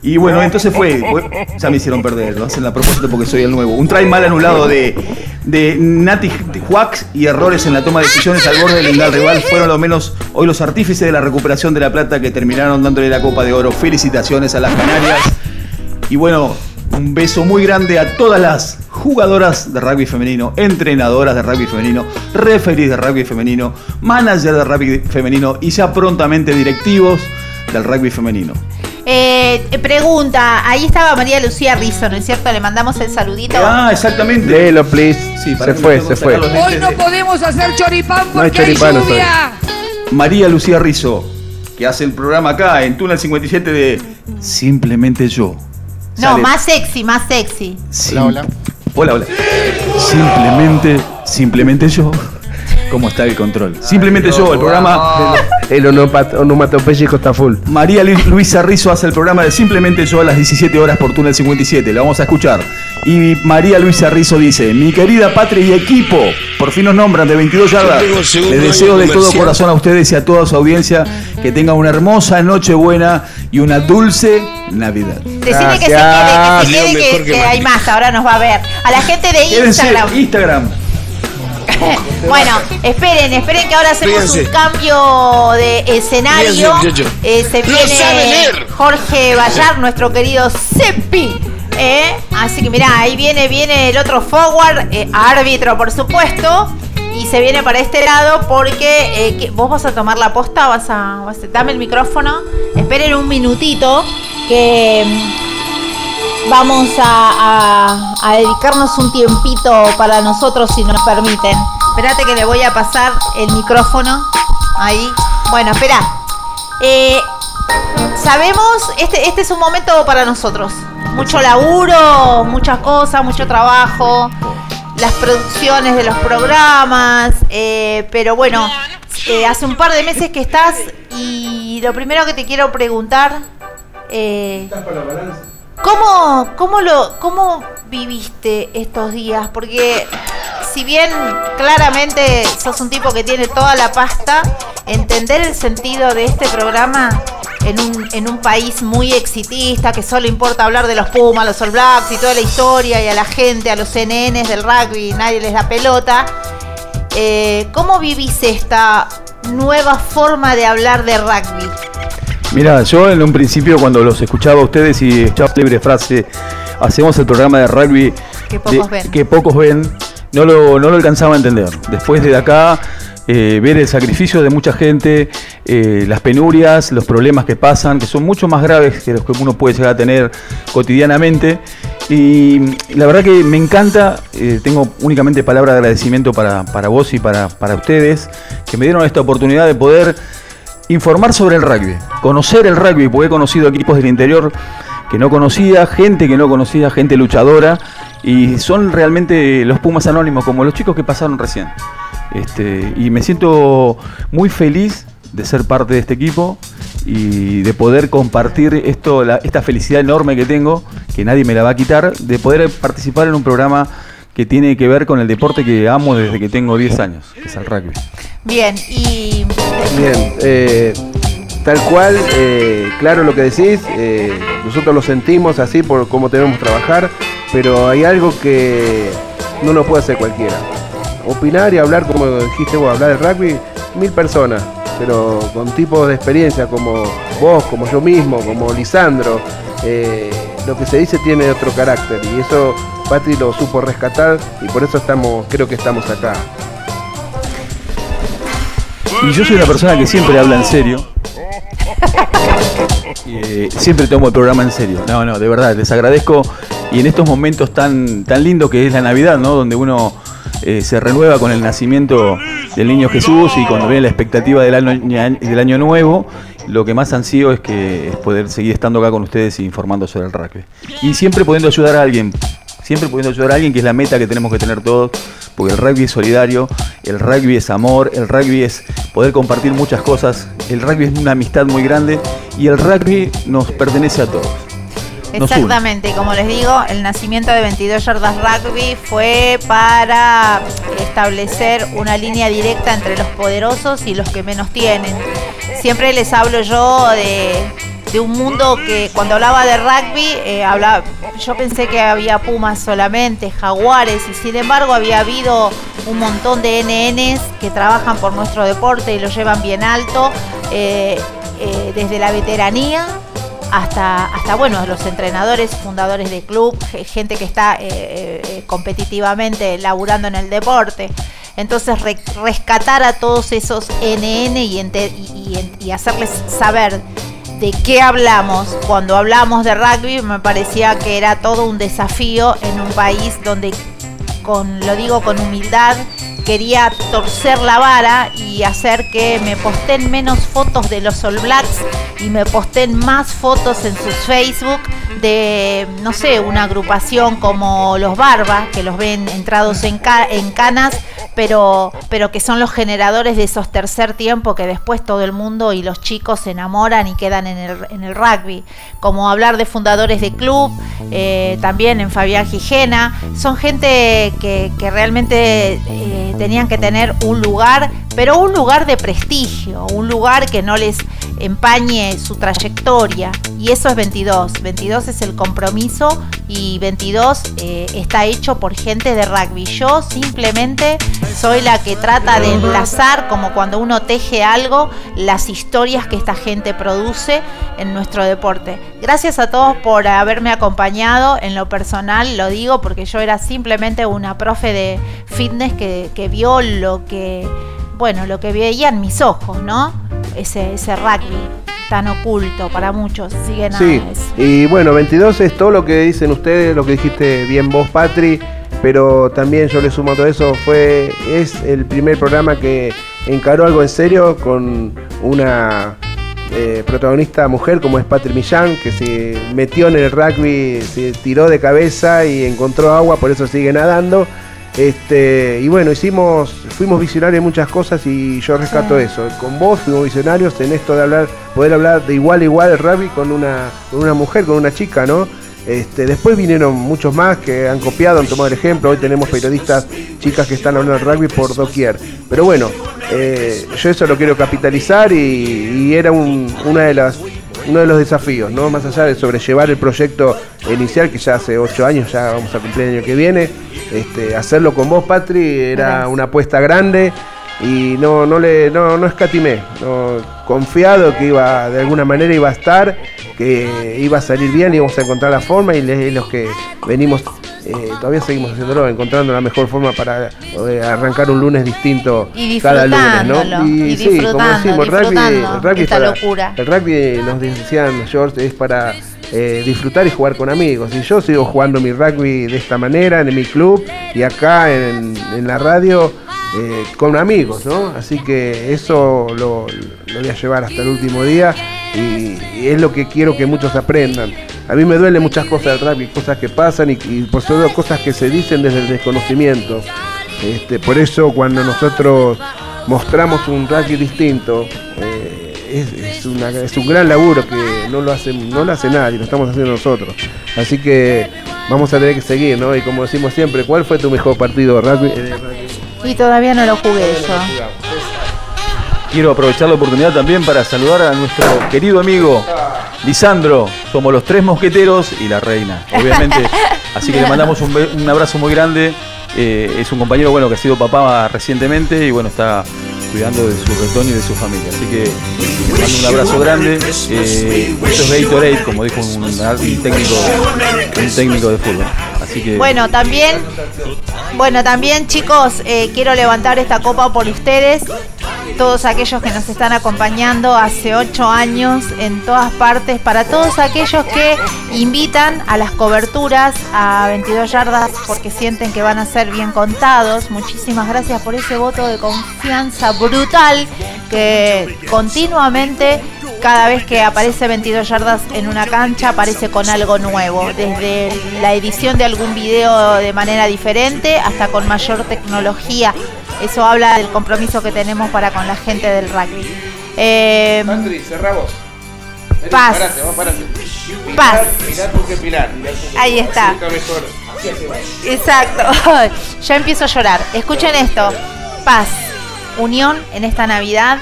Y bueno, entonces fue, ya me hicieron perder, lo hacen a propósito porque soy el nuevo. Un try mal anulado de, de Nati Huax y errores en la toma de decisiones al borde del ingal rival fueron lo menos hoy los artífices de la recuperación de la plata que terminaron dándole la Copa de Oro. Felicitaciones a las Canarias. Y bueno, un beso muy grande a todas las jugadoras de rugby femenino, entrenadoras de rugby femenino, referees de rugby femenino, manager de rugby femenino y ya prontamente directivos del rugby femenino. Eh, pregunta, ahí estaba María Lucía Rizzo, ¿no es cierto? Le mandamos el saludito. Ah, exactamente. Léelo, please. Sí, se fue, se fue. Hoy no podemos hacer choripán porque hay lluvia. María Lucía Rizzo, que hace el programa acá en Túnel 57 de Simplemente Yo. No, más sexy, más sexy. hola, hola. Hola, hola. Simplemente, simplemente yo. ¿Cómo está el control? Simplemente yo, el programa. El onomatopéyico está full. María Luisa Rizzo hace el programa de Simplemente yo a las 17 horas por Túnel 57. La vamos a escuchar. Y María Luisa Rizzo dice: Mi querida patria y equipo, por fin nos nombran de 22 yardas. Les deseo de todo corazón a ustedes y a toda su audiencia que tengan una hermosa noche buena y una dulce Navidad. Decime que se quede, que se quede, que, hay más, ahora nos va a ver. A la gente de Instagram. Instagram. bueno, esperen, esperen que ahora hacemos un cambio de escenario. Eh, se viene Jorge Vallar, nuestro querido Seppi. Eh. Así que mirá, ahí viene, viene el otro forward, eh, árbitro por supuesto. Y se viene para este lado porque vos vas a tomar la posta, vas a, vas a, dame el micrófono. Esperen un minutito que vamos a, dedicarnos un tiempito para nosotros si nos permiten. Espérate que le voy a pasar el micrófono. Ahí. Bueno, espera. Eh, sabemos, este, este es un momento para nosotros. Mucho laburo, muchas cosas, mucho trabajo, las producciones de los programas, eh, pero bueno, eh, hace un par de meses que estás y lo primero que te quiero preguntar... ¿Estás para la? ¿Cómo, cómo, lo, ¿Cómo viviste estos días? Porque si bien claramente sos un tipo que tiene toda la pasta, entender el sentido de este programa en un, en un país muy exitista, que solo importa hablar de los Pumas, los All Blacks y toda la historia, y a la gente, a los CNNs del rugby, nadie les da pelota. Eh, ¿Cómo vivís esta nueva forma de hablar de rugby? Mira, yo en un principio cuando los escuchaba a ustedes y escuchaba libre frase, hacemos el programa de rugby que pocos, ven. Que pocos ven, no lo, no lo alcanzaba a entender. Después de acá eh, ver el sacrificio de mucha gente, eh, las penurias, los problemas que pasan, que son mucho más graves que los que uno puede llegar a tener cotidianamente. Y la verdad que me encanta, eh, tengo únicamente palabra de agradecimiento para, vos y para, para ustedes, que me dieron esta oportunidad de poder informar sobre el rugby, conocer el rugby, porque he conocido equipos del interior que no conocía, gente que no conocía, gente luchadora, y son realmente los Pumas Anónimos, como los chicos que pasaron recién. Este, y me siento muy feliz de ser parte de este equipo y de poder compartir esto, esta felicidad enorme que tengo, que nadie me la va a quitar, de poder participar en un programa que tiene que ver con el deporte que amo desde que tengo 10 años, que es el rugby. Bien, y... Bien, eh, tal cual, eh, claro lo que decís, eh, nosotros lo sentimos así por cómo tenemos que trabajar, pero hay algo que no lo puede hacer cualquiera opinar y hablar, como dijiste vos, hablar de rugby, mil personas, pero con tipos de experiencia como vos, como yo mismo, como Lisandro, eh, lo que se dice tiene otro carácter y eso Patri lo supo rescatar y por eso estamos, creo que estamos acá. Y yo soy una persona que siempre habla en serio. Eh, siempre tomo el programa en serio. No, no, de verdad, les agradezco. Y en estos momentos tan, tan lindos que es la Navidad, ¿no? Donde uno eh, se renueva con el nacimiento del niño Jesús y cuando viene la expectativa del año, del año nuevo, lo que más ansío es que es poder seguir estando acá con ustedes e informando sobre el rugby. Y siempre pudiendo ayudar a alguien, siempre pudiendo ayudar a alguien, que es la meta que tenemos que tener todos, porque el rugby es solidario, el rugby es amor, el rugby es poder compartir muchas cosas, el rugby es una amistad muy grande y el rugby nos pertenece a todos. Exactamente, como les digo, el nacimiento de 22 yardas rugby fue para establecer una línea directa entre los poderosos y los que menos tienen. Siempre les hablo yo de, un mundo que cuando hablaba de rugby, eh, yo pensé que había pumas solamente, jaguares, y sin embargo había habido un montón de NNs que trabajan por nuestro deporte y lo llevan bien alto, eh, eh, desde la veteranía hasta, hasta bueno, los entrenadores, fundadores de club, gente que está eh, eh, competitivamente laburando en el deporte. Entonces rescatar a todos esos NN y, y, hacerles saber de qué hablamos cuando hablamos de rugby me parecía que era todo un desafío en un país donde, con, lo digo con humildad, quería torcer la vara y hacer que me posten menos fotos de los All Blacks y me posten más fotos en sus Facebook de, no sé, una agrupación como los Barba, que los ven entrados en, en canas, pero, pero que son los generadores de esos tercer tiempo que después todo el mundo y los chicos se enamoran y quedan en el, en el rugby. Como hablar de fundadores de club, eh, también en Fabián Gijena, son gente que, que realmente... Eh, tenían que tener un lugar, pero un lugar de prestigio, un lugar que no les empañe su trayectoria. Y eso es 22. 22 es el compromiso y 22 eh, está hecho por gente de rugby. Yo simplemente soy la que trata de enlazar, como cuando uno teje algo, las historias que esta gente produce en nuestro deporte. Gracias a todos por haberme acompañado en lo personal, lo digo porque yo era simplemente una profe de fitness que, que vio lo que, bueno, lo que veían mis ojos, ¿no? Ese, ese rugby tan oculto para muchos. Siguen sí, y bueno, 22 es todo lo que dicen ustedes, lo que dijiste bien vos, Patri, pero también yo le sumo a todo eso, fue, es el primer programa que encaró algo en serio con una eh, protagonista mujer como es Patri Millán, que se metió en el rugby, se tiró de cabeza y encontró agua, por eso sigue nadando. Este, y bueno, hicimos, fuimos visionarios en muchas cosas y yo rescato eso. Con vos fuimos visionarios en esto de hablar, poder hablar de igual a igual el rugby con una, con una mujer, con una chica, ¿no? Este, después vinieron muchos más que han copiado, han tomado el ejemplo. Hoy tenemos periodistas, chicas que están hablando del rugby por doquier. Pero bueno, eh, yo eso lo quiero capitalizar y, era una de las uno de los desafíos, ¿no? Más allá de sobrellevar el proyecto inicial, que ya hace ocho años, ya vamos a cumplir el año que viene, este, hacerlo con vos, Patri, era una apuesta grande y no, no le, no, no escatimé, confiado que iba, de alguna manera iba a estar, que iba a salir bien, íbamos a encontrar la forma y los que venimos eh, todavía seguimos haciéndolo, encontrando la mejor forma para eh, arrancar un lunes distinto cada lunes, ¿no? Y, sí, como decimos, el rugby, el rugby, para, el rugby nos decían, George, es para eh, disfrutar y jugar con amigos. Y yo sigo jugando mi rugby de esta manera en mi club y acá en, la radio con amigos, ¿no? Así que eso lo, voy a llevar hasta el último día y es lo que quiero que muchos aprendan a mí me duele muchas cosas del rugby, cosas que pasan y, por sobre cosas que se dicen desde el desconocimiento. Este, por eso cuando nosotros mostramos un rugby distinto, eh, es, un gran laburo que no lo, hace, no lo hace nadie, lo estamos haciendo nosotros. Así que vamos a tener que seguir, ¿no? Y como decimos siempre, ¿cuál fue tu mejor partido rugby? Y todavía no lo jugué yo. Quiero aprovechar la oportunidad también para saludar a nuestro querido amigo Lisandro. Somos los tres mosqueteros y la reina, obviamente. Así que le mandamos un, abrazo muy grande. Eh, es un compañero bueno que ha sido papá recientemente y bueno, está cuidando de su retoño y de su familia. Así que le mando un abrazo grande. Eh, esto es Gatorade, como dijo un, técnico, un técnico de fútbol. Bueno, también, bueno, también chicos, eh, quiero levantar esta copa por ustedes todos aquellos que nos están acompañando hace ocho años en todas partes, para todos aquellos que invitan a las coberturas a 22 yardas porque sienten que van a ser bien contados. Muchísimas gracias por ese voto de confianza brutal que continuamente cada vez que aparece 22 yardas en una cancha aparece con algo nuevo, desde la edición de algún video de manera diferente hasta con mayor tecnología eso habla del compromiso que tenemos para con la gente del rugby. Eh, vos. Paz. Paz. Ahí está. Exacto. ya empiezo a llorar. Escuchen esto. Paz. Unión en esta Navidad.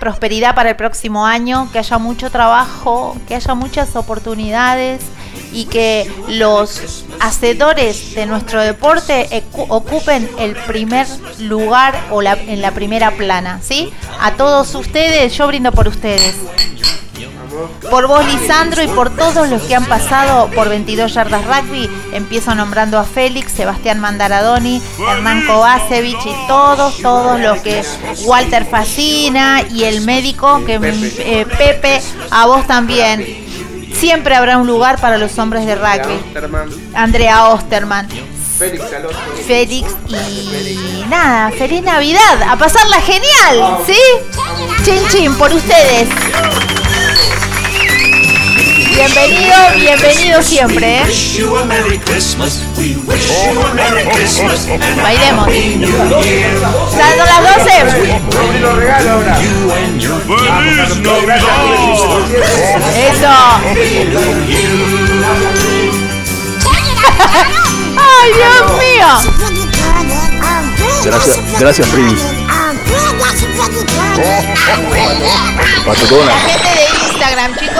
Prosperidad para el próximo año. Que haya mucho trabajo. Que haya muchas oportunidades y que los hacedores de nuestro deporte ocupen el primer lugar o la, en la primera plana, ¿sí? A todos ustedes, yo brindo por ustedes. Por vos, Lisandro, y por todos los que han pasado por 22 yardas rugby, empiezo nombrando a Félix, Sebastián Mandaradoni, Hernán Kovacevic y todos, todos los que Walter Fascina y el médico, que eh, Pepe, a vos también. Siempre habrá un lugar para los hombres de rugby. Andrea Osterman. Félix Félix y nada, feliz Navidad, a pasarla genial, ¿sí? Chin chin por ustedes. Bienvenido, bienvenido siempre. ¿eh? Bailemos. Saldo las 12. Eso. ¡Ay, Dios mío! Gracias, gracias, Prince. La gente de Instagram,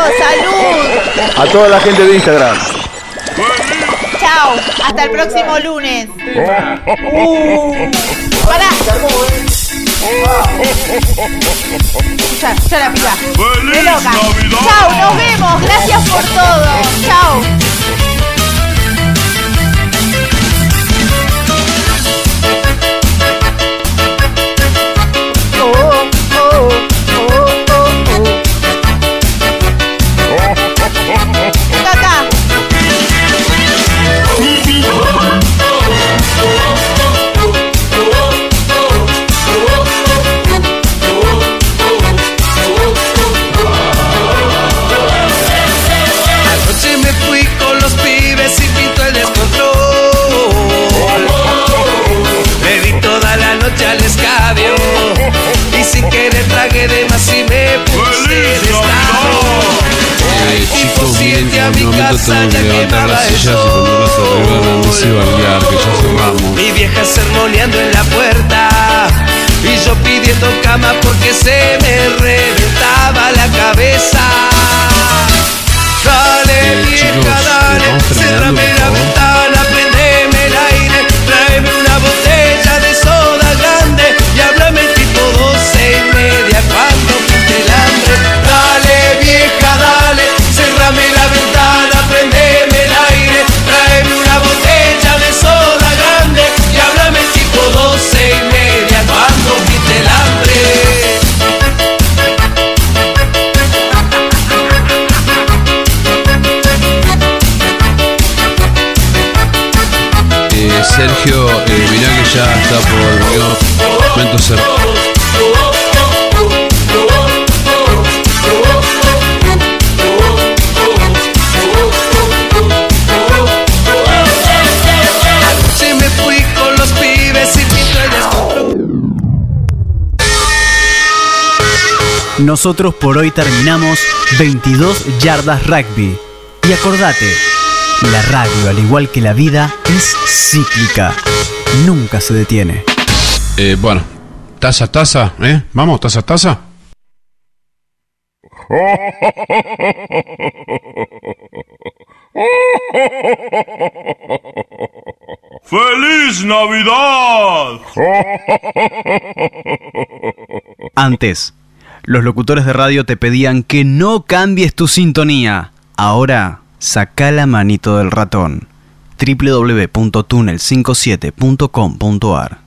chicos, salud. A toda la gente de Instagram. Chao, hasta el próximo lunes. Uh, para. Escucha, escucha la pica. loca. Chao, nos vemos. Gracias por todo. Chao. Casa ya quemaba el sol. Mi vieja sermoneando en la puerta y yo pidiendo cama porque se me reventaba la cabeza. Dale vieja, dale, cerrame la ventana, Sergio, eh, mirá que ya está por momento cerrado. Nosotros por hoy terminamos 22 yardas rugby. Y acordate, la radio, al igual que la vida, es cíclica. Nunca se detiene. Eh, bueno, taza, taza, ¿eh? Vamos, taza, taza. ¡Feliz Navidad! Antes, los locutores de radio te pedían que no cambies tu sintonía. Ahora, saca la manito del ratón. www.tunnel57.com.ar